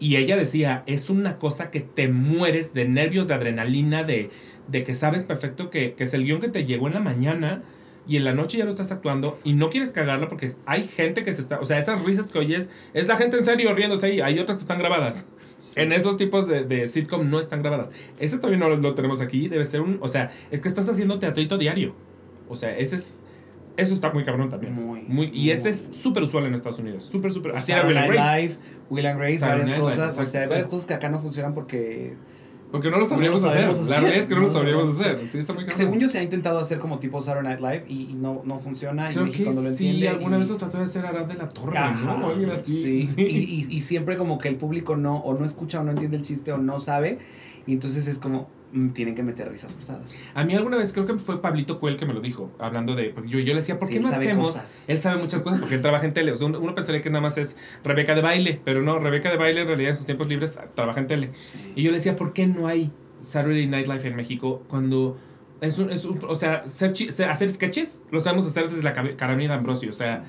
Speaker 1: Y ella decía, es una cosa que te mueres de nervios, de adrenalina, de, de que sabes perfecto que, que es el guion que te llegó en la mañana y en la noche ya lo estás actuando y no quieres cagarlo porque hay gente que se está, o sea, esas risas que oyes, es la gente en serio riéndose ahí, hay otras que están grabadas. En esos tipos de, de sitcom no están grabadas. Ese todavía no lo, tenemos aquí, debe ser un, o sea, es que estás haciendo teatrito diario. O sea, ese es, eso está muy cabrón también.
Speaker 2: Muy,
Speaker 1: Muy, y ese
Speaker 2: muy.
Speaker 1: es súper usual en Estados Unidos, súper, súper. Así era Will and Grace.
Speaker 2: Live, Will and Grace, varias
Speaker 1: Live,
Speaker 2: cosas. o sea, hay varias cosas que acá no funcionan porque
Speaker 1: Porque no lo
Speaker 2: No
Speaker 1: sabríamos
Speaker 2: lo
Speaker 1: hacer.
Speaker 2: sabemos
Speaker 1: La
Speaker 2: hacer.
Speaker 1: verdad es que no
Speaker 2: No lo
Speaker 1: sabríamos hacer. Sí, está muy.
Speaker 2: Según yo se ha intentado hacer como tipo Saturday Night Live y, y no, no funciona y
Speaker 1: Creo
Speaker 2: México
Speaker 1: que
Speaker 2: no lo
Speaker 1: sí,
Speaker 2: entiende.
Speaker 1: alguna
Speaker 2: y-
Speaker 1: vez lo trató de hacer Arad de la Torre,
Speaker 2: Ajá,
Speaker 1: ¿no? O alguien así.
Speaker 2: sí. Y, y- y siempre como que el público no o no escucha o no entiende el chiste o no sabe y entonces es como tienen que meter risas forzadas.
Speaker 1: A mí alguna vez creo que fue Pablito Cuel que me lo dijo, hablando de. Porque yo, yo le decía, ¿por
Speaker 2: Sí,
Speaker 1: qué
Speaker 2: él
Speaker 1: no hacemos?
Speaker 2: cosas.
Speaker 1: Él sabe muchas cosas porque él trabaja en tele. O sea, uno, uno pensaría que nada más es Rebeca de baile, pero no, Rebeca de baile en realidad en sus tiempos libres trabaja en tele. Y yo le decía, ¿por qué no hay Saturday Night Live en México cuando. Es un, es un- o sea, ser hacer sketches lo sabemos hacer desde la de Ambrosio. O sea,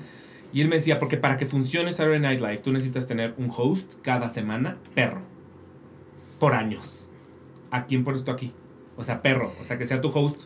Speaker 1: y él me decía, porque para que funcione Saturday Night Live, tú necesitas tener un host cada semana, perro. Por años. ¿A quién pones tú aquí? O sea, perro. O sea, que sea tu host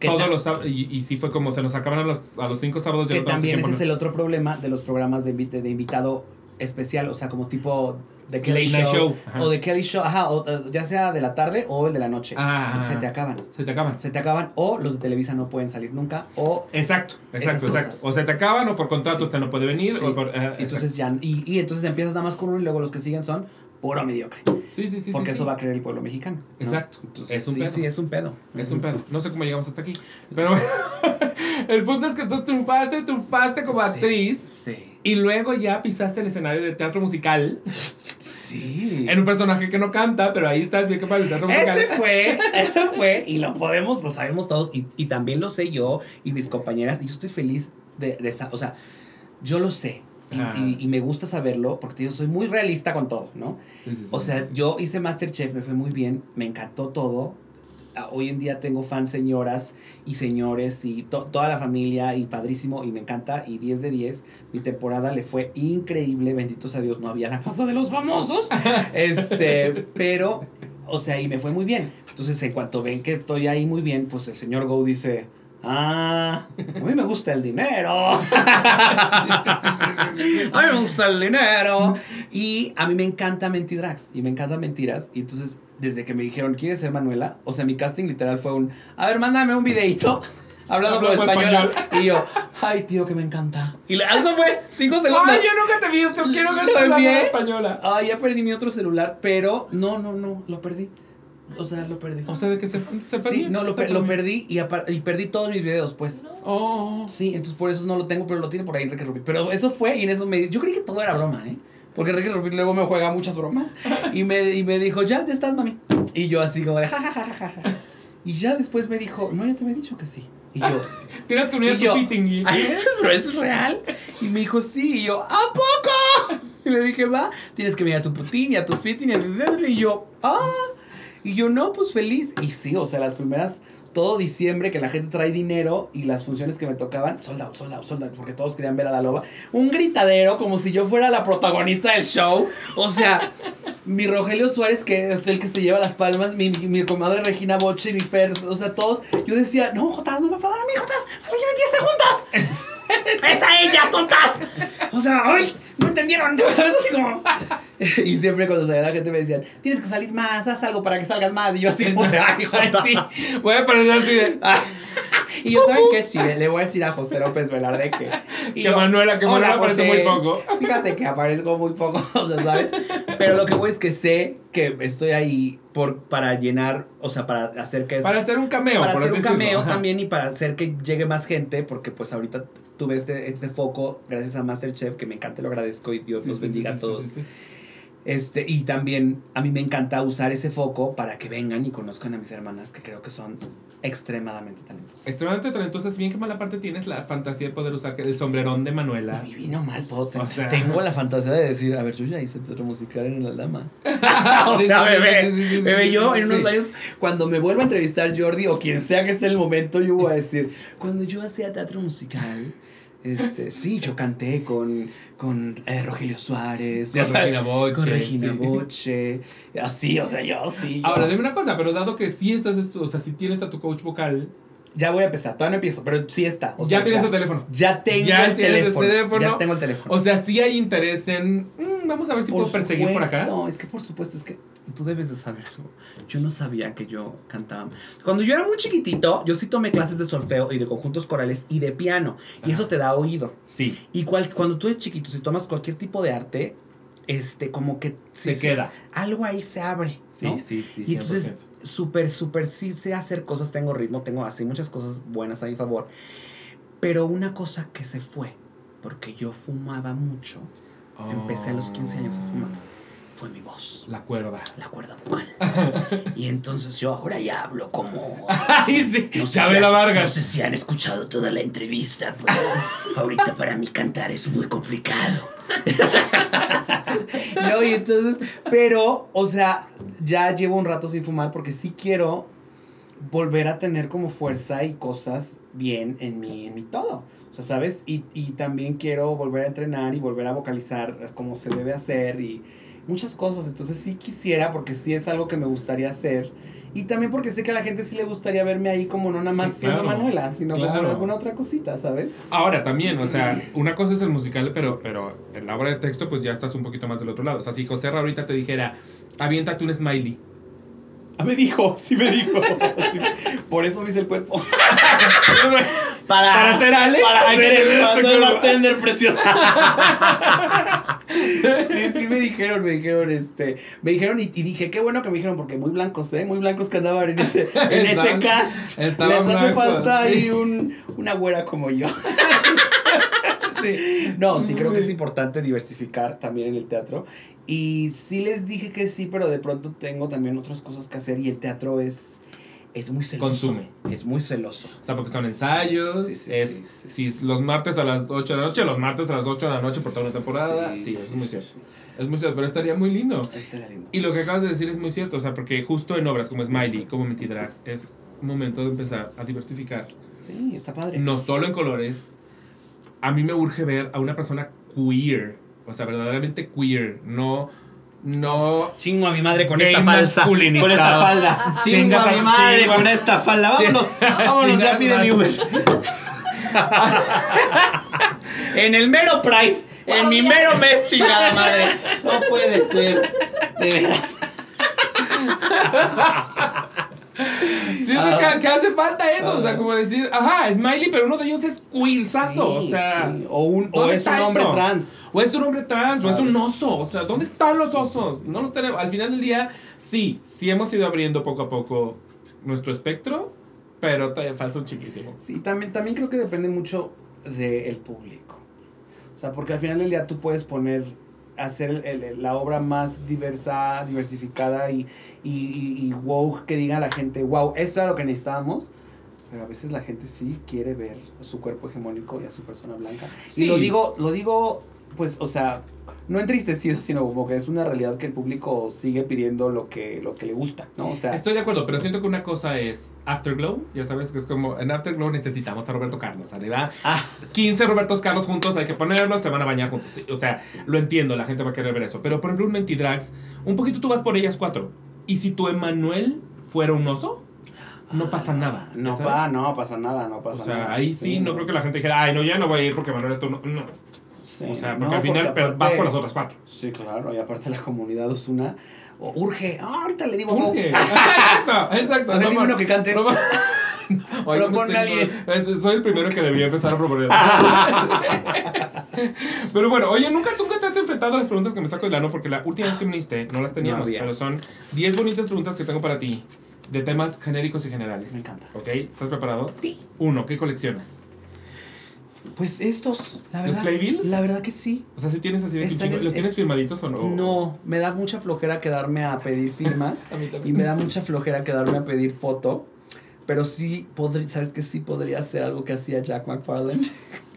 Speaker 1: todos los sábados. Y, y sí fue como se nos acaban a los, a los cinco sábados.
Speaker 2: Que también ese es el otro problema de los programas de, invi- de invitado especial, o sea, como tipo de Kelly
Speaker 1: Late
Speaker 2: Show,
Speaker 1: Show,
Speaker 2: o de Kelly Show, ajá, o, eh, ya sea de la tarde o el de la noche.
Speaker 1: Ah,
Speaker 2: se te acaban.
Speaker 1: Se te acaban.
Speaker 2: Se te acaban o los de Televisa no pueden salir nunca o
Speaker 1: Exacto, exacto, exacto. O se te acaban o por contrato
Speaker 2: Sí.
Speaker 1: usted no puede venir.
Speaker 2: Sí.
Speaker 1: O por, eh,
Speaker 2: entonces ya y, y entonces empiezas nada más con uno y luego los que siguen son puro mediocre.
Speaker 1: sí, sí, sí.
Speaker 2: porque
Speaker 1: sí,
Speaker 2: eso
Speaker 1: sí.
Speaker 2: va a creer el pueblo mexicano. ¿no?
Speaker 1: Exacto.
Speaker 2: Entonces,
Speaker 1: Es un
Speaker 2: sí,
Speaker 1: pedo.
Speaker 2: sí, es un pedo.
Speaker 1: Es un pedo. No sé cómo llegamos hasta aquí. Pero el punto es que entonces triunfaste, triunfaste como actriz.
Speaker 2: Sí.
Speaker 1: Y luego ya pisaste el escenario de teatro musical
Speaker 2: Sí.
Speaker 1: en un personaje que no canta, pero ahí estás bien que para el teatro musical.
Speaker 2: Ese fue, ese fue, y lo podemos, lo sabemos todos, y, y también lo sé yo y mis compañeras, y yo estoy feliz de, de esa, o sea, yo lo sé,
Speaker 1: Ah.
Speaker 2: y- y me gusta saberlo, porque yo soy muy realista con todo, ¿no?
Speaker 1: Sí, sí, sí,
Speaker 2: O sea, yo hice Masterchef, me fue muy bien, me encantó todo. Ah, Hoy en día tengo fans señoras y señores y to- toda la familia y padrísimo y me encanta y 10 de 10. Mi temporada le fue increíble, benditos a Dios, no había la casa de los famosos. este, pero, o sea, y me fue muy bien. Entonces, en cuanto ven que estoy ahí muy bien, pues el señor Go dice, ah, a mí me gusta el dinero. A mí me gusta el dinero. Y a mí me encanta Mentidrags. Y me encantan mentiras. Y entonces, desde que me dijeron, ¿quieres ser Manuela? O sea, mi casting literal fue un, a ver, mándame un videito. Hablando con español. Y yo, ay, tío, que me encanta. Y le- eso fue, cinco segundos.
Speaker 1: Ay, yo nunca te vi esto. Quiero ver
Speaker 2: Lo
Speaker 1: la española.
Speaker 2: Ay, ya perdí mi otro celular, pero no, no, no, lo perdí. O sea, lo perdí.
Speaker 1: O sea, de que se, se
Speaker 2: Sí,
Speaker 1: perdió.
Speaker 2: no, lo, per- lo perdí y, apar- y perdí todos mis videos, pues.
Speaker 3: No.
Speaker 1: Oh.
Speaker 2: Sí, entonces por eso no lo tengo, pero lo tiene por ahí Enrique Rupit. Pero eso fue y en eso me Yo creí que todo era broma, ¿eh? Porque Enrique Rupit luego me juega muchas bromas. Y me, y me dijo, ya, ya estás, mami. Y yo así como de, ja, ja, ja, ja. Y ya después me dijo, no, ya te había dicho que sí. Y yo,
Speaker 1: Tienes que unir tu fitting. y-
Speaker 2: "Ay, ¿esto es, pero esto es real? Y me dijo, sí. Y yo, ¿a poco? Y le dije, va, tienes que venir a tu putín y a tu fitting y a tu Y yo, ah. Y yo, no, pues feliz. Y sí, o sea, las primeras, todo diciembre que la gente trae dinero y las funciones que me tocaban, sold out, sold out, sold out, porque todos querían ver a la loba. Un gritadero como si yo fuera la protagonista del show. O sea, mi Rogelio Suárez, que es el que se lleva las palmas, mi, mi, comadre Regina Boche, mi Fer, o sea, todos. Yo decía, no, Jotas, no me va a dar a mí, Jotas, lleven 10 segundos. ¡Es a ellas, tontas! O sea, ¡ay! No entendieron, ¿sabes? Así como. Y siempre cuando salía la gente me decían, tienes que salir más, haz algo para que salgas más. Y yo así como, ay, Jotas.
Speaker 1: Sí, voy a parecer así de.
Speaker 2: Y yo, ¿saben qué? Sí, le voy a decir a José López Velarde que. y
Speaker 1: Que
Speaker 2: yo,
Speaker 1: Manuela, que
Speaker 2: "Hola,
Speaker 1: Manuela aparece
Speaker 2: José".
Speaker 1: muy poco.
Speaker 2: Fíjate que aparezco muy poco, o sea, ¿sabes? Pero lo que voy es que sé que estoy ahí por, para llenar, o sea, para hacer que es.
Speaker 1: Para hacer un cameo,
Speaker 2: para
Speaker 1: por
Speaker 2: hacer un cameo
Speaker 1: Ajá.
Speaker 2: también y para hacer que llegue más gente, porque pues ahorita tuve este, este foco gracias a Masterchef, que me encanta, lo agradezco y Dios
Speaker 1: Sí,
Speaker 2: los bendiga
Speaker 1: sí,
Speaker 2: a
Speaker 1: sí,
Speaker 2: todos. Este, y también a mí me encanta usar ese foco para que vengan y conozcan a mis hermanas, que creo que son extremadamente talentosas.
Speaker 1: Extremadamente talentosa, bien que mala parte tienes la fantasía de poder usar el sombrerón de Manuela.
Speaker 2: Vino mal, puedo
Speaker 1: O sea-
Speaker 2: Tengo la fantasía de decir, a ver, yo ya hice el teatro musical en La Dama.
Speaker 1: o
Speaker 2: sea, bebé,
Speaker 1: sí, sí, sí,
Speaker 2: Bebé, yo en unos años, cuando me vuelva a entrevistar Jordi o quien sea que esté en el momento, yo voy a decir, cuando yo hacía teatro musical, este, sí, yo canté con, con eh, Rogelio Suárez,
Speaker 1: Con
Speaker 2: sabes,
Speaker 1: Regina Boche,
Speaker 2: con Regina
Speaker 1: sí.
Speaker 2: Boche, así, o sea, yo sí.
Speaker 1: Ahora, dime una cosa, pero dado que sí estás, o sea, si tienes a tu coach vocal,
Speaker 2: ya voy a empezar, todavía no empiezo, pero sí está. o
Speaker 1: ya tienes el teléfono.
Speaker 2: ya tengo
Speaker 1: ya
Speaker 2: el teléfono. Ya tengo el teléfono.
Speaker 1: O sea, sí hay interés en. mm, vamos a ver si puedo perseguir por acá.
Speaker 2: No, es que por supuesto, es que tú debes de saberlo. Yo no sabía que yo cantaba. Cuando yo era muy chiquitito, yo sí tomé clases de solfeo y de conjuntos corales y de piano. Y eso te da oído.
Speaker 1: Sí.
Speaker 2: Y cual, cuando tú eres chiquito, si tomas cualquier tipo de arte, este, como que
Speaker 1: Se queda.
Speaker 2: algo ahí se abre.
Speaker 1: Sí,
Speaker 2: ¿no?
Speaker 1: sí, sí.
Speaker 2: Y entonces,
Speaker 1: 100%.
Speaker 2: súper, súper, sí sé hacer cosas, tengo ritmo, tengo así muchas cosas buenas a mi favor. Pero una cosa que se fue, porque yo fumaba mucho, empecé a los 15 años a fumar, fue mi voz,
Speaker 1: La cuerda.
Speaker 2: la cuerda vocal. y entonces yo ahora ya hablo como...
Speaker 1: Sí.
Speaker 2: No sé, si
Speaker 1: Chabela
Speaker 2: han-
Speaker 1: Vargas.
Speaker 2: no sé si han escuchado toda la entrevista, pero ahorita para mí cantar es muy complicado. no, y entonces, pero, o sea, ya llevo un rato sin fumar porque sí quiero volver a tener como fuerza y cosas bien en mi, en mi todo. O sea, ¿sabes? Y, y también quiero volver a entrenar y volver a vocalizar como se debe hacer y muchas cosas. Entonces sí quisiera porque sí es algo que me gustaría hacer. Y también porque sé que a la gente sí le gustaría verme ahí como no nada más
Speaker 1: Sí,
Speaker 2: siendo. Manuela, sino como
Speaker 1: Claro.
Speaker 2: alguna otra cosita, ¿sabes?
Speaker 1: Ahora también, o sea, una cosa es el musical, pero, pero en la obra de texto, pues ya estás un poquito más del otro lado. O sea, si José ahorita te dijera, aviéntate un smiley.
Speaker 2: Ah, me dijo, sí me dijo. Sí. Por eso me hice el cuerpo. Para,
Speaker 1: Para ser Alex,
Speaker 2: Para
Speaker 1: que este
Speaker 2: ser
Speaker 1: cuerpo.
Speaker 2: bartender preciosa. sí, sí me dijeron, me dijeron, este, me dijeron y, y dije, qué bueno que me dijeron, porque muy blancos, ¿eh? Muy blancos que andaban en ese, en ese cast. Les hace falta
Speaker 1: sí.
Speaker 2: ahí un, una güera como yo.
Speaker 1: Sí.
Speaker 2: No, sí creo que es importante diversificar también en el teatro. Y sí les dije que sí, pero de pronto tengo también otras cosas que hacer y el teatro es, es muy celoso.
Speaker 1: Consume.
Speaker 2: Es muy celoso.
Speaker 1: O sea, porque son ensayos,
Speaker 2: Sí, sí,
Speaker 1: es
Speaker 2: sí,
Speaker 1: si los martes a las 8 de la noche, los martes a las 8 de la noche por toda una temporada. Sí, eso es muy cierto. Es muy cierto, pero estaría muy lindo.
Speaker 2: Era lindo.
Speaker 1: Y lo que acabas de decir es muy cierto, o sea, porque justo en obras como Smiley, como Mentidrags, es momento de empezar a diversificar.
Speaker 2: Sí, está padre.
Speaker 1: No solo en colores. A mí me urge ver a una persona queer, o sea, verdaderamente queer, no no
Speaker 2: Chingo a mi madre con esta falsa.
Speaker 1: masculinizado.
Speaker 2: Con esta falda. Chingo a mi madre con esta falda. Vámonos. Vámonos, ya pide mi Uber. en el mero Pride. En mi mero mes, chingada madre. No puede ser. De veras.
Speaker 1: Sí,
Speaker 2: Ah.
Speaker 1: que, que hace falta eso, o sea,
Speaker 2: Ah.
Speaker 1: como decir, ajá, Smiley, pero uno de ellos es queersazo, o
Speaker 2: Sí,
Speaker 1: sea,
Speaker 2: sí. O, un, o
Speaker 1: ¿dónde
Speaker 2: es un hombre
Speaker 1: eso?
Speaker 2: trans.
Speaker 1: o es un hombre trans, o es un oso, o sea, ¿dónde están los osos? No los tenemos, al final del día, sí, sí hemos ido abriendo poco a poco nuestro espectro, pero todavía falta un chiquísimo.
Speaker 2: Sí, también, también creo que depende mucho del público. O sea, porque al final del día tú puedes poner, hacer el- el- la obra más diversa, diversificada y, y, y, y wow, que diga la gente, wow, esto era lo que necesitábamos. Pero a veces la gente sí quiere ver su cuerpo hegemónico y a su persona blanca.
Speaker 1: Sí.
Speaker 2: Y lo digo, lo digo, pues, o sea, no entristecido, sino como que es una realidad que el público sigue pidiendo lo que, lo que le gusta, ¿no? O sea,
Speaker 1: Estoy de acuerdo, pero siento que una cosa es Afterglow. Ya sabes que es como en Afterglow necesitamos a Roberto Carlos. Arriba,
Speaker 2: Ah.
Speaker 1: 15 Robertos Carlos juntos, hay que ponerlos, se van a bañar juntos. Sí, O sea, lo entiendo, la gente va a querer ver eso. Pero por ejemplo, un Mentidrags, un poquito tú vas por ellas cuatro. Y si tu Emanuel fuera un oso, no pasa nada. ya
Speaker 2: no, pa, no pasa nada, no
Speaker 1: O
Speaker 2: pasa
Speaker 1: sea,
Speaker 2: nada.
Speaker 1: ahí sí, no creo que la gente dijera, ay, no, ya no voy a ir porque Manuel esto no. no.
Speaker 2: Sí,
Speaker 1: o sea,
Speaker 2: no,
Speaker 1: porque al final
Speaker 2: porque
Speaker 1: pero vas
Speaker 2: aparte-
Speaker 1: por las otras cuatro.
Speaker 2: Sí, claro, y aparte la comunidad Osuna o- urge. Ah, ahorita le digo
Speaker 1: Urge.
Speaker 2: no.
Speaker 1: Exacto, exacto.
Speaker 2: A ver,
Speaker 1: No,
Speaker 2: dime
Speaker 1: no,
Speaker 2: uno que cante.
Speaker 1: no, Ay, no
Speaker 2: alguien.
Speaker 1: es- Soy el primero que debía empezar a proponer. pero bueno, oye, ¿nunca, nunca te has enfrentado a las preguntas que me saco del ano porque la última vez que viniste no las teníamos, pero son 10 bonitas preguntas que tengo para ti de temas genéricos y generales.
Speaker 2: Me encanta.
Speaker 1: ¿Ok? ¿Estás preparado?
Speaker 2: Sí.
Speaker 1: Uno, ¿qué coleccionas?
Speaker 2: Pues estos, la
Speaker 1: ¿Los
Speaker 2: verdad.
Speaker 1: Playbills?
Speaker 2: La verdad que sí.
Speaker 1: O sea, si tienes así de que
Speaker 2: en-
Speaker 1: ¿Los tienes
Speaker 2: es-
Speaker 1: firmaditos o no?
Speaker 2: No, me da mucha flojera quedarme a pedir firmas
Speaker 1: A mí
Speaker 2: y
Speaker 1: también.
Speaker 2: me da mucha flojera quedarme a pedir foto. Pero sí, podría, ¿sabes que Sí podría ser algo que hacía Jack McFarlane.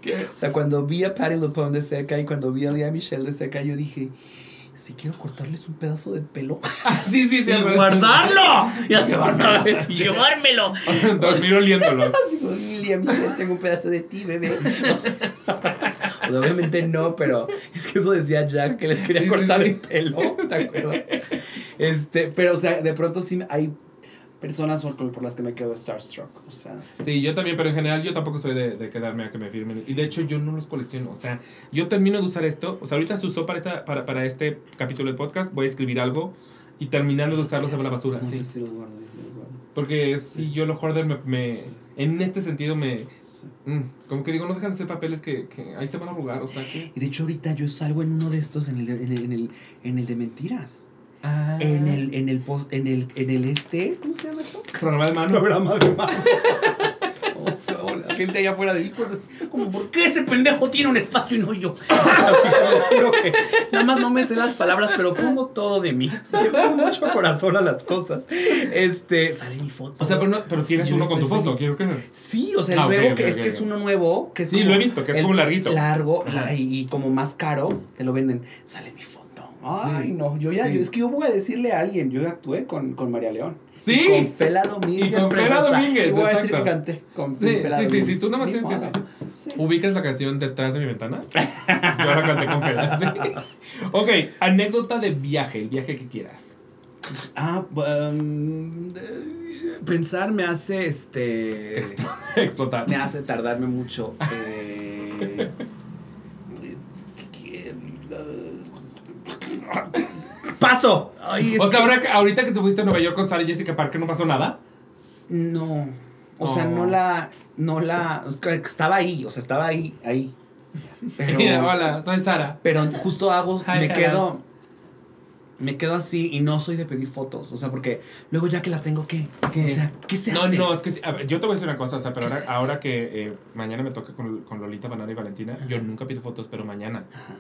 Speaker 1: ¿Qué?
Speaker 2: O sea, cuando vi a Patty LuPone de cerca y cuando vi a Lea Michelle de cerca, yo dije, si quiero cortarles un pedazo de pelo
Speaker 1: Ah, sí, sí, sí.
Speaker 2: y
Speaker 1: revés.
Speaker 2: guardarlo y hacer una vez y llevármelo.
Speaker 1: Dormir oliéndolo.
Speaker 2: Así como, tengo un pedazo de ti, bebé. O sea, o sea, obviamente no, pero es que eso decía Jack, que les quería
Speaker 1: Sí, sí,
Speaker 2: cortar
Speaker 1: sí.
Speaker 2: el pelo, ¿te acuerdas? Este, pero, o sea, de pronto sí hay personas por, por las que me quedo starstruck. O sea, sí.
Speaker 1: Sí, yo también, pero en general yo tampoco soy de, de quedarme a que me firmen. Y de hecho yo no los colecciono. O sea, yo termino de usar esto. O sea, ahorita se usó para, esta, para, para este capítulo de podcast. Voy a escribir algo y terminando de usarlo se va a la basura.
Speaker 2: No,
Speaker 1: Sí.
Speaker 2: yo sí los guardo, yo sí los guardo.
Speaker 1: Porque si yo lo hoarder me, me- en este sentido me... Mm, como que digo, no dejan de ser papeles que, que ahí se van a arrugar. O sea, que...
Speaker 2: Y de hecho ahorita yo salgo en uno de estos en el en el, en el, en el de mentiras.
Speaker 1: Ah.
Speaker 2: En el, en el post, en el, en el este, ¿cómo se llama esto?
Speaker 1: Programa de mano.
Speaker 2: Programa de mano. Oh, oh, la gente allá afuera de hijos, como, ¿por qué ese pendejo tiene un espacio y no yo? Les juro que nada más no me sé las palabras, pero pongo todo de mí. Le pongo mucho corazón a las cosas. Este, sale mi foto.
Speaker 1: O sea, pero, no- pero tienes
Speaker 2: Yo
Speaker 1: uno con tu foto, quiero que...
Speaker 2: Sí, o sea, el
Speaker 1: Ah,
Speaker 2: nuevo que es que es uno nuevo, que es
Speaker 1: Sí, lo he visto, que es como larguito.
Speaker 2: Largo y, y como más caro, te lo venden. Sale mi foto. Ay,
Speaker 1: Sí,
Speaker 2: no, yo ya,
Speaker 1: sí.
Speaker 2: yo, es que yo voy a decirle a alguien, yo actué con, con María León.
Speaker 1: Sí.
Speaker 2: Y con Fela Domínguez.
Speaker 1: Y con Fela
Speaker 2: preciosa.
Speaker 1: Domínguez,
Speaker 2: Y voy a decir que canté con
Speaker 1: Sí,
Speaker 2: Fela
Speaker 1: sí, sí,
Speaker 2: Domínguez.
Speaker 1: sí, tú nada más
Speaker 2: Ni
Speaker 1: tienes que
Speaker 2: modo. Sí.
Speaker 1: ¿Ubicas la canción Detrás de mi ventana? Yo la canté con Fela, sí. Ok, anécdota de viaje, el viaje que quieras.
Speaker 2: Ah, um, pensar me hace este.
Speaker 1: Explotar.
Speaker 2: me hace tardarme mucho. Eh, Paso. Ay,
Speaker 1: O sea,
Speaker 2: que-
Speaker 1: ahora que- ahorita que te fuiste a Nueva York con Sarah Jessica Parker, ¿no pasó nada?
Speaker 2: No. O sea,
Speaker 1: Oh.
Speaker 2: no la. No la. Estaba ahí. O sea, estaba ahí. Ahí. Pero.
Speaker 1: Hola, soy Sara.
Speaker 2: Pero justo hago.
Speaker 1: Hi,
Speaker 2: me quedo. Me quedo así y no soy de pedir fotos. O sea, porque luego ya que la tengo, ¿qué?
Speaker 1: ¿Qué?
Speaker 2: O sea, ¿qué se
Speaker 1: No,
Speaker 2: hace?
Speaker 1: no, es que ver, yo te voy a decir una cosa, o sea, pero
Speaker 2: ¿Qué
Speaker 1: ahora, ahora que eh, mañana me toca con, con Lolita, Banana y Valentina, yo nunca pido fotos, pero mañana,
Speaker 2: Ajá.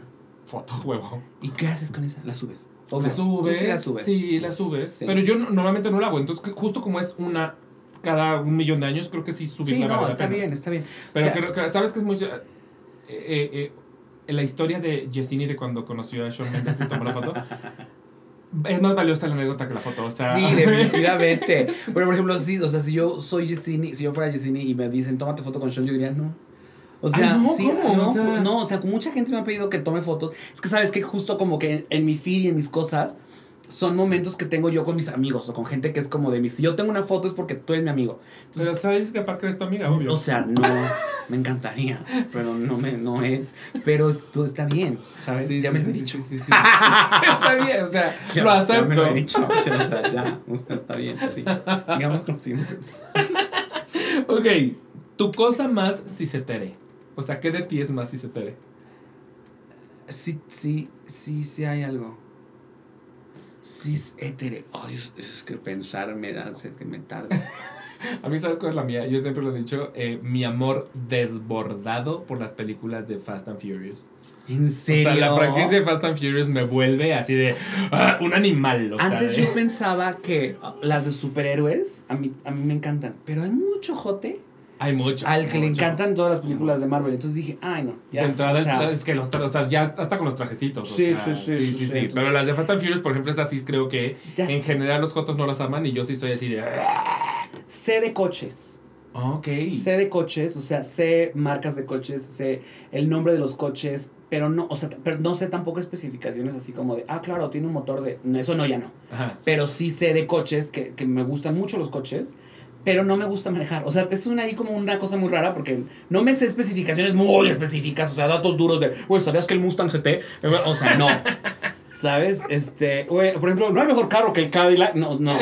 Speaker 1: Fotos, huevo.
Speaker 2: ¿Y qué haces con esa? La subes. Obvio.
Speaker 1: La subes,
Speaker 2: sí la subes.
Speaker 1: Sí, la subes.
Speaker 2: Sí.
Speaker 1: Pero yo no- normalmente no la hago. Entonces, justo como es una cada un millón de años, creo que sí subirla
Speaker 2: Sí,
Speaker 1: vale
Speaker 2: no,
Speaker 1: la
Speaker 2: está bien, está bien.
Speaker 1: Pero
Speaker 2: O sea,
Speaker 1: creo que, ¿sabes que es muy... eh, eh, eh, la historia de Yesini de cuando conoció a Shawn Mendes y tomó la foto, es más valiosa la anécdota que la foto. O sea,
Speaker 2: Sí, definitivamente. Pero, por ejemplo, sí, o sea, si yo soy Yesini, si yo fuera Yesini y me dicen, tómate foto con Sean, yo diría, no. O sea,
Speaker 1: Ay, no,
Speaker 2: sí,
Speaker 1: O sea-
Speaker 2: no, o sea, mucha gente me ha pedido que tome fotos. Es que sabes que justo como que en, en mi feed y en mis cosas son momentos que tengo yo con mis amigos o con gente que es como de mis. Si yo tengo una foto es porque tú eres mi amigo.
Speaker 1: Pero sabes que Parker es tu amiga, obvio.
Speaker 2: O sea, no, me encantaría, pero no me, no es. Pero tú está bien, ¿sabes?
Speaker 1: Sí,
Speaker 2: ya
Speaker 1: sí,
Speaker 2: me lo he dicho.
Speaker 1: sí. Está bien, o sea,
Speaker 2: Ya-
Speaker 1: lo
Speaker 2: ya
Speaker 1: acepto.
Speaker 2: me lo he dicho. O sea, ya, o sea, está bien, sí. Sigamos con la siguiente.
Speaker 1: Ok, tu cosa más cisetere. O sea, ¿qué de ti es más cisetere?
Speaker 2: Sí, sí, sí, sí hay algo. Cis hétero. Ay, es, es que pensar me da, es que me tarda.
Speaker 1: A mí, ¿sabes cuál es la mía? Yo siempre lo he dicho, eh, mi amor desbordado por las películas de Fast and Furious.
Speaker 2: ¿En
Speaker 1: O
Speaker 2: serio?
Speaker 1: sea, la franquicia de Fast and Furious me vuelve así de ah, un animal. O
Speaker 2: Antes yo pensaba que ah, las de superhéroes a mí, a mí me encantan, pero hay mucho jote.
Speaker 1: Hay mucho.
Speaker 2: al que le encantan todas las películas de Marvel. Entonces dije, ay, no.
Speaker 1: De
Speaker 2: Ya,
Speaker 1: entrada,
Speaker 2: o sea,
Speaker 1: es que los o sea, ya hasta con los trajecitos. o
Speaker 2: Sí,
Speaker 1: sea,
Speaker 2: sí, sí, sí, sí,
Speaker 1: sí. Pero las de Fast and Furious, por ejemplo, esas sí creo que en
Speaker 2: sé.
Speaker 1: general los jotos no las aman y yo sí estoy así de.
Speaker 2: sé de coches.
Speaker 1: Ok.
Speaker 2: Sé de coches, o sea, sé marcas de coches, sé el nombre de los coches, pero no, o sea, pero no sé tampoco especificaciones así como de, ah, claro, tiene un motor de. No, eso no, ya no.
Speaker 1: Ajá.
Speaker 2: Pero sí sé de coches, que, que me gustan mucho los coches, pero no me gusta manejar. O sea, es una ahí como una cosa muy rara porque no me sé especificaciones muy específicas, o sea, datos duros de, güey, ¿sabías que el Mustang GT? O sea, no. ¿Sabes? Este, güey, por ejemplo, no hay mejor carro que el Cadillac. No, no.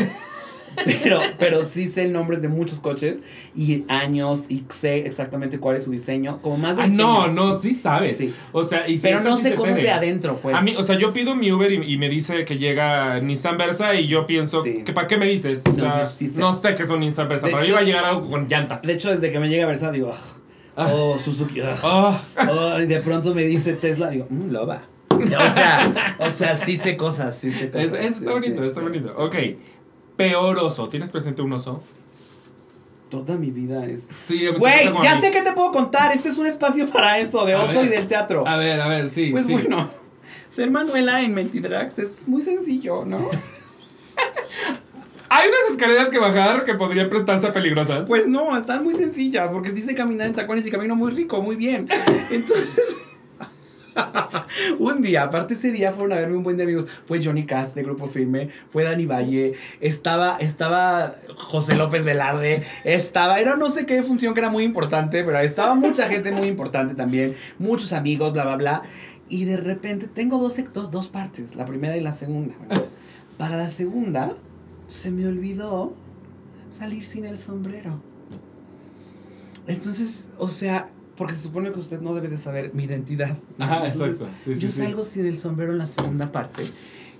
Speaker 2: Pero, pero sí sé el nombres de muchos coches y años y sé exactamente cuál es su diseño. Como más de
Speaker 1: Ah, no, no, sí sabes.
Speaker 2: Sí.
Speaker 1: O sea, y sí,
Speaker 2: Pero no
Speaker 1: sí
Speaker 2: sé cosas de adentro, pues.
Speaker 1: A mí, o sea, yo pido mi Uber y, y me dice que llega Nissan Versa y yo pienso,
Speaker 2: Sí.
Speaker 1: que ¿para qué me dices? O
Speaker 2: No,
Speaker 1: sea,
Speaker 2: yo sí sé.
Speaker 1: no sé qué es un Nissan Versa.
Speaker 2: De
Speaker 1: Para mí
Speaker 2: hecho-
Speaker 1: va a llegar algo con llantas.
Speaker 2: De hecho, desde que me llega Versa, digo, "Ah,
Speaker 1: Ah.
Speaker 2: oh, Suzuki. ah".
Speaker 1: Ah,
Speaker 2: Oh, y de pronto me dice Tesla, digo, mmm, loba. O sea, o sea, sí sé cosas, sí sé cosas.
Speaker 1: es, es-
Speaker 2: sí,
Speaker 1: está bonito,
Speaker 2: sí,
Speaker 1: está
Speaker 2: sí,
Speaker 1: bonito.
Speaker 2: sí.
Speaker 1: Ok. Peor oso. ¿Tienes presente un oso?
Speaker 2: Toda mi vida es.
Speaker 1: Sí,
Speaker 2: Güey, ya sé que te puedo contar. Este es un espacio para eso, de
Speaker 1: A
Speaker 2: oso
Speaker 1: ver.
Speaker 2: y del teatro.
Speaker 1: A ver, a ver, sí.
Speaker 2: Pues
Speaker 1: sí.
Speaker 2: bueno, ser Manuela en Mentidrax es muy sencillo, ¿no?
Speaker 1: Hay unas escaleras que bajar que podrían prestarse a peligrosas.
Speaker 2: Pues no, están muy sencillas, porque sí sé caminar en tacones y camino muy rico, muy bien. Entonces. Un día, aparte ese día fueron a verme un buen de amigos. Fue Johnny Cast de Grupo Firme, fue Dani Valle, estaba, estaba José López Velarde, estaba, era no sé qué función que era muy importante, pero estaba mucha gente muy importante también, muchos amigos, bla, bla, bla. Y de repente tengo dos, dos, dos partes, la primera y la segunda. Para la segunda, se me olvidó salir sin el sombrero. Entonces, o sea, porque se supone que usted no debe de saber mi identidad. ¿no?
Speaker 1: Ajá,
Speaker 2: Entonces,
Speaker 1: exacto. Sí, sí,
Speaker 2: yo
Speaker 1: sí.
Speaker 2: salgo sin el sombrero en la segunda parte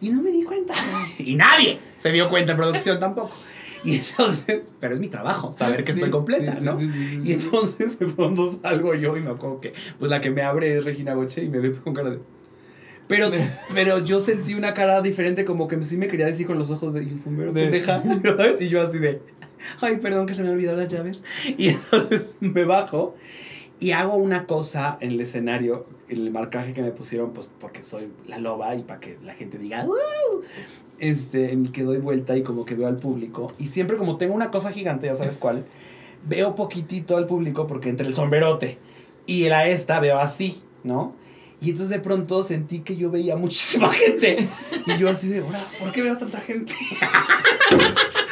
Speaker 2: y no me di cuenta. y nadie se dio cuenta en producción tampoco. Y entonces, pero es mi trabajo, saber que
Speaker 1: Sí,
Speaker 2: estoy completa,
Speaker 1: sí, sí,
Speaker 2: ¿no?
Speaker 1: sí, sí, sí,
Speaker 2: Y
Speaker 1: sí.
Speaker 2: entonces de pronto salgo yo y me acuerdo que, pues la que me abre es Regina Boche y me ve con cara de... Pero, pero yo sentí una cara diferente, como que sí me quería decir con los ojos de, ¿y el sombrero,
Speaker 1: De-
Speaker 2: pendeja? ¿Sabes? Y yo así de, ay, perdón que se me olvidaron las llaves. Y entonces me bajo y hago una cosa en el escenario, en el marcaje que me pusieron, pues porque soy la loba y para que la gente diga, este, en el que doy vuelta y como que veo al público. Y siempre como tengo una cosa gigante, ya sabes cuál, veo poquitito al público porque entre el sombrerote y la esta veo así, ¿no? Y entonces de pronto sentí que yo veía muchísima gente. Y yo así de, ¿por qué veo tanta gente?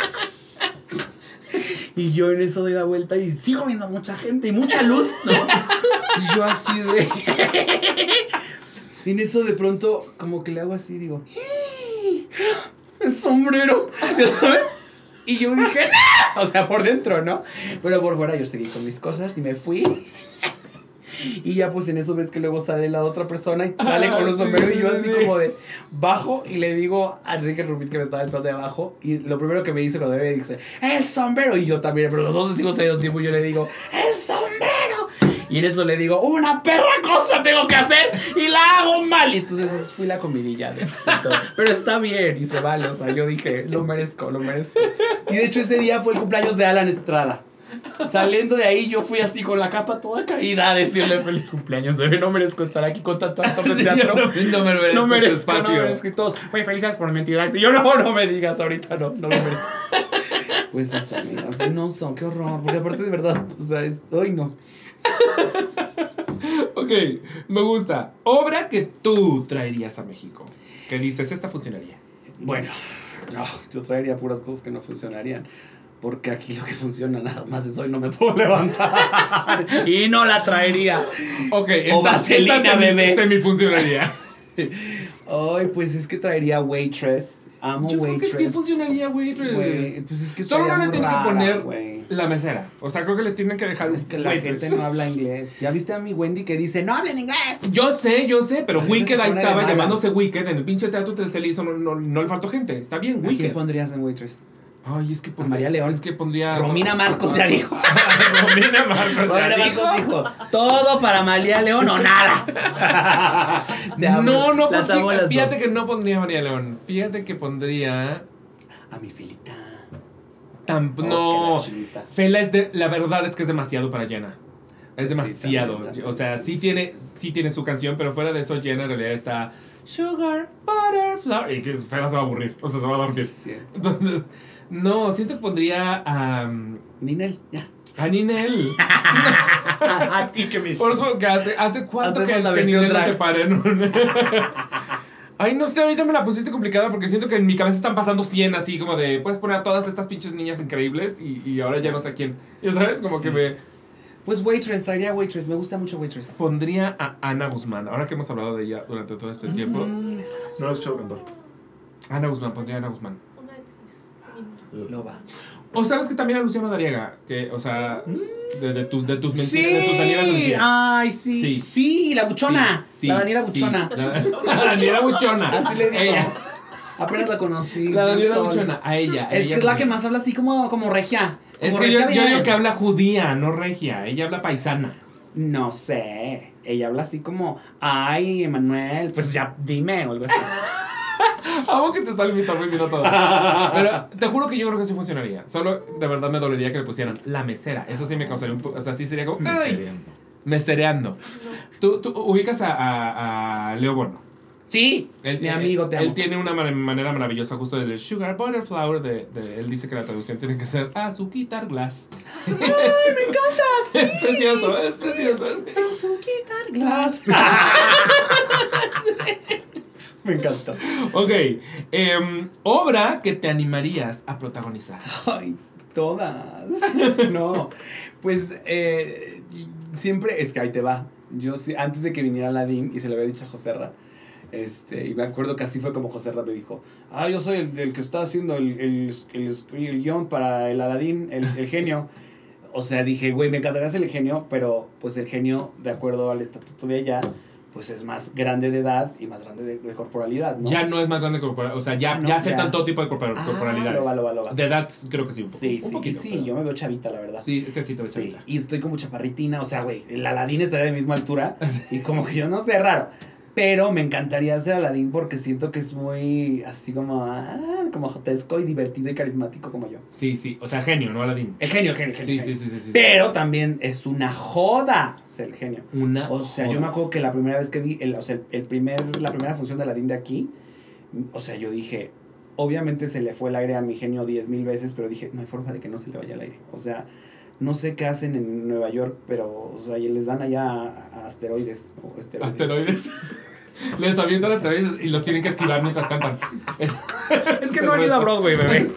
Speaker 2: Y yo en eso doy la vuelta y sigo viendo mucha gente y mucha luz, ¿no? Y yo así de... Y en eso de pronto como que le hago así, digo, el sombrero, ¿ya sabes? Y yo dije, ¡No! o sea, por dentro, ¿no? Pero por fuera yo seguí con mis cosas y me fui. Y ya pues en eso ves que luego sale la otra persona y sale
Speaker 1: Ah,
Speaker 2: con un
Speaker 1: sí,
Speaker 2: sombrero
Speaker 1: sí,
Speaker 2: y yo
Speaker 1: sí,
Speaker 2: así
Speaker 1: sí.
Speaker 2: como de bajo y le digo a Enrique Rubin que me estaba esperando de abajo y lo primero que me dice cuando me dice, el sombrero y yo también, pero los dos decimos al mismo tiempo y yo le digo, el sombrero. Y en eso le digo, una perra cosa tengo que hacer y la hago mal. Y entonces fui la comidilla de. Pero está bien y se vale, o sea, yo dije, lo merezco, lo merezco. Y de hecho ese día fue el cumpleaños de Alan Estrada. Saliendo de ahí, yo fui así con la capa toda caída a decirle feliz cumpleaños, bebé. No merezco estar aquí con tanto actor de
Speaker 1: Sí,
Speaker 2: teatro.
Speaker 1: no, no me merezco,
Speaker 2: No merezco,
Speaker 1: espacio.
Speaker 2: no merezco. Y todos, güey, felicidades por mentiras. Y yo, no, no me digas ahorita, no, no lo merezco. Pues eso, amigas. No son, qué horror. Porque aparte de verdad, o sea, es, hoy no.
Speaker 1: Ok, me gusta. Obra que tú traerías a México. Que dices, esta funcionaría.
Speaker 2: Bueno, no, yo traería puras cosas que no funcionarían. Porque aquí lo que funciona nada más es hoy no me puedo levantar. y no la traería.
Speaker 1: Ok,
Speaker 2: O vaselina,
Speaker 1: semi,
Speaker 2: bebé.
Speaker 1: semifuncionaría.
Speaker 2: Ay, pues es que traería Waitress. Amo
Speaker 1: Yo creo que
Speaker 2: Waitress.
Speaker 1: sí funcionaría, Waitress.
Speaker 2: Pues es que
Speaker 1: Solo no le tienen que poner la mesera. O sea, creo que le tienen que dejar
Speaker 2: Es que la
Speaker 1: Waitress.
Speaker 2: gente no habla inglés. ¿Ya viste a mi Wendy que dice, no hablen inglés?
Speaker 1: Yo sé, yo sé, pero Wicked ahí estaba llamándose Wicked. En el pinche teatro Telcel no, no, no le faltó gente. Está bien,
Speaker 2: ¿A quién
Speaker 1: Wicked.
Speaker 2: pondrías en Waitress?
Speaker 1: Ay, es que
Speaker 2: A María León.
Speaker 1: Es que pondría.
Speaker 2: Romina Marcos ya dijo.
Speaker 1: Romina Marcos.
Speaker 2: Romina. Marcos dijo, todo para María León o nada.
Speaker 1: No, no,
Speaker 2: Las
Speaker 1: porque-
Speaker 2: amo a las
Speaker 1: fíjate
Speaker 2: dos.
Speaker 1: que no pondría a María León. Fíjate que pondría.
Speaker 2: A mi filita.
Speaker 1: Tam-
Speaker 2: Oh,
Speaker 1: no. Fela es de. La verdad es que es demasiado para Jenna. Es
Speaker 2: Sí,
Speaker 1: demasiado.
Speaker 2: también, también,
Speaker 1: o sea,
Speaker 2: sí.
Speaker 1: sí tiene, sí tiene su canción, pero fuera de eso, Jenna en realidad está. Sugar, butter, flour. Y que Fela se va a aburrir. O sea, se va a dormir. Entonces, no, siento que pondría a.
Speaker 2: Ninel, ya.
Speaker 1: a Ninel.
Speaker 2: A ti que me.
Speaker 1: Por eso que hace, hace cuánto
Speaker 2: Hacemos
Speaker 1: que,
Speaker 2: la
Speaker 1: que Ninel no
Speaker 2: drag.
Speaker 1: se para en un- Ay, no sé, ahorita me la pusiste complicada porque siento que en mi cabeza están pasando 100 así como de, puedes poner a todas estas pinches niñas increíbles y, y ahora ya no sé a quién. Ya sabes, como que me
Speaker 2: Pues Waitress, traería Waitress. Me gusta mucho Waitress.
Speaker 1: pondría a Ana Guzmán. Ahora que hemos hablado de ella durante todo este tiempo.
Speaker 2: Mm,
Speaker 4: No lo has escuchado cantar.
Speaker 1: Ana Guzmán, pondría a Ana Guzmán.
Speaker 3: Sí.
Speaker 2: Loba.
Speaker 1: O sabes que también a Lucía Madariaga, que, o sea, de, de tus, de tus mentiras, de tus
Speaker 2: Sí,
Speaker 1: mentiras.
Speaker 2: ay, sí.
Speaker 1: Sí.
Speaker 2: Sí, la buchona.
Speaker 1: Sí,
Speaker 2: la Daniela
Speaker 1: sí,
Speaker 2: buchona.
Speaker 1: La, la Daniela Buchona.
Speaker 2: Así le digo.
Speaker 1: Ella.
Speaker 2: Apenas la conocí.
Speaker 1: La Daniela. Buchona, a ella. a
Speaker 2: Es
Speaker 1: ella
Speaker 2: que es la que más habla así como, como regia.
Speaker 1: Es que yo,
Speaker 2: regia
Speaker 1: yo digo que habla judía, no regia. Ella habla paisana.
Speaker 2: No sé. Ella habla así como, ay, Emanuel, pues ya dime o algo así.
Speaker 1: Amo que te bien a todo. Pero te juro que yo creo que sí funcionaría. Solo de verdad me dolería que le pusieran la mesera. Eso sí me causaría un poco. O sea, sí sería como. ¡Ay! Mesereando. Tú, tú ubicas a, a- a Leo Bono.
Speaker 2: Sí,
Speaker 1: Él-
Speaker 2: mi amigo, te amo.
Speaker 1: Él tiene una man- manera maravillosa justo del sugar butter flour. De, de- él dice que la traducción tiene que ser azuquitar glass.
Speaker 2: ¡Ay, me encanta! Sí.
Speaker 1: Es precioso, es precioso.
Speaker 2: Azuquitar glass. me encanta.
Speaker 1: Ok. em, obra que te animarías a protagonizar.
Speaker 2: Ay, todas. No, pues eh, siempre es que ahí te va. Yo antes de que viniera Aladdin y se lo había dicho a Joserra, este, y me acuerdo que así fue como Joserra me dijo, ah, yo soy el, el que está haciendo el, el, el, el guion para el Aladdin, el, el genio. O sea, dije, güey, me encantaría ser el genio, pero pues el genio, de acuerdo al estatuto de ella, pues es más grande de edad y más grande de, de corporalidad, ¿no?
Speaker 1: Ya no es más grande corporal. O sea, ya,
Speaker 2: Ah, no,
Speaker 1: ya aceptan
Speaker 2: ya.
Speaker 1: todo tipo de corpor-
Speaker 2: Ah,
Speaker 1: corporalidades.
Speaker 2: lo va, lo va, lo va.
Speaker 1: De edad, creo que sí, un, poco,
Speaker 2: Sí,
Speaker 1: un
Speaker 2: sí,
Speaker 1: poquito.
Speaker 2: sí,
Speaker 1: pero-
Speaker 2: yo me veo chavita, la verdad.
Speaker 1: Sí, es que sí te ves
Speaker 2: Sí,
Speaker 1: ahorita.
Speaker 2: y estoy como chaparritina, o sea, güey, el Aladín estaría de misma altura y como que yo no sé, raro. Pero me encantaría ser Aladín porque siento que es muy así como, ah, como jotesco y divertido y carismático como yo.
Speaker 1: Sí, sí. O sea, genio, no Aladín.
Speaker 2: El genio, el genio, el
Speaker 1: Sí,
Speaker 2: genio.
Speaker 1: sí, sí,
Speaker 2: genio.
Speaker 1: sí, sí.
Speaker 2: Pero también es una joda ser el genio.
Speaker 1: Una.
Speaker 2: O sea,
Speaker 1: joda.
Speaker 2: yo me acuerdo que la primera vez que vi, el, o sea, el, el primer, la primera función de Aladín de aquí, o sea, yo dije, obviamente se le fue el aire a mi genio diez mil veces, pero dije, no hay forma de que no se le vaya el aire. O sea, no sé qué hacen en Nueva York, pero, o sea, les dan allá asteroides. O esteroides.
Speaker 1: Asteroides. Les avientan asteroides y los tienen que esquivar mientras cantan. Es,
Speaker 2: Es que no han ido a Broadway, bebé.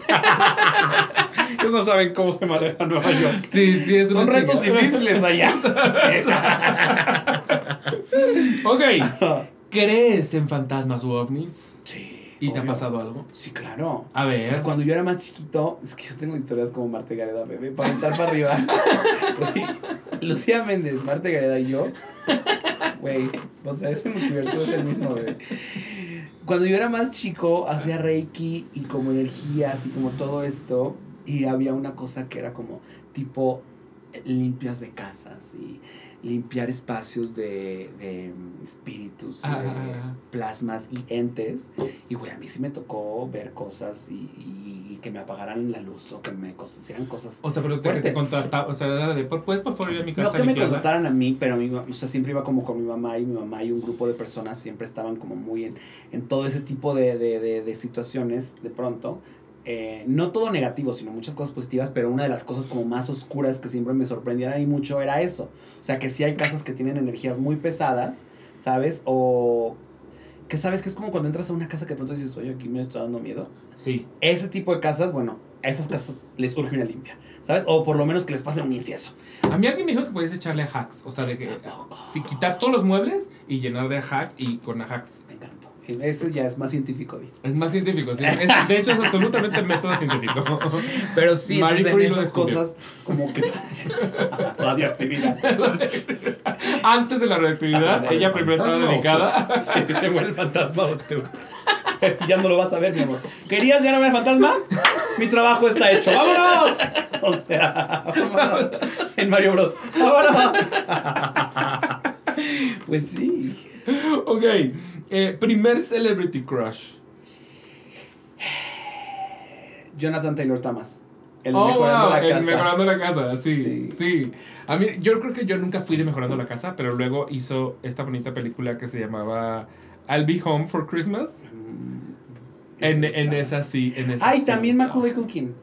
Speaker 2: Ellos no saben cómo se maneja Nueva York.
Speaker 1: sí, sí, es
Speaker 2: Son retos difíciles allá.
Speaker 1: Ok. ¿Crees en fantasmas u ovnis?
Speaker 2: Sí.
Speaker 1: ¿Y te ha pasado algo?
Speaker 2: Sí, claro.
Speaker 1: A ver.
Speaker 2: Cuando yo era más chiquito, es que yo tengo historias como Marta Gareda, bebé, para aventar para arriba. Lucía Méndez, Marta Gareda y yo. Güey, o sea, ese multiverso es el mismo, bebé. Cuando yo era más chico, hacía Reiki y como energías y como todo esto. Y había una cosa que era como tipo limpias de casas y limpiar espacios de, de espíritus,
Speaker 1: Ah,
Speaker 2: de
Speaker 1: ah,
Speaker 2: plasmas y entes. Y güey, a mí sí me tocó ver cosas y, y- y que me apagaran la luz o que me hicieran cosas.
Speaker 1: O sea, pero te, que te
Speaker 2: Fuertes.
Speaker 1: contrataba. O sea, era de, ¿puedes por favor ir a mi casa?
Speaker 2: No que me contrataran a mí, pero mi, o sea, siempre iba como con mi mamá y mi mamá y un grupo de personas siempre estaban como muy en, en todo ese tipo de, de, de, de situaciones de pronto. Eh, no todo negativo, sino muchas cosas positivas, pero una de las cosas como más oscuras que siempre me sorprendían a mí mucho era eso. O sea, que sí hay casas que tienen energías muy pesadas, ¿sabes? O que sabes que es como cuando entras a una casa que de pronto dices, oye, aquí me está dando miedo.
Speaker 1: Sí.
Speaker 2: Ese tipo de casas, bueno, a esas casas les urge una limpia, ¿sabes? O por lo menos que les pasen un incienso.
Speaker 1: A mí alguien me dijo que podías echarle a hacks. O sea, de que. Si quitar todos los muebles y llenar de hacks y con hacks.
Speaker 2: Me encantó. Eso ya es más científico.
Speaker 1: Es más científico. sí. Es- de hecho, es absolutamente método científico.
Speaker 2: Pero sí,
Speaker 1: Marie
Speaker 2: en esas cosas como que radioactividad.
Speaker 1: Antes de la radioactividad, ella primero estaba dedicada.
Speaker 2: Sí, se muere el fantasma o tú. Ya no lo vas a ver, mi amor. ¿Querías ver el fantasma? Mi trabajo está hecho. ¡Vámonos! O sea, vámonos. En Mario Bros. ¡Vámonos! Pues sí.
Speaker 1: Ok. Eh, primer celebrity crush.
Speaker 2: Jonathan Taylor Thomas. El
Speaker 1: oh,
Speaker 2: mejorando
Speaker 1: wow,
Speaker 2: la
Speaker 1: el
Speaker 2: casa.
Speaker 1: mejorando la casa, sí, sí,
Speaker 2: Sí.
Speaker 1: A mí, yo creo que yo nunca fui de mejorando la casa, pero luego hizo esta bonita película que se llamaba I'll Be Home for Christmas.
Speaker 2: Mm,
Speaker 1: En, en esa sí, en esa
Speaker 2: Ay,
Speaker 1: sí
Speaker 2: también. Macaulay Culkin.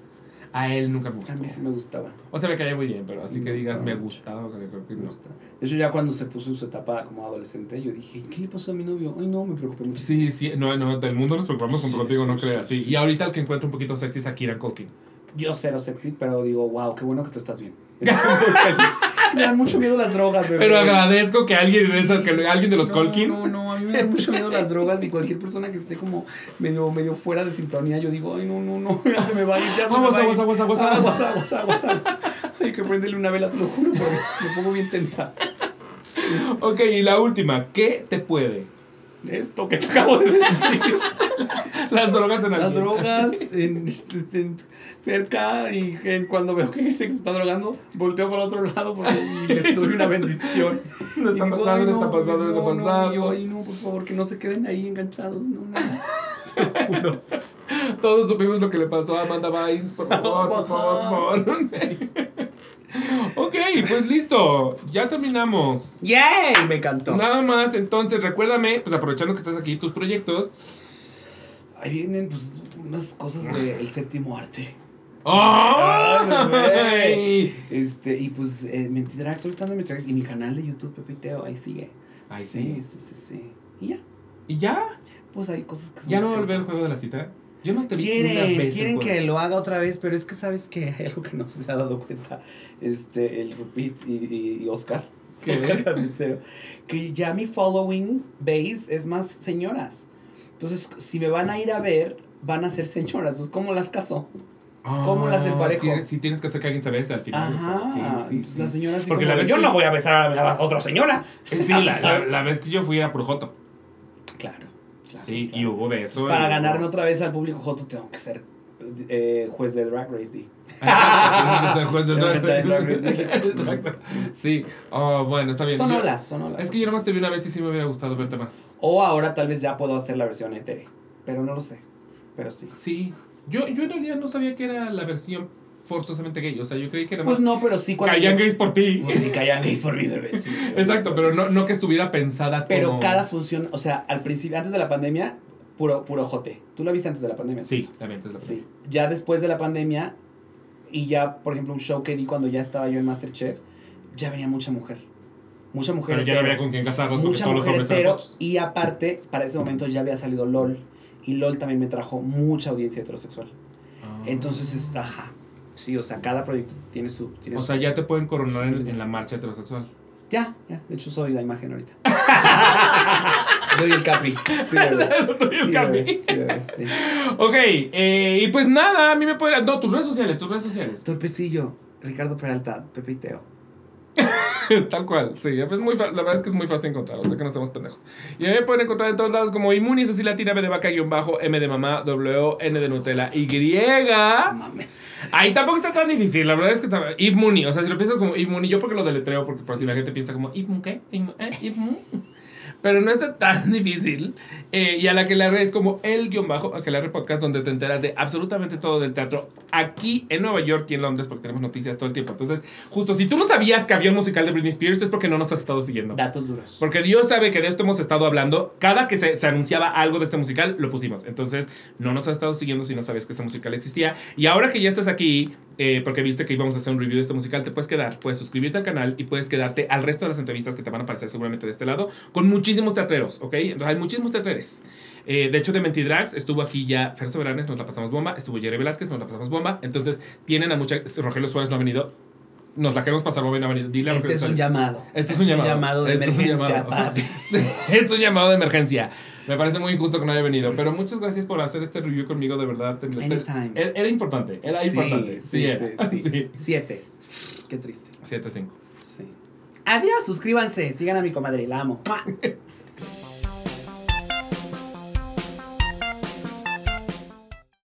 Speaker 1: A él nunca me gustó.
Speaker 2: A mí sí me gustaba.
Speaker 1: O sea, me caía muy bien, pero así
Speaker 2: Me
Speaker 1: que digas, me gustaba,
Speaker 2: Me gusta. De hecho, ya cuando se puso en su etapa como adolescente, yo dije, ¿qué le pasó a mi novio? Ay, no, me preocupé mucho.
Speaker 1: Sí, sí, no, no, del mundo nos preocupamos
Speaker 2: Sí,
Speaker 1: contigo, no creas,
Speaker 2: sí.
Speaker 1: Y ahorita el que encuentro un poquito sexy es a Kieran Culkin.
Speaker 2: Yo cero sexy, pero digo, wow, qué bueno que tú estás bien. Estoy muy feliz. Me dan mucho miedo las drogas, bebé.
Speaker 1: Pero agradezco que alguien de eso, que alguien de los
Speaker 2: no,
Speaker 1: Culkin.
Speaker 2: No, no, a mí me dan mucho miedo las drogas y cualquier persona que esté como medio, medio fuera de sintonía, yo digo, ay, no, no, no, ya se me va a ir, ya se
Speaker 1: Aguas,
Speaker 2: me va a ir.
Speaker 1: aguas, aguas, aguas, aguas.
Speaker 2: aguas, aguas, aguas, aguas. Hay que prenderle una vela, te lo juro, porque me pongo bien tensa.
Speaker 1: Ok, y la última, ¿qué te puede?
Speaker 2: Esto que te acabo de decir.
Speaker 1: Las drogas en
Speaker 2: Las drogas en, en- cerca y en cuando veo que gente se está drogando, volteo para otro lado porque, y les doy una bendición.
Speaker 1: Le
Speaker 2: Y
Speaker 1: está
Speaker 2: digo,
Speaker 1: pasando,
Speaker 2: "Ay,
Speaker 1: le
Speaker 2: no,
Speaker 1: está pasando, le está
Speaker 2: no, no",
Speaker 1: pasando.
Speaker 2: y yo, ay, no, por favor, que no se queden ahí enganchados. No, no.
Speaker 1: Todos supimos lo que le pasó a Amanda Bynes, por favor, por favor, por favor. Ok, pues listo, ya terminamos.
Speaker 2: ¡Yay! Me encantó.
Speaker 1: Nada más, entonces recuérdame, pues aprovechando que estás aquí, tus proyectos.
Speaker 2: Ahí vienen pues, unas cosas del séptimo arte.
Speaker 1: ¡Oh!
Speaker 2: bebé! Este, y pues eh, Mentidrax, ahorita Mentidrax. Y mi canal de YouTube, Pepe y Teo, ahí sigue.
Speaker 1: Ay,
Speaker 2: sí,
Speaker 1: sí.
Speaker 2: sí, sí, sí. Y ya.
Speaker 1: ¿Y ya?
Speaker 2: Pues hay cosas que son
Speaker 1: ¿Ya no volver al juego de la cita? Yo más te una
Speaker 2: Quieren,
Speaker 1: vez.
Speaker 2: quieren que lo haga otra vez, pero es que sabes que hay algo que no se ha dado cuenta. Este, el Rupit y, y, Oscar.
Speaker 1: ¿Qué?
Speaker 2: Oscar Carnicero. Que ya mi following base es más señoras. Entonces, si me van a ir a ver, van a ser señoras. Entonces, ¿cómo las caso? ¿Cómo las emparejo?
Speaker 1: Tienes- Sí, tienes que hacer que alguien se bese al final. o sea,
Speaker 2: Ajá.
Speaker 1: sí, sí,
Speaker 2: señoras así
Speaker 1: Porque
Speaker 2: como
Speaker 1: la vez
Speaker 2: yo
Speaker 1: que-
Speaker 2: no voy a besar a la otra señora.
Speaker 1: Sí, la, la, la vez que yo fui a Projoto.
Speaker 2: Claro. Claro,
Speaker 1: Sí,
Speaker 2: claro.
Speaker 1: y hubo beso.
Speaker 2: Para
Speaker 1: y
Speaker 2: ganarme otra vez al público Joto, tengo que ser eh, juez de Drag Race D.
Speaker 1: Sí. Oh, bueno, está bien.
Speaker 2: Son olas, son olas.
Speaker 1: Es que yo nomás te vi una vez y sí me hubiera gustado verte más.
Speaker 2: O ahora tal vez ya puedo hacer la versión etere. Pero no lo sé. Pero sí.
Speaker 1: Sí. Yo, yo en realidad no sabía que era la versión forzosamente gay. O sea, yo creí que era
Speaker 2: Pues
Speaker 1: más.
Speaker 2: no, pero sí cuando.
Speaker 1: Caían gays por ti.
Speaker 2: Pues sí, caían gays por mi bebé. sí.
Speaker 1: Exacto, pero no, no que estuviera pensada
Speaker 2: Pero
Speaker 1: como...
Speaker 2: cada función, o sea, al principio, antes de la pandemia, puro, puro jote. ¿Tú la viste antes de la pandemia?
Speaker 1: Sí, la mente es la
Speaker 2: Sí. Ya después de la pandemia, y ya, por ejemplo, un show que vi cuando ya estaba yo en Masterchef, ya venía mucha mujer. Mucha mujer.
Speaker 1: Pero ya no había con quién casarlos porque
Speaker 2: mucha
Speaker 1: todos
Speaker 2: mujer hetero. Y aparte, para ese momento ya había salido LOL. Y LOL también me trajo mucha audiencia heterosexual.
Speaker 1: Ah.
Speaker 2: Entonces, es, ajá. Sí, o sea, cada proyecto tiene su. Tiene
Speaker 1: O
Speaker 2: su-
Speaker 1: sea, ya te pueden coronar en, en la marcha heterosexual.
Speaker 2: ya, ya. De hecho, soy la imagen ahorita. soy el Capi. Sí, bebé.
Speaker 1: Soy el
Speaker 2: Sí,
Speaker 1: Capi.
Speaker 2: sí, sí.
Speaker 1: Ok, eh, y pues nada, a mí me pueden... No, tus redes sociales, tus redes sociales.
Speaker 2: Torpecillo, Ricardo Peralta, Pepe y Teo.
Speaker 1: Tal cual, sí, es muy la verdad es que es muy fácil encontrar, o sea que no somos pendejos. Y a mí me pueden encontrar en todos lados como Inmunis, así latina, B de vaca, guion bajo, M de mamá, W, N de Nutella, Y.
Speaker 2: No mames.
Speaker 1: Ahí tampoco está tan difícil, la verdad es que Mooney, o sea, si lo piensas como Mooney, yo porque lo deletreo, porque por si la gente piensa como Moon, ¿qué? Yves Pero no está tan difícil. Eh, y a la que la es como el guion bajo, a que la podcast, donde te enteras de absolutamente todo del teatro aquí en Nueva York y en Londres, porque tenemos noticias todo el tiempo. Entonces, justo si tú no sabías que había un musical de Britney Spears, es porque no nos has estado siguiendo.
Speaker 2: Datos duros.
Speaker 1: Porque Dios sabe que de esto hemos estado hablando. Cada que se, se anunciaba algo de este musical, lo pusimos. Entonces, no nos has estado siguiendo si no sabes que este musical existía. Y ahora que ya estás aquí, eh, porque viste que íbamos a hacer un review de este musical, te puedes quedar, puedes suscribirte al canal y puedes quedarte al resto de las entrevistas que te van a aparecer seguramente de este lado, con muchísimos teatreros, ¿ok? Entonces, hay muchísimos teatreros. Eh, de hecho, de Mentidrags estuvo aquí ya Fer Soberanes, nos la pasamos bomba. Estuvo Jerry Velázquez, nos la pasamos bomba. Entonces, tienen a mucha. Rogelio Suárez no ha venido. Nos la queremos pasar bomba y no ha venido. Dile a
Speaker 2: Este
Speaker 1: Rogelio
Speaker 2: es un
Speaker 1: Suárez.
Speaker 2: llamado.
Speaker 1: Este es un llamado.
Speaker 2: de
Speaker 1: Este es un
Speaker 2: emergencia,
Speaker 1: llamado.
Speaker 2: papi.
Speaker 1: Sí, es un llamado de emergencia. Me parece muy injusto que no haya venido. Pero muchas gracias por hacer este review conmigo, de verdad. Te-
Speaker 2: Anytime.
Speaker 1: Era, era importante. Era
Speaker 2: Sí,
Speaker 1: importante. Sí,
Speaker 2: Sí,
Speaker 1: era.
Speaker 2: sí. Siete. Qué triste.
Speaker 1: 7-5.
Speaker 2: Sí. Adiós, suscríbanse. Sigan a mi comadre, la amo.